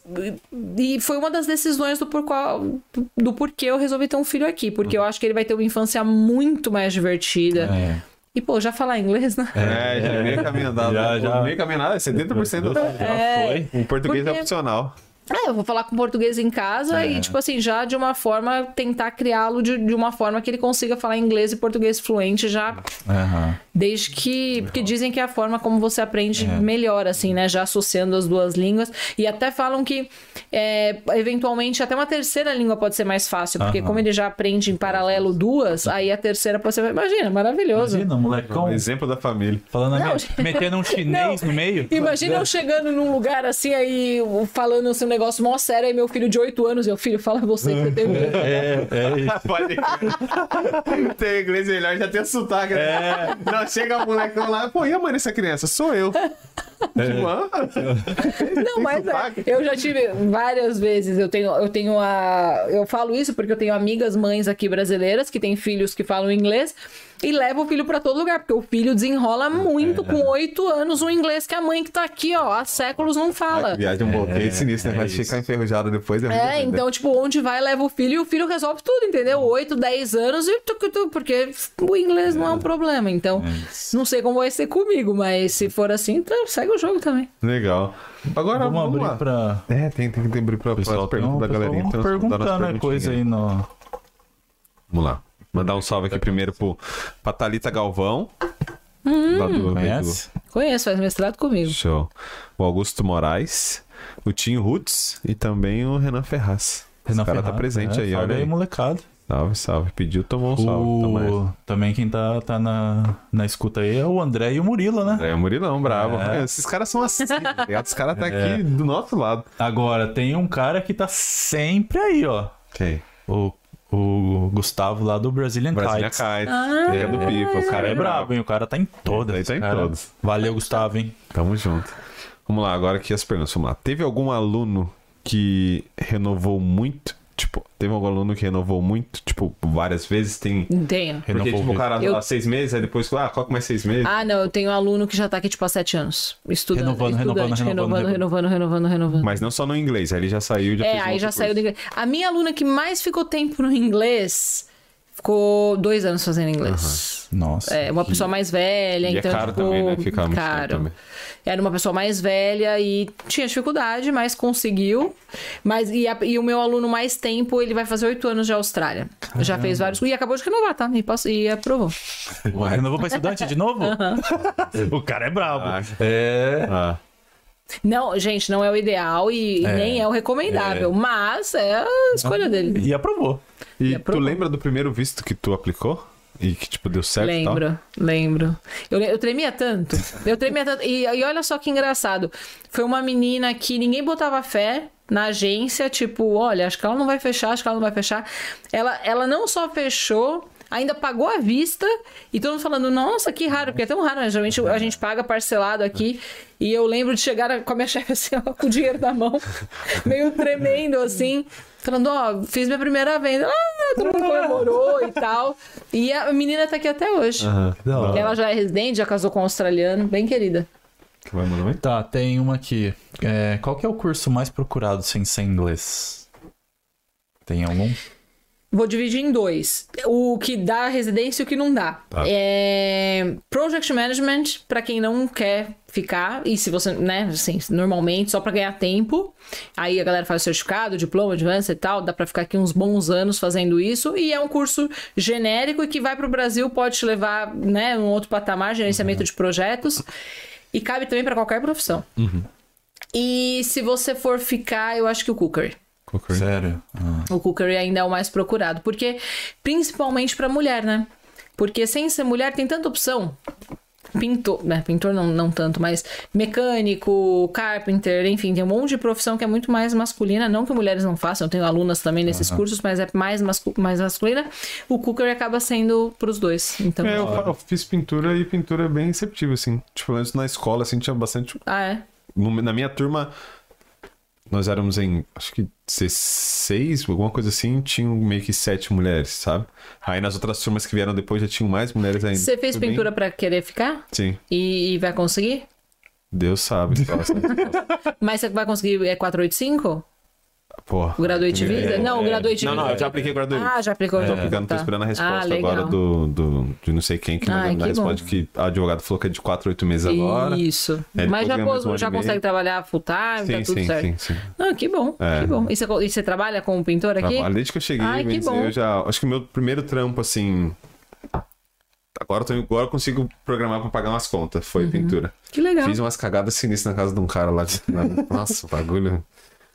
E foi uma das decisões do, por qual, do porquê eu resolvi ter um filho aqui. Porque eu acho que ele vai ter uma infância muito mais divertida. É. E, pô, já falar inglês, né? é, já meio caminho andado. Já, né? já. Meio é 70% da Já foi. O português é Porque- opcional. É, eu vou falar com português em casa e, tipo assim, já de uma forma, tentar criá-lo de, de uma forma que ele consiga falar inglês e português fluente já. Aham. Desde que. Porque dizem que é a forma como você aprende melhor, assim, né? Já associando as duas línguas. E até falam que, é, eventualmente, até uma terceira língua pode ser mais fácil. Porque, Aham. como ele já aprende em paralelo duas, aí a terceira pode ser. Imagina, maravilhoso. Imagina, molecão. Um exemplo da família. Falando Não, me- metendo um chinês Não. no meio. Imagina eu chegando num lugar assim, aí falando assim, um negócio mó sério, aí meu filho de 8 anos, eu, filho, fala você que você tem medo. É, é isso. Pode Tem inglês melhor, já tem sotaque. né? Não, chega o molecão lá, pô, e a mãe dessa criança? Sou eu. Ah, Não, mas é, eu já tive várias vezes. Eu tenho, eu tenho a. Eu falo isso porque eu tenho amigas mães aqui brasileiras que têm filhos que falam inglês e levam o filho pra todo lugar, porque o filho desenrola muito com oito anos o inglês que a mãe que tá aqui, ó, há séculos não fala. Viagem um pouquinho sinistro, né? é Vai isso. ficar enferrujado depois. É, então, tipo, onde vai, leva o filho e o filho resolve tudo, entendeu? 8, 10 anos e tu, tu, tu, porque o inglês não é um problema. Então, não sei como vai ser comigo, mas se for assim, então segue o jogo também. Legal. Agora Vamos vamos, abrir lá. pra. É, tem, tem que abrir pra, Pessoal, pra um perguntas da pessoal galerinha. Então, perguntando dar umas né, coisa aí no. Vamos lá. Mandar um salve aqui primeiro pro, pra Thalita Galvão. Hum. lá do- Conhece? Conheço, faz mestrado comigo. Show. O Augusto Moraes, o Tinho Roots e também o Renan Ferraz. Renan Esse cara tá Ferraz, presente é, aí, olha aí. molecada. Salve, salve. Pediu, tomou um salve. Aí. O... Também quem tá, tá na, na escuta aí é o André e o Murilo, né? É, Murilão, bravo. É. Esses caras são assim, tá ligado? Os caras tá aqui do nosso lado. Agora, tem um cara que tá sempre aí, ó. Quem? O, o Gustavo lá do Brazilian Brasília Kites. Kites. Ah. é do Pipa. O cara é brabo, hein? O cara tá em todas. Ele tá em todas. Valeu, Gustavo, hein? Tamo junto. Vamos lá, agora aqui as perguntas. Vamos lá. Teve algum aluno que renovou muito? Tipo, teve algum aluno que renovou muito? Tipo, várias vezes? Tem. Tenho. Porque, Renovou tipo, o cara Eu- há seis meses, aí depois, ah, coloca mais seis meses. Ah, não, eu tenho um aluno que já tá aqui, tipo, há sete anos. Estudando. Renovando, renovando, renovando, renovando, renovando, renovando, renovando. Mas não só no inglês, aí ele já saiu já É, fez um aí já outro saiu do inglês. A minha aluna que mais ficou tempo no inglês ficou dois anos fazendo inglês. Nossa. É, uma pessoa mais velha, E é então caro ficou também, né? Ficar muito caro. também. Era uma pessoa mais velha e tinha dificuldade, mas conseguiu. Mas e, a- e o meu aluno mais tempo, ele vai fazer oito anos de Austrália. Já fez vários e acabou de renovar, tá? E, passou, e aprovou. Ué, renovou pra estudante de novo? o cara é brabo. Ah. É. Ah, Não, gente, não é o ideal e É. nem é o recomendável, mas é a escolha dele. E aprovou. E E tu aprovou. lembra do primeiro visto que tu aplicou? E que, tipo, deu certo e tal? Lembro, lembro. Eu, eu tremia tanto. Eu tremia tanto. E, e olha só que engraçado. Foi uma menina que ninguém botava fé na agência, tipo, olha, acho que ela não vai fechar, acho que ela não vai fechar. Ela, ela não só fechou, ainda pagou à vista. E todo mundo falando, nossa, que raro, porque é tão raro, né? Geralmente a gente paga parcelado aqui. E eu lembro de chegar com a minha chefe assim, ó, com o dinheiro na mão, meio tremendo assim. Falando, ó, fiz minha primeira venda. Ah, todo mundo comemorou e tal. E a menina tá aqui até hoje. Hora. Ela já é residente, já casou com um australiano, bem querida. Que vai mandar Tá, tem uma aqui. É, qual que é o curso mais procurado sem ser inglês? Tem algum? Vou dividir em dois. O que dá residência e o que não dá. Tá. É... Project Management, pra quem não quer ficar, e se você, né, assim, normalmente, só pra ganhar tempo. Aí a galera faz o certificado, diploma, advance e tal, dá pra ficar aqui uns bons anos fazendo isso. E é um curso genérico e que vai pro Brasil, pode te levar, né, um outro patamar, gerenciamento de projetos. E cabe também pra qualquer profissão. E se você for ficar, eu acho que o Cookery. Cookery. Sério? Ah. O cookery ainda é o mais procurado. Porque, principalmente pra mulher, né? Porque sem ser mulher tem tanta opção. Pintor, né? Pintor não, não tanto, mas mecânico, carpenter, enfim, tem um monte de profissão que é muito mais masculina. Não que mulheres não façam, eu tenho alunas também nesses cursos, mas é mais, mascu mais masculina. O cookery acaba sendo pros dois. Então, É, eu, eu fiz pintura e pintura é bem receptiva, assim. Tipo, antes na escola, assim, tinha bastante. ah, é. no- Na minha turma, nós éramos em, acho que 16, alguma coisa assim, tinham meio que sete mulheres, sabe? Aí nas outras turmas que vieram depois já tinham mais mulheres ainda. Você fez Foi bem- pintura pra querer ficar? Sim, E, e vai conseguir? Deus sabe. Nossa, Mas você vai conseguir é 485? Porra. O Graduate Visa? É, não, o é. Graduate Não, Visa. não, eu já apliquei o Graduate. Ah, já aplicou. Tô aplicando, tô Tá. esperando a Ah, resposta legal. agora do, do, de não sei quem que Ai, mandou a que bom. resposta que o advogado falou que é de 4 a 8 meses agora. Isso. É, Mas já, ano já consegue trabalhar full time, Sim, tá tudo sim, certo. sim, sim. Ah, que bom, É. que bom. E você, e você trabalha como pintor aqui? Trabalho desde que eu cheguei, Ai, que dizer, bom. eu já. Acho que meu primeiro trampo, assim. Agora eu, tô, agora eu consigo programar pra pagar umas contas. Foi Uhum. pintura. Que legal. Fiz umas cagadas sinistras na casa de um cara lá. De... Nossa, bagulho.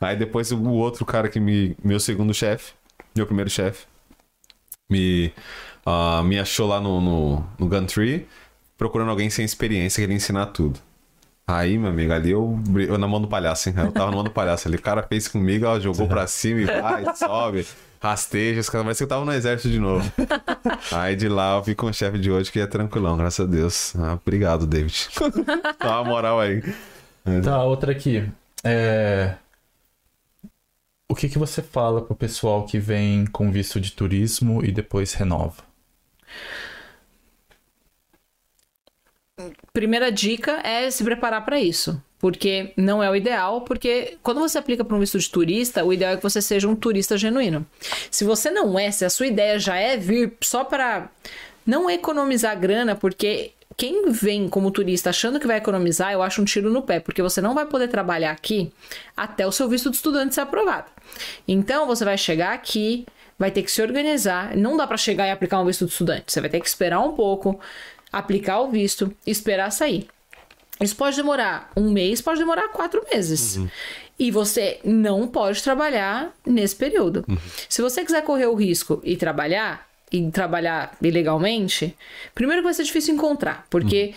Aí depois o outro cara que me. Meu segundo chefe, meu primeiro chefe, me, ah, me achou lá no, no, no Gumtree, procurando alguém sem experiência que ele ensinar tudo. Aí, meu amigo, ali eu, eu na mão do palhaço, hein? Eu tava na mão do palhaço ali. O cara fez comigo, ó, jogou pra cima e vai, sobe, rasteja. Os caras parece que eu tava no exército de novo. Aí de lá eu vi com o chefe de hoje que é tranquilão, graças a Deus. Ah, obrigado, David. Dá uma moral aí. Tá, outra aqui. É... O que, que você fala pro pessoal que vem com visto de turismo e depois renova? Primeira dica é se preparar para isso. Porque não é o ideal, porque quando você aplica para um visto de turista, o ideal é que você seja um turista genuíno. Se você não é, se a sua ideia já é vir só para não economizar grana, porque quem vem como turista achando que vai economizar, eu acho um tiro no pé, porque você não vai poder trabalhar aqui até o seu visto de estudante ser aprovado. Então você vai chegar aqui, vai ter que se organizar, não dá para chegar e aplicar um visto de estudante. Você vai ter que esperar um pouco, aplicar o visto, esperar sair. Isso pode demorar um mês, pode demorar quatro meses. E você não pode trabalhar nesse período. Se você quiser correr o risco e trabalhar, e trabalhar ilegalmente, primeiro que vai ser difícil encontrar, porque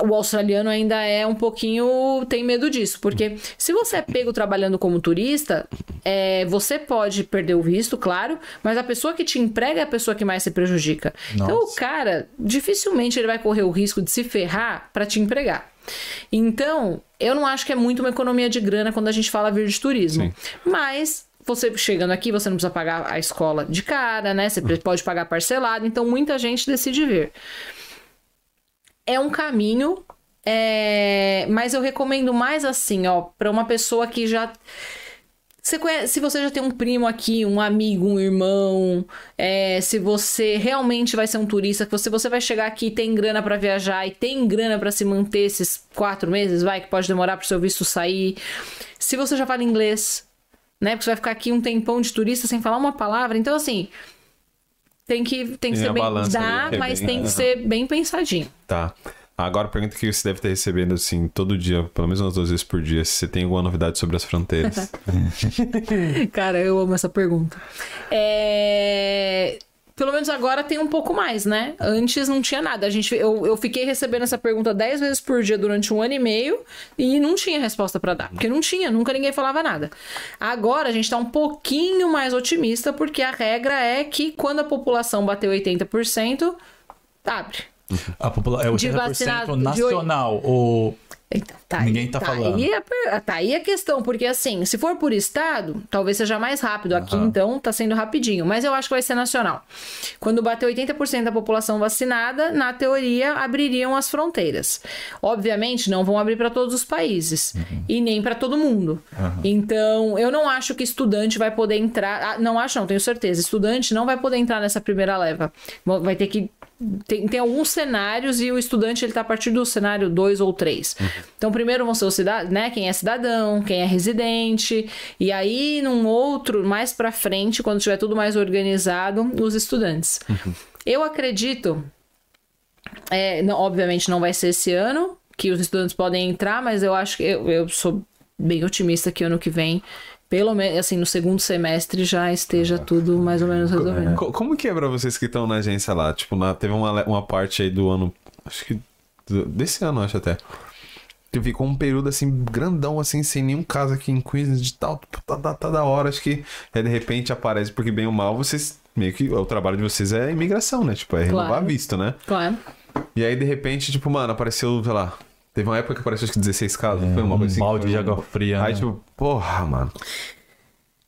o australiano ainda é um pouquinho. tem medo disso. Porque se você é pego trabalhando como turista, é, você pode perder o visto, claro, mas a pessoa que te emprega é a pessoa que mais se prejudica. Então o Nossa. cara, dificilmente ele vai correr o risco de se ferrar para te empregar. Então, eu não acho que é muito uma economia de grana quando a gente fala vir de turismo. Sim. Mas você chegando aqui, você não precisa pagar a escola de cara, né? Você pode pagar parcelado, então muita gente decide vir é um caminho, é, mas eu recomendo mais assim, ó, para uma pessoa que já você conhece- se você já tem um primo aqui, um amigo, um irmão, é, se você realmente vai ser um turista, você, você vai chegar aqui e tem grana para viajar e tem grana para se manter esses quatro meses, vai, que pode demorar pro seu visto sair. Se você já fala inglês, né? Porque você vai ficar aqui um tempão de turista sem falar uma palavra. Então, assim, tem que, tem que Tem ser bem. Dá, aí, é mas bem- tem que ser bem pensadinho. Tá. Agora a pergunta que você deve estar recebendo, assim, todo dia, pelo menos umas duas vezes por dia, se você tem alguma novidade sobre as fronteiras. Cara, eu amo essa pergunta. É, Pelo menos agora tem um pouco mais, né? Antes não tinha nada. A gente, eu, eu fiquei recebendo essa pergunta 10 vezes por dia durante um ano e meio e não tinha resposta pra dar. Porque não tinha, nunca ninguém falava nada. Agora a gente tá um pouquinho mais otimista, porque a regra é que quando a população bater 80%, abre. A popula... É De 80% vacinado- de nacional. O... Então, tá Ninguém aí, tá falando. Aí a, tá aí a questão, porque assim, se for por estado, talvez seja mais rápido. Aqui, Aham. então, tá sendo rapidinho. Mas eu acho que vai ser nacional. Quando bater 80% da população vacinada, na teoria, abririam as fronteiras. Obviamente, não vão abrir para todos os países. Uhum. E nem para todo mundo. Então, eu não acho que estudante vai poder entrar. ah, não acho, não, tenho certeza. Estudante não vai poder entrar nessa primeira leva. Vai ter que tem, tem alguns cenários e o estudante ele tá a partir do cenário 2 ou 3. Então, primeiro vão ser os cidad... né, quem é cidadão, quem é residente, e aí num outro, mais pra frente, quando tiver tudo mais organizado, os estudantes. Eu acredito, é, não- obviamente não vai ser esse ano que os estudantes podem entrar, mas eu acho que eu, eu sou bem otimista que ano que vem, pelo menos assim, no segundo semestre já esteja tudo mais ou menos resolvido. Co- Como que é pra vocês que estão na agência lá? Tipo, na- teve uma, uma parte aí do ano. Acho que. do- desse ano, acho até. Que ficou um período assim, grandão, assim, sem nenhum caso aqui em Queens de tal. Tá, tá, tá da hora. Acho que é, de repente aparece, porque bem ou mal, vocês. Meio que o trabalho de vocês é imigração, né? Tipo, é renovar Claro. visto, né? Claro. E aí, de repente, tipo, mano, apareceu, sei lá. Teve uma época que apareceu acho que 16 casos. foi uma um coisa assim. balde de um- água fria. Aí, né? tipo, porra, mano.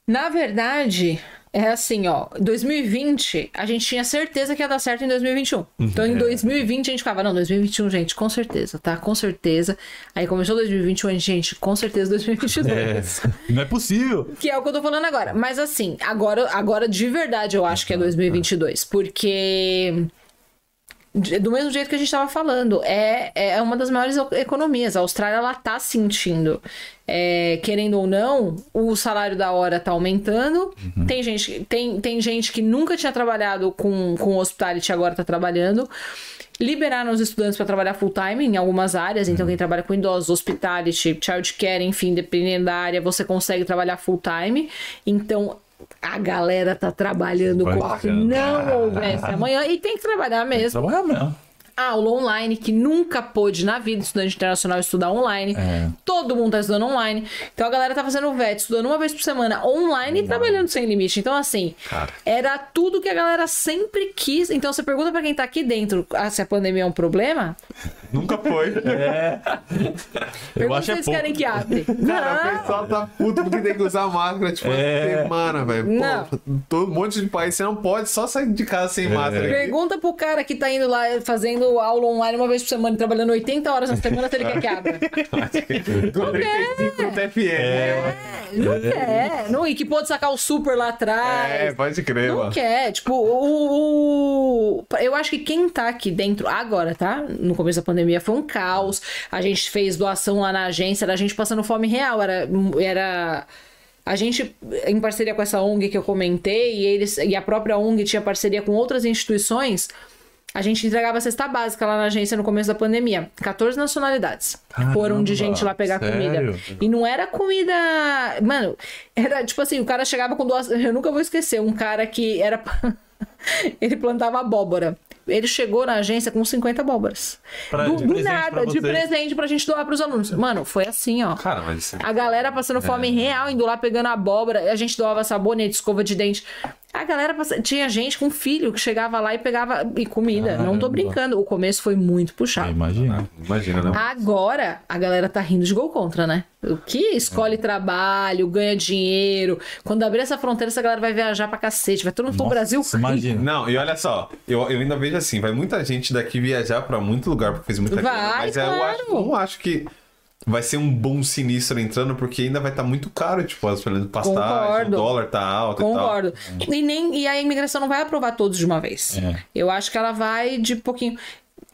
Na verdade, é assim, ó. 2020, a gente tinha certeza que ia dar certo em 2021. Então, em 2020, a gente ficava, não, 2021, gente, com certeza, tá? Com certeza. Aí começou 2021, a gente, gente, com certeza 2022. Não é possível. Que é o que eu tô falando agora. Mas assim, agora, agora de verdade eu acho que é 2022. Porque. Do mesmo jeito que a gente estava falando, é, é uma das maiores economias. A Austrália, ela tá sentindo. É, querendo ou não, o salário da hora tá aumentando. Tem, gente, tem, tem gente que nunca tinha trabalhado com, com hospitality agora tá trabalhando. Liberaram os estudantes para trabalhar full time em algumas áreas, então quem trabalha com idosos, hospitality, childcare, enfim, dependendo da área, você consegue trabalhar full time. Então a galera tá trabalhando como se não houvesse amanhã e tem que trabalhar mesmo. Trabalhar mesmo. Aula online, que nunca pôde na vida estudante internacional estudar online. É. Todo mundo tá estudando online. Então a galera tá fazendo o VET, estudando uma vez por semana online e trabalhando sem limite. Então, assim, Cara. era tudo que a galera sempre quis. Então você pergunta pra quem tá aqui dentro ah, se a pandemia é um problema. Nunca foi. É. Eu Pergunta acho se é querem que abre. Cara, o Não. pessoal tá puto porque tem que usar máscara, tipo, É. semana, velho. Não. Todo um monte de país, você não pode só sair de casa sem É. máscara. Pergunta pro cara que tá indo lá fazendo aula online uma vez por semana, trabalhando 80 horas na semana, se ele quer que abra. Com 35 no TFM. É, não quer. Não, e que pôde sacar o super lá atrás. É, pode crer, Não mano. quer. Tipo, o, o- Eu acho que quem tá aqui dentro agora, tá? No começo da pandemia foi um caos. A gente fez doação lá na agência, era a gente passando fome real. Era. era... A gente, em parceria com essa ONG que eu comentei, e, eles, e a própria ONG tinha parceria com outras instituições, a gente entregava cesta básica lá na agência no começo da pandemia. 14 nacionalidades. Foram de gente lá pegar sério? comida. E não era comida. Mano, era tipo assim: o cara chegava com duas. Eu nunca vou esquecer. Um cara que era. Ele plantava abóbora. Ele chegou na agência com 50 abóboras. Pra- do do nada, de presente pra gente doar pros alunos. Mano, foi assim, ó. Cara, mas isso... A galera passando fome real, indo lá pegando abóbora. A gente doava sabonete, escova de dente. A galera passa... tinha gente com filho que chegava lá e pegava e comida. Não tô Caramba. brincando. O começo foi muito Ah, puxado. Imagina. Imagina, né? Agora, a galera tá rindo de gol contra, né? O que escolhe trabalho, ganha dinheiro. Quando abrir essa fronteira, essa galera vai viajar pra cacete. Vai todo mundo pro Brasil. Imagina. Não, e olha só, eu, eu ainda vejo assim, vai muita gente daqui viajar pra muito lugar porque fez muita Vai, grana, mas eu, claro. acho, eu não acho que vai ser um bom sinistro entrando, porque ainda vai estar muito caro, tipo, as pastagem, Concordo. o dólar tá alto Concordo. E, nem, e a imigração não vai aprovar todos de uma vez. É. Eu acho que ela vai de pouquinho.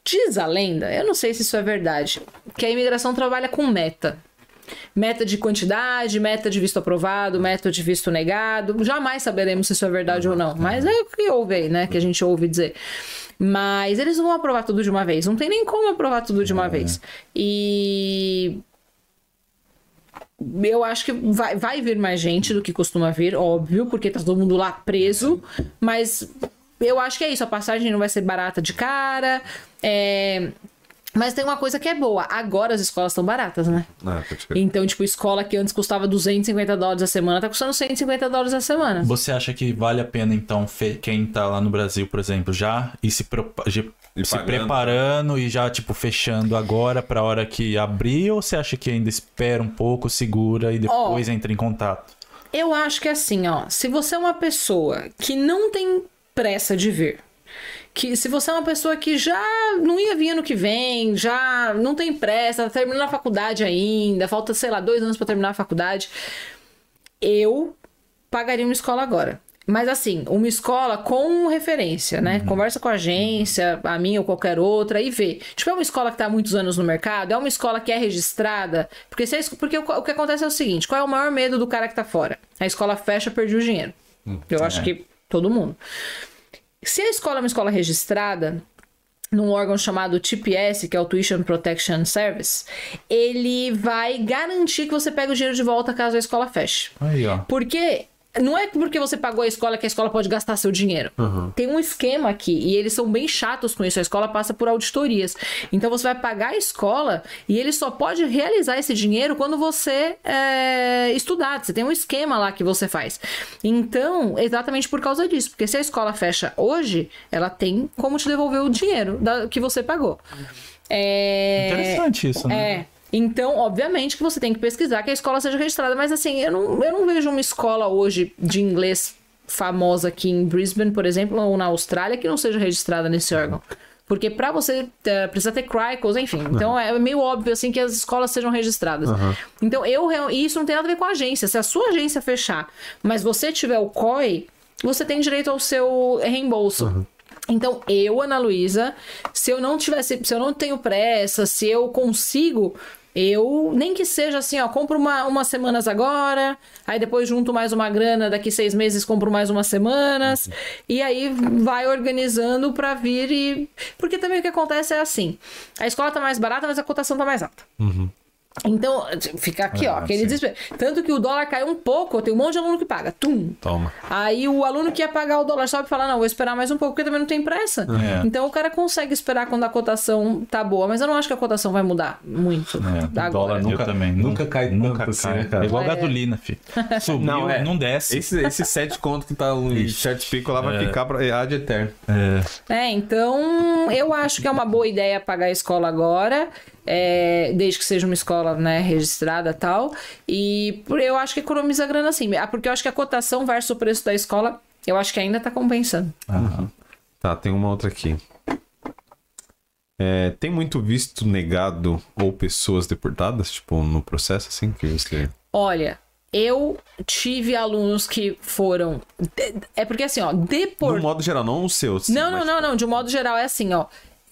Diz a lenda, eu não sei se isso é verdade, que a imigração trabalha com meta. Meta de quantidade, meta de visto aprovado, meta de visto negado. Jamais saberemos se isso é verdade ou não. Mas é o que ouve aí, né? Que a gente ouve dizer. Mas eles não vão aprovar tudo de uma vez. Não tem nem como aprovar tudo de uma vez. E eu acho que vai, vai vir mais gente do que costuma vir, óbvio, porque tá todo mundo lá preso, mas eu acho que é isso, a passagem não vai ser barata de cara, é, mas tem uma coisa que é boa, agora as escolas estão baratas, né? Ah. Então, tipo, escola que antes custava 250 dólares a semana, tá custando 150 dólares a semana. Você acha que vale a pena, então, quem tá lá no Brasil, por exemplo, já ir se, E se preparando e já, tipo, fechando agora pra hora que abrir? Ou você acha que ainda espera um pouco, segura e depois entra em contato? Eu acho que é assim, ó. Se você é uma pessoa que não tem pressa de vir, que se você é uma pessoa que já não ia vir ano que vem, já não tem pressa, tá terminando a faculdade ainda, falta, sei lá, dois anos pra terminar a faculdade, eu pagaria uma escola agora. Mas assim, uma escola com referência, né? Conversa com a agência, a minha ou qualquer outra, e vê. Tipo, é uma escola que tá há muitos anos no mercado, é uma escola que é registrada. Porque, se es- porque o, o que acontece é o seguinte: qual é o maior medo do cara que tá fora? A escola fecha, perdi o dinheiro. Eu acho que todo mundo. Se a escola é uma escola registrada, num órgão chamado TPS, que é o Tuition Protection Service, ele vai garantir que você pega o dinheiro de volta caso a escola feche. Aí, ó. Porque não é porque você pagou a escola que a escola pode gastar seu dinheiro. Tem um esquema aqui e eles são bem chatos com isso. A escola passa por auditorias. Então você vai pagar a escola e ele só pode realizar esse dinheiro quando você é, estudar. Você tem um esquema lá que você faz. Então, exatamente por causa disso. Porque se a escola fecha hoje, ela tem como te devolver o dinheiro da- que você pagou. É... Interessante isso, né? É. Então, obviamente que você tem que pesquisar que a escola seja registrada, mas assim, eu não, eu não vejo uma escola hoje de inglês famosa aqui em Brisbane, por exemplo, ou na Austrália, que não seja registrada nesse órgão. Porque para você uh, precisa ter CRICOS, enfim. Então é meio óbvio assim que as escolas sejam registradas. Uhum. Então eu e isso não tem nada a ver com a agência. Se a sua agência fechar, mas você tiver o COI, você tem direito ao seu reembolso. Uhum. Então, eu, Ana Luísa, se eu não tivesse, se eu não tenho pressa, se eu consigo, eu, nem que seja assim, ó, compro uma, umas semanas agora, aí depois junto mais uma grana, daqui seis meses compro mais umas semanas, uhum. e aí vai organizando para vir e. Porque também o que acontece é assim: a escola tá mais barata, mas a cotação tá mais alta. Uhum. Então, fica aqui, ah, ó, aquele sim. desespero. Tanto que o dólar caiu um pouco, tem um monte de aluno que paga. Tum! Toma. Aí o aluno que ia pagar o dólar sobe e fala: não, vou esperar mais um pouco, porque também não tem pressa. É. Então o cara consegue esperar quando a cotação tá boa, mas eu não acho que a cotação vai mudar muito. É, o dólar nunca, também. Nunca cai nunca tanto cai. Assim, cara. É igual é. gasolina, filho. Subiu, não, é. não desce. Esse, esse sete conto que tá em sete pico lá vai é. ficar pra de eterno. É. é, então eu acho que é uma boa ideia pagar a escola agora é, desde que seja uma escola né, registrada tal. E eu acho que economiza grana assim. Porque eu acho que a cotação versus o preço da escola, eu acho que ainda está compensando. Uhum. Tá, tem uma outra aqui. É, tem muito visto negado ou pessoas deportadas, tipo, no processo, assim, que você... Olha, eu tive alunos que foram... É porque assim, ó, deport... De modo geral, não os seus. Não, não, não, não. De um modo geral é assim, ó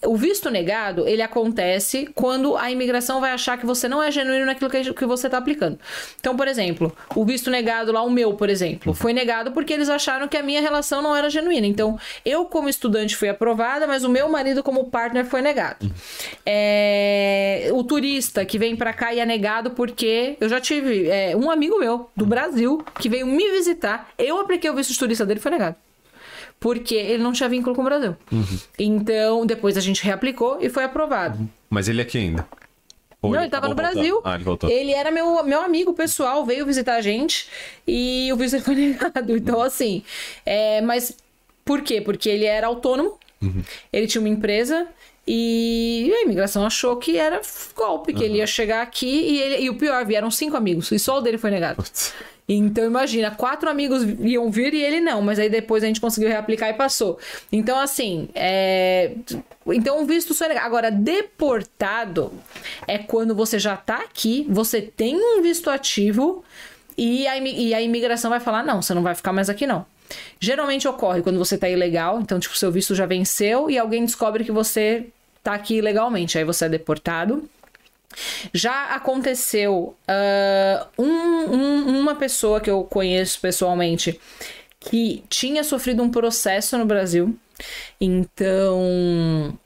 o visto negado, ele acontece quando a imigração vai achar que você não é genuíno naquilo que você está aplicando. Então, por exemplo, o visto negado lá, o meu, por exemplo, foi negado porque eles acharam que a minha relação não era genuína. Então, eu como estudante fui aprovada, mas o meu marido como partner foi negado. É... O turista que vem para cá e é negado porque eu já tive é, um amigo meu do Brasil que veio me visitar, eu apliquei o visto de turista dele foi negado porque ele não tinha vínculo com o Brasil. Uhum. Então, depois a gente reaplicou e foi aprovado. Uhum. Mas ele aqui ainda? Ou não, ele estava no Brasil. Ah, ele voltou. Ele era meu, meu amigo pessoal, veio visitar a gente e o visto foi negado. Então, assim, é, mas por quê? Porque ele era autônomo, uhum. ele tinha uma empresa e a imigração achou que era golpe, que uhum. ele ia chegar aqui e, ele, e o pior, vieram cinco amigos e só o dele foi negado. Putz. Então, imagina, quatro amigos iam vir e ele não, mas aí depois a gente conseguiu reaplicar e passou. Então, assim, é... Então, o visto só é legal. Agora, deportado é quando você já tá aqui, você tem um visto ativo e a, e a imigração vai falar: não, você não vai ficar mais aqui, não. Geralmente ocorre quando você tá ilegal, então, tipo, seu visto já venceu e alguém descobre que você tá aqui ilegalmente. Aí você é deportado. Já aconteceu uh, um, um, uma pessoa que eu conheço pessoalmente que tinha sofrido um processo no Brasil. Então.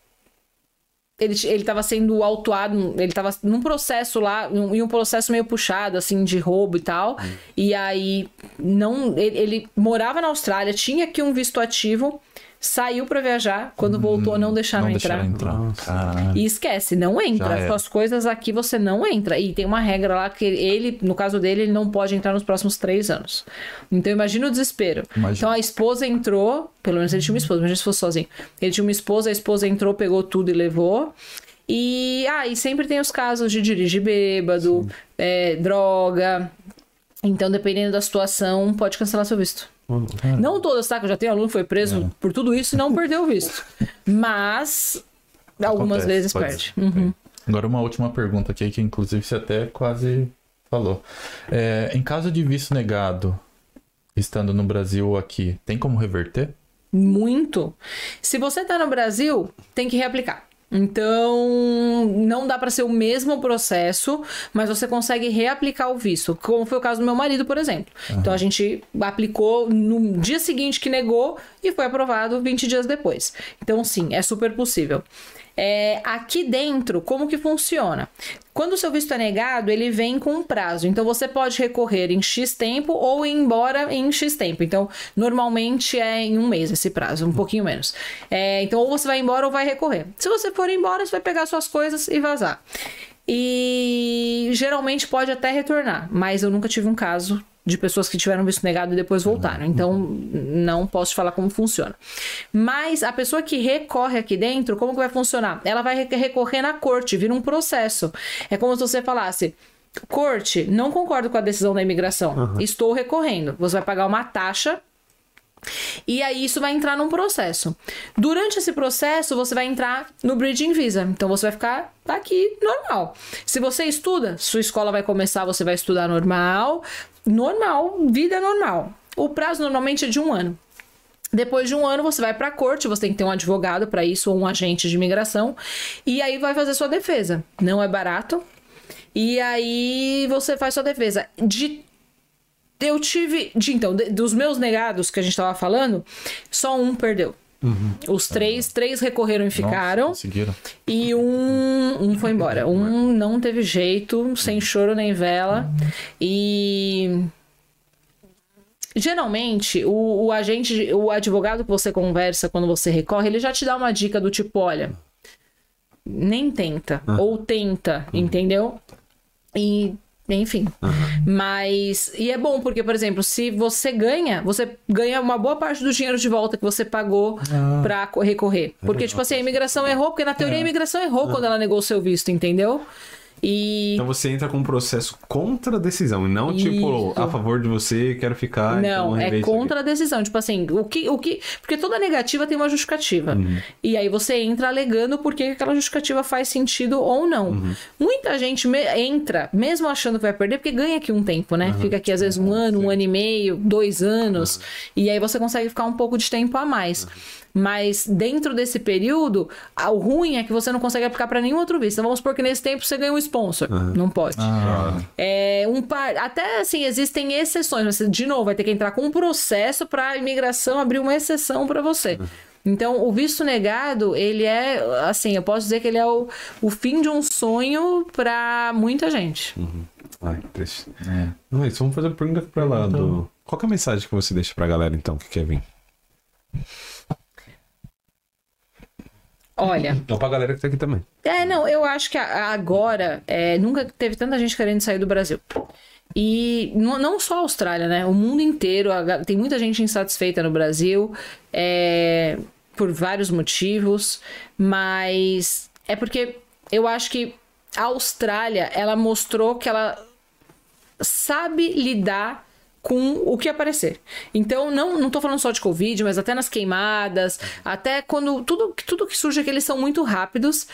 Ele, ele tava sendo autuado, ele tava num processo lá, em um processo meio puxado, assim, de roubo e tal. Hum. E aí, não ele, ele morava na Austrália, tinha aqui um visto ativo saiu para viajar, quando voltou não deixaram não entrar. Deixaram entrar. E esquece, não entra. As suas coisas aqui você não entra. E tem uma regra lá que ele, no caso dele, ele não pode entrar nos próximos três anos. Então imagina o desespero. Imagina. Então a esposa entrou, pelo menos ele tinha uma esposa, imagina se fosse sozinho. Ele tinha uma esposa, a esposa entrou, pegou tudo e levou. E, ah, e sempre tem os casos de dirigir bêbado, é, droga. Então, dependendo da situação, pode cancelar seu visto. Não todas, tá? Que eu já tenho aluno que foi preso é. por tudo isso e não perdeu o visto. Mas algumas Acontece, vezes perde. Uhum. Agora uma última pergunta aqui, que inclusive você até quase falou. É, em caso de visto negado, estando no Brasil ou aqui, tem como reverter? Muito. Se você tá no Brasil, tem que reaplicar. Então, não dá para ser o mesmo processo, mas você consegue reaplicar o visto, como foi o caso do meu marido, por exemplo. Uhum. Então, a gente aplicou no dia seguinte que negou e foi aprovado 20 dias depois. Então, sim, é super possível. É, aqui dentro, como que funciona? Quando o seu visto é negado, ele vem com um prazo. Então, você pode recorrer em X tempo ou ir embora em X tempo. Então, normalmente é em um mês esse prazo, um pouquinho menos. É, então, ou você vai embora ou vai recorrer. Se você for embora, você vai pegar suas coisas e vazar. E geralmente pode até retornar, mas eu nunca tive um caso de pessoas que tiveram visto negado e depois voltaram. Então, não posso te falar como funciona. Mas a pessoa que recorre aqui dentro, como que vai funcionar? Ela vai recorrer na corte, vira um processo. É como se você falasse. Corte, não concordo com a decisão da imigração. Uhum. Estou recorrendo. Você vai pagar uma taxa E aí isso vai entrar num processo. Durante esse processo, você vai entrar no Bridging Visa. Então você vai ficar aqui normal. Se você estuda, sua escola vai começar, você vai estudar normal, normal, vida normal. O prazo normalmente é de um ano. Depois de um ano, você vai para a corte, você tem que ter um advogado para isso ou um agente de imigração, e aí vai fazer sua defesa. Não é barato. E aí você faz sua defesa. De eu tive, de, então, de, dos meus negados que a gente tava falando, só um perdeu. Uhum. Os três, três recorreram e ficaram. Nossa, e um, um foi embora. Um não teve jeito, sem choro nem vela. E Geralmente, o, o, agente, o advogado que você conversa quando você recorre, ele já te dá uma dica do tipo, olha, nem tenta, ah. ou tenta, uhum. entendeu? E enfim. Uhum. Mas. E é bom, porque, por exemplo, se você ganha, você ganha uma boa parte do dinheiro de volta que você pagou ah. pra recorrer. Porque, tipo assim, a imigração errou, porque na teoria a é. imigração errou quando ela negou o seu visto, entendeu? E... Então você entra com um processo contra a decisão, e não tipo, Isso. tipo a favor de você, quero ficar. Não, então é contra a decisão. Tipo assim, o que, o que. Porque toda negativa tem uma justificativa. Uhum. E aí você entra alegando porque aquela justificativa faz sentido ou não. Uhum. Muita gente me... entra, mesmo achando que vai perder, porque ganha aqui um tempo, né? Uhum. Fica aqui às vezes um ano, um ano e meio, dois anos. E aí você consegue ficar um pouco de tempo a mais. Mas dentro desse período, o ruim é que você não consegue aplicar para nenhum outro visto. Então vamos supor que nesse tempo você ganha um sponsor. Uhum. Não pode. Ah. É, um par... Até assim, existem exceções, mas de novo, vai ter que entrar com um processo para a imigração abrir uma exceção para você. Uhum. Então, o visto negado, ele é, assim, eu posso dizer que ele é o, o fim de um sonho para muita gente. Uhum. Ai, triste. É. Isso, vamos fazer uma pergunta para lá. Então... Do... Qual é a mensagem que você deixa para a galera, então, que quer vir? Olha. Então, pra galera que tá aqui também. É, não, eu acho que agora é, nunca teve tanta gente querendo sair do Brasil. E não só a Austrália, né? O mundo inteiro. Tem muita gente insatisfeita no Brasil. É, por vários motivos. Mas é porque eu acho que a Austrália, ela mostrou que ela sabe lidar com o que aparecer. Então, não, não tô falando só de Covid, mas até nas queimadas, até quando. Tudo, tudo que surge aqui, eles são muito rápidos.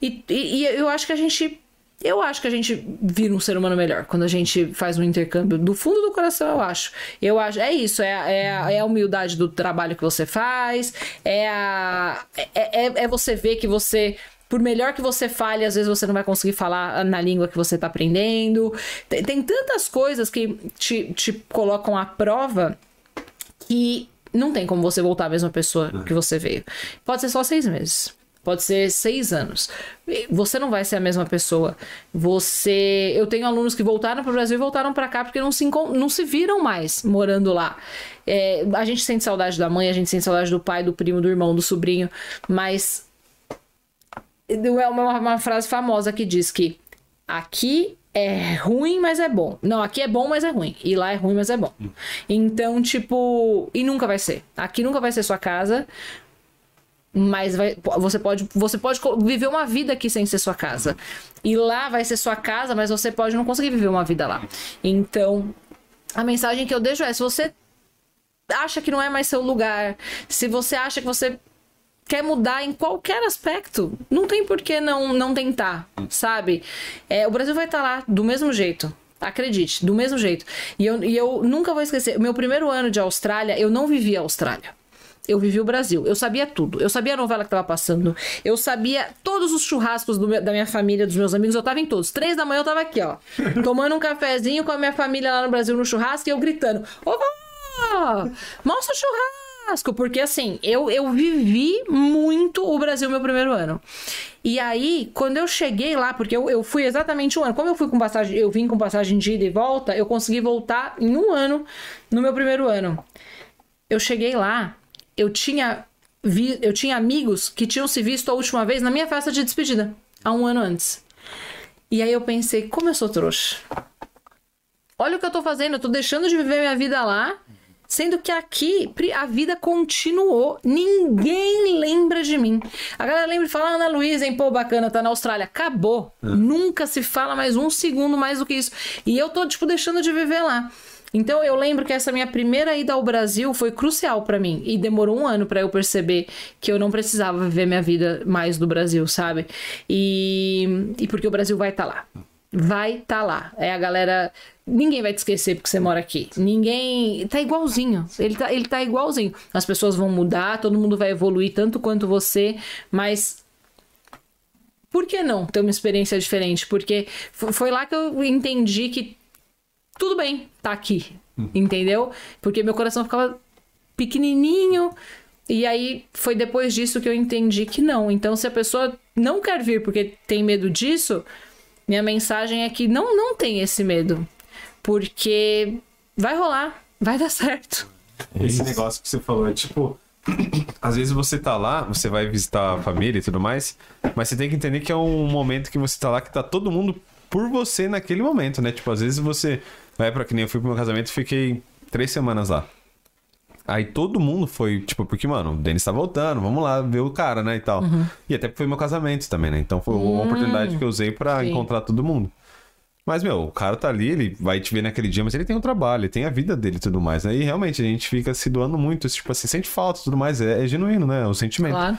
E, e, e eu acho que a gente eu acho que a gente vira um ser humano melhor quando a gente faz um intercâmbio. Do fundo do coração, eu acho. Eu acho. É isso, é, é, é a humildade do trabalho que você faz, é, a, é, é, é você ver que você por melhor que você fale, às vezes você não vai conseguir falar na língua que você está aprendendo. Tem, tem, tantas coisas que te, te colocam à prova que não tem como você voltar a mesma pessoa que você veio. Pode ser só seis meses. Pode ser seis anos. Você não vai ser a mesma pessoa. Você. Eu tenho alunos que voltaram para o Brasil e voltaram para cá porque não se, não se viram mais morando lá. É, a gente sente saudade da mãe, a gente sente saudade do pai, do primo, do irmão, do sobrinho, mas é uma, uma frase famosa que diz que aqui é ruim, mas é bom. Não, aqui é bom, mas é ruim. E lá é ruim, mas é bom. Então, tipo, e nunca vai ser. Aqui nunca vai ser sua casa, mas vai, você pode você pode viver uma vida aqui sem ser sua casa. E lá vai ser sua casa, mas você pode não conseguir viver uma vida lá. Então, a mensagem que eu deixo é: se você acha que não é mais seu lugar, se você acha que você quer mudar em qualquer aspecto, não tem por que não, não tentar, sabe? É, o Brasil vai estar tá lá do mesmo jeito. Acredite, do mesmo jeito. E eu, e eu nunca vou esquecer, meu primeiro ano de Austrália, eu não vivi a Austrália. Eu vivi o Brasil. Eu sabia tudo. Eu sabia a novela que estava passando. Eu sabia todos os churrascos meu, da minha família, dos meus amigos. Eu estava em todos. Três da manhã eu estava aqui, ó. tomando um cafezinho com a minha família lá no Brasil no churrasco e eu gritando: Ô, vó! Mostra o churrasco! Porque assim, eu, eu vivi muito o Brasil meu primeiro ano. E aí, quando eu cheguei lá, porque eu, eu fui exatamente um ano, como eu fui com passagem, eu vim com passagem de ida e volta, eu consegui voltar em um ano no meu primeiro ano. Eu cheguei lá, eu tinha vi, eu tinha amigos que tinham se visto a última vez na minha festa de despedida, há um ano antes. E aí eu pensei, como eu sou trouxa. Olha o que eu tô fazendo, eu tô deixando de viver minha vida lá Sendo que aqui a vida continuou. Ninguém lembra de mim. A galera lembra de falar, Ana Luísa, hein? Pô, bacana, tá na Austrália. Acabou. É. Nunca se fala mais um segundo mais do que isso. E eu tô, tipo, deixando de viver lá. Então eu lembro que essa minha primeira ida ao Brasil foi crucial pra mim e demorou um ano pra eu perceber que eu não precisava viver minha vida mais do Brasil, sabe? E, e porque o Brasil vai estar lá. Vai estar lá. É a galera. Ninguém vai te esquecer porque você mora aqui. Ninguém. Tá igualzinho. Ele tá, ele tá igualzinho. As pessoas vão mudar, todo mundo vai evoluir tanto quanto você, mas por que não ter uma experiência diferente? Porque foi lá que eu entendi que tudo bem tá aqui, entendeu? Porque meu coração ficava pequenininho e aí foi depois disso que eu entendi que não. Então se a pessoa não quer vir porque tem medo disso, minha mensagem é que não não tem esse medo, porque vai rolar, vai dar certo. Esse negócio que você falou é tipo. Às vezes você tá lá, você vai visitar a família e tudo mais, mas você tem que entender que é um momento que você tá lá que tá todo mundo por você naquele momento, né? Tipo, às vezes você vai pra que nem eu fui pro meu casamento e fiquei três semanas lá. Aí todo mundo foi, tipo, porque, mano, o Denis tá voltando, vamos lá ver o cara, né? E tal. E até foi meu casamento também, né? Então foi uma oportunidade que eu usei pra Sim. encontrar todo mundo. Mas, meu, o cara tá ali, ele vai te ver naquele dia, mas ele tem o trabalho, ele tem a vida dele e tudo mais, né? E realmente a gente fica se doando muito, tipo assim, sente falta e tudo mais, é, é genuíno, né? É o sentimento. Claro.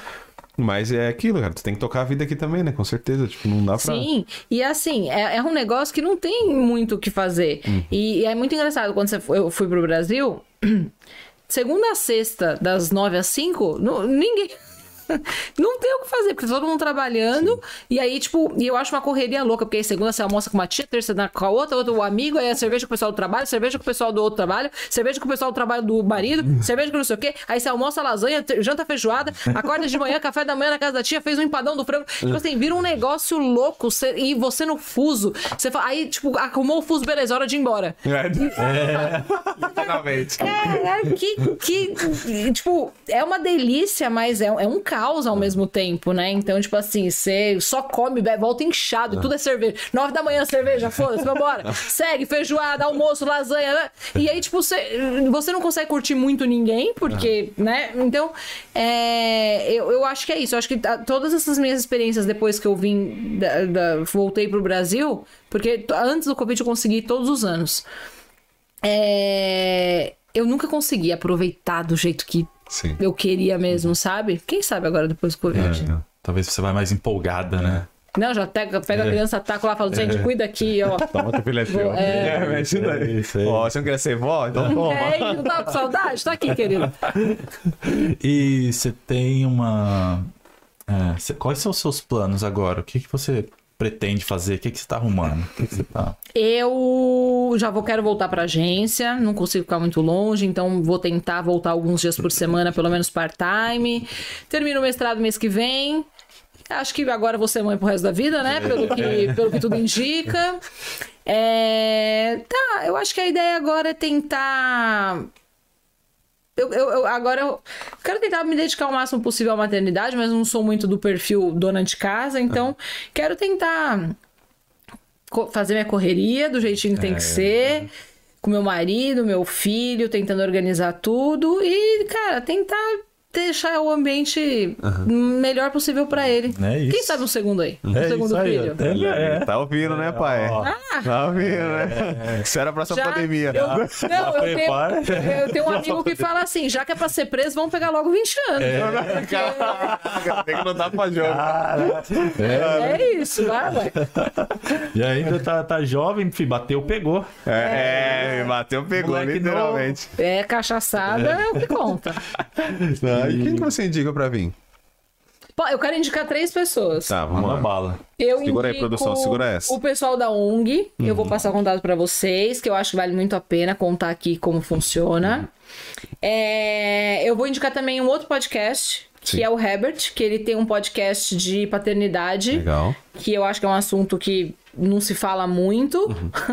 Mas é aquilo, cara, tu tem que tocar a vida aqui também, né? Com certeza, tipo, não dá pra... Sim, e assim, é, é um negócio que não tem muito o que fazer. E, e é muito engraçado, quando você eu fui pro Brasil, segunda a sexta, das nove às cinco, não- ninguém. Não tem o que fazer, porque tá todo mundo trabalhando. E aí, tipo, eu acho uma correria louca, porque aí segunda você almoça com uma tia, terça com a outra, outro o amigo, aí a cerveja com o pessoal do trabalho, cerveja com o pessoal do outro trabalho, cerveja com o pessoal do trabalho do marido, cerveja com não sei o quê. Aí você almoça lasanha, janta feijoada, acorda de manhã, café da manhã na casa da tia, fez um empadão do frango. Tipo assim, vira um negócio louco. e você no fuso. Você fala, aí, tipo, arrumou o fuso, beleza, hora de ir embora. Literalmente. É, que, que, tipo, é uma delícia, mas é, é um caos ao mesmo tempo, né? Então, tipo assim, você só come, bebe, volta inchado, e tudo é cerveja. Nove da manhã, cerveja, foda-se, vambora. Segue, feijoada, almoço, lasanha, né? E aí, tipo, você, você não consegue curtir muito ninguém, porque, né? Então, é, eu, eu acho que é isso. Eu acho que todas essas minhas experiências depois que eu vim, da- da- voltei pro Brasil, porque antes do Covid eu consegui todos os anos. É, eu nunca consegui aproveitar do jeito que Sim. eu queria mesmo, sabe? Quem sabe agora depois do Covid? É, talvez você vai mais empolgada, né? Não, já pega, pega a criança, taca lá e fala, gente, cuida aqui, ó. Toma teu filhotinho. É. É, me ajuda aí. Isso aí. Ó, você não quer ser vó? Então toma. É, e não tá com saudade? Tá aqui, querido. E você tem uma. é, cê- quais são os seus planos agora? O que, que você pretende fazer? O que, que você tá arrumando? Que, que você tá. Eu já vou quero voltar pra agência, não consigo ficar muito longe, então vou tentar voltar alguns dias por semana, pelo menos part-time. Termino o mestrado mês que vem. Acho que agora vou ser mãe pro resto da vida, né? Pelo que, pelo que tudo indica. É, Tá, eu acho que a ideia agora é tentar. Eu, eu- eu- agora eu quero tentar me dedicar o máximo possível à maternidade, mas não sou muito do perfil dona de casa, então quero tentar fazer minha correria do jeitinho que tem que ser, com meu marido, meu filho, tentando organizar tudo e, cara, tentar deixar o ambiente melhor possível pra ele. É isso. Quem sabe um segundo aí? Um É segundo isso aí, filho. até- Ele É. Tá ouvindo, né, pai? Ó. Tá ouvindo, né? Isso era pra essa Já- pandemia. Eu, não, eu tenho, prepara. eu tenho um amigo que fala assim: já que é pra ser preso, vamos pegar logo 20 anos. Caraca, tem que não dá pra jogo. É, isso, vai, vai. E ainda tá, tá jovem, filho, bateu, pegou. É, é, bateu, pegou, Moleque literalmente. É cachaçada, é o que conta. Não, e quem que você indica pra vir? Pô, eu quero indicar três pessoas. Tá, vamos Uma lá. bala. Eu Segura aí, produção, segura essa. O pessoal da ONG, eu vou passar contato pra vocês, que eu acho que vale muito a pena contar aqui como funciona. É, eu vou indicar também um outro podcast, que Sim. é o Herbert, que ele tem um podcast de paternidade, Legal. que eu acho que é um assunto que não se fala muito.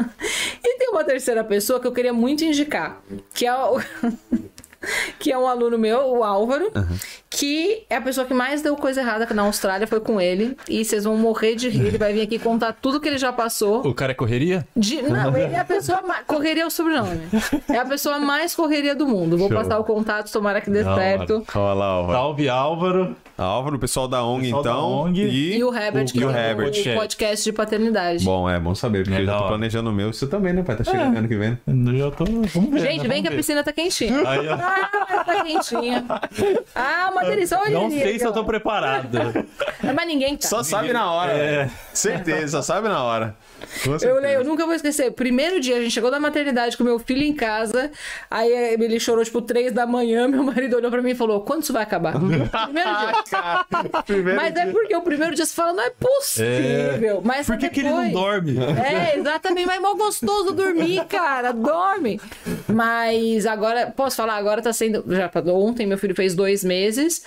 e tem uma terceira pessoa que eu queria muito indicar, que é o que é um aluno meu, o Álvaro, que é a pessoa que mais deu coisa errada na Austrália, foi com ele. E vocês vão morrer de rir. Ele vai vir aqui contar tudo que ele já passou. O cara é correria? De- não, ele é a pessoa mais. Correria é o sobrenome. É a pessoa mais correria do mundo. Vou Show. passar o contato, tomara que dê hora. certo. Olha lá, Álvaro. Salve, Álvaro. Álvaro, o pessoal da ONG, Pessoal da então. ONG. E o Herbert, e que o é Herbert. o podcast de paternidade. Bom, é bom saber, porque É eu já da tô hora. planejando o meu. Você também, né, pai? Tá chegando ano que vem. Eu já tô. Vamos ver. Gente, né? vem que a ver. piscina tá quentinha. Aí. Ah, tá quentinha. Ah, uma delícia. Olha Não sei se eu tô preparado. Mas ninguém tá. Só sabe na hora. É. velho. Certeza, só sabe na hora. Eu, eu nunca vou esquecer. Primeiro dia, a gente chegou da maternidade com meu filho em casa. Aí eh, ele chorou, tipo, três da manhã. Meu marido olhou pra mim e falou: Quando isso vai acabar? Primeiro dia. Primeiro Mas é dia. porque o primeiro dia você fala: Não é possível. Mas Por que, que ele não depois- dorme? É, exatamente, mas é mó gostoso dormir, cara. Dorme. Mas agora, posso falar, agora tá sendo. Já ontem meu filho fez dois meses.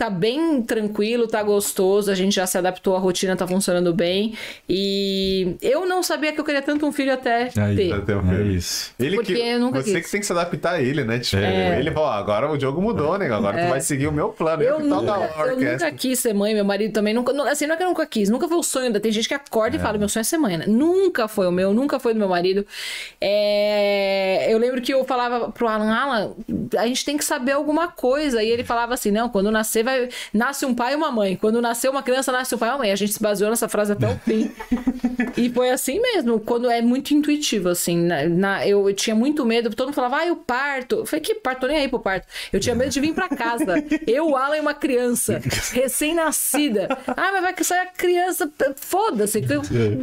Tá bem tranquilo, tá gostoso, a gente já se adaptou, a rotina tá funcionando bem. E eu não sabia que eu queria tanto um filho até Aí, ter. Até o É filho. isso. Ele Porque que, eu nunca você quis. que tem que se adaptar a ele, né? Tipo, É. ele falou, "Ó, agora o jogo mudou, né? Agora tu vai seguir o meu plano. Eu toco nunca, eu nunca quis ser mãe, meu marido também nunca. nu- Assim, não é que eu nunca quis, nunca foi o sonho da. Tem gente que acorda e fala: meu sonho é ser mãe, né? Nunca foi o meu, nunca foi do meu marido. É, Eu lembro que eu falava pro Alan: Alan, a gente tem que saber alguma coisa. E ele falava assim: não, quando nascer, vai... nasce um pai e uma mãe. Quando nascer uma criança, nasce um pai e uma mãe. A gente se baseou nessa frase até o fim. E foi assim mesmo, quando é muito intuitivo, assim. Na, na- eu, eu tinha muito medo, todo mundo falava, ah, eu parto. Eu falei, que parto? Tô nem aí pro parto. Eu tinha medo de vir pra casa. Eu, o Alan e uma criança, recém-nascida. Ah, mas vai que sair a criança, foda-se,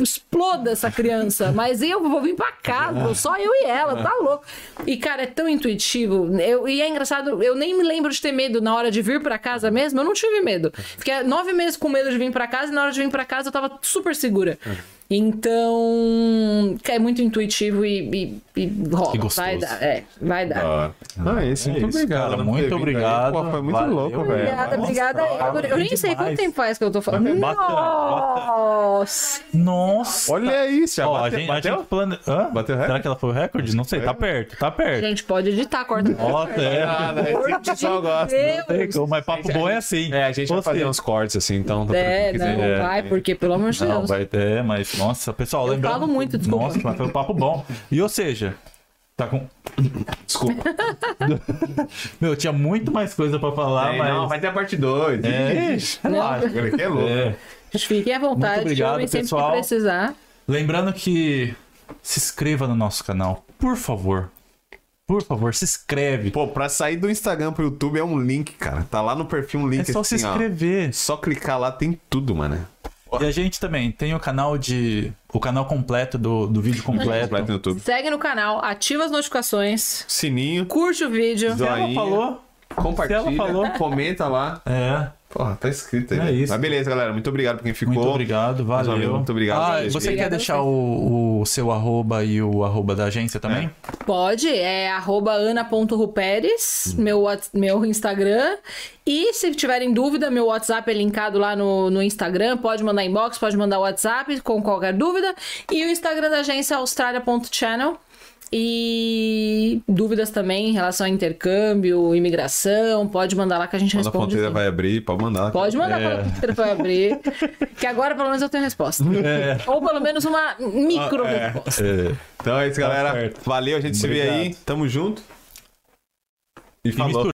exploda essa criança. Mas eu vou vir pra casa, só eu e ela, tá louco. E, cara, é tão intuitivo. Eu, e é engraçado, eu nem me lembro de ter medo na hora de vir pra casa mesmo. Eu não tive medo. Fiquei nove meses com medo de vir pra casa e na hora de vir pra casa eu tava super segura. Então, é muito intuitivo e, e, e rola. Que gostoso. Vai dar, é, vai dar. Ah, ah, isso, É muito isso, obrigado. cara, por muito obrigado. Pô, foi muito Valeu. louco, velho. Obrigada, Nossa, obrigada. Eu, eu nem sei quanto tempo faz que eu tô falando. Nossa! Nossa. Olha isso, Ó, a bateu, gente, a bateu? gente plane... Hã? Bateu Será recorde? que ela foi o recorde? Não sei, tá perto, tá A perto. gente pode editar, corta. Nossa, é. Ah, né? Esse que o pessoal gosta. Mas papo bom é assim. É, a gente vai fazer uns cortes assim, então... tá É, não, quiser. É. vai, porque pelo amor de Não, Deus. vai ter, mas nossa, pessoal, Eu lembrando. falo muito, desculpa. Nossa, mas foi um papo bom. E ou seja, tá com. Desculpa. Meu, tinha muito mais coisa pra falar, É, mas. Não, vai ter a parte 2. É, ixi, relaxa. Ele que é louco. É. Fiquem à vontade, Muito obrigado, chamem sempre pessoal. que precisar. Lembrando que se inscreva no nosso canal, por favor. Por favor, se inscreve. Pô, pra sair do Instagram pro YouTube é um link, cara. Tá lá no perfil um é link só se assim, ó. inscrever. Só clicar lá, tem tudo, mano. E a gente também tem o canal de. O canal completo do, do vídeo completo. Completo no YouTube. Segue no canal, ativa as notificações, Sininho, curte o vídeo. Se ela falou. compartilha, Se ela falou. comenta lá. É. Porra, tá escrito aí. É isso. Mas beleza, galera. Muito obrigado por quem ficou. Muito obrigado, valeu. muito obrigado. Ah, você obrigada quer deixar o, o seu arroba e o arroba da agência também? Pode, é arroba ana.ruperes, meu, Whats- meu Instagram. E se tiverem dúvida, meu WhatsApp é linkado lá no, no Instagram. Pode mandar inbox, pode mandar WhatsApp com qualquer dúvida. E o Instagram da agência é australia.channel. E dúvidas também em relação a intercâmbio, imigração, pode mandar lá que a gente Quando a responde. fronteira sim. vai abrir, pode mandar. Pode mandar É. quando a fronteira vai abrir. Que agora pelo menos eu tenho resposta. É. Ou pelo menos uma micro Ah, é. resposta. É. Então é isso, galera. certo. Valeu, a gente se vê Obrigado. aí. Tamo junto. E falou.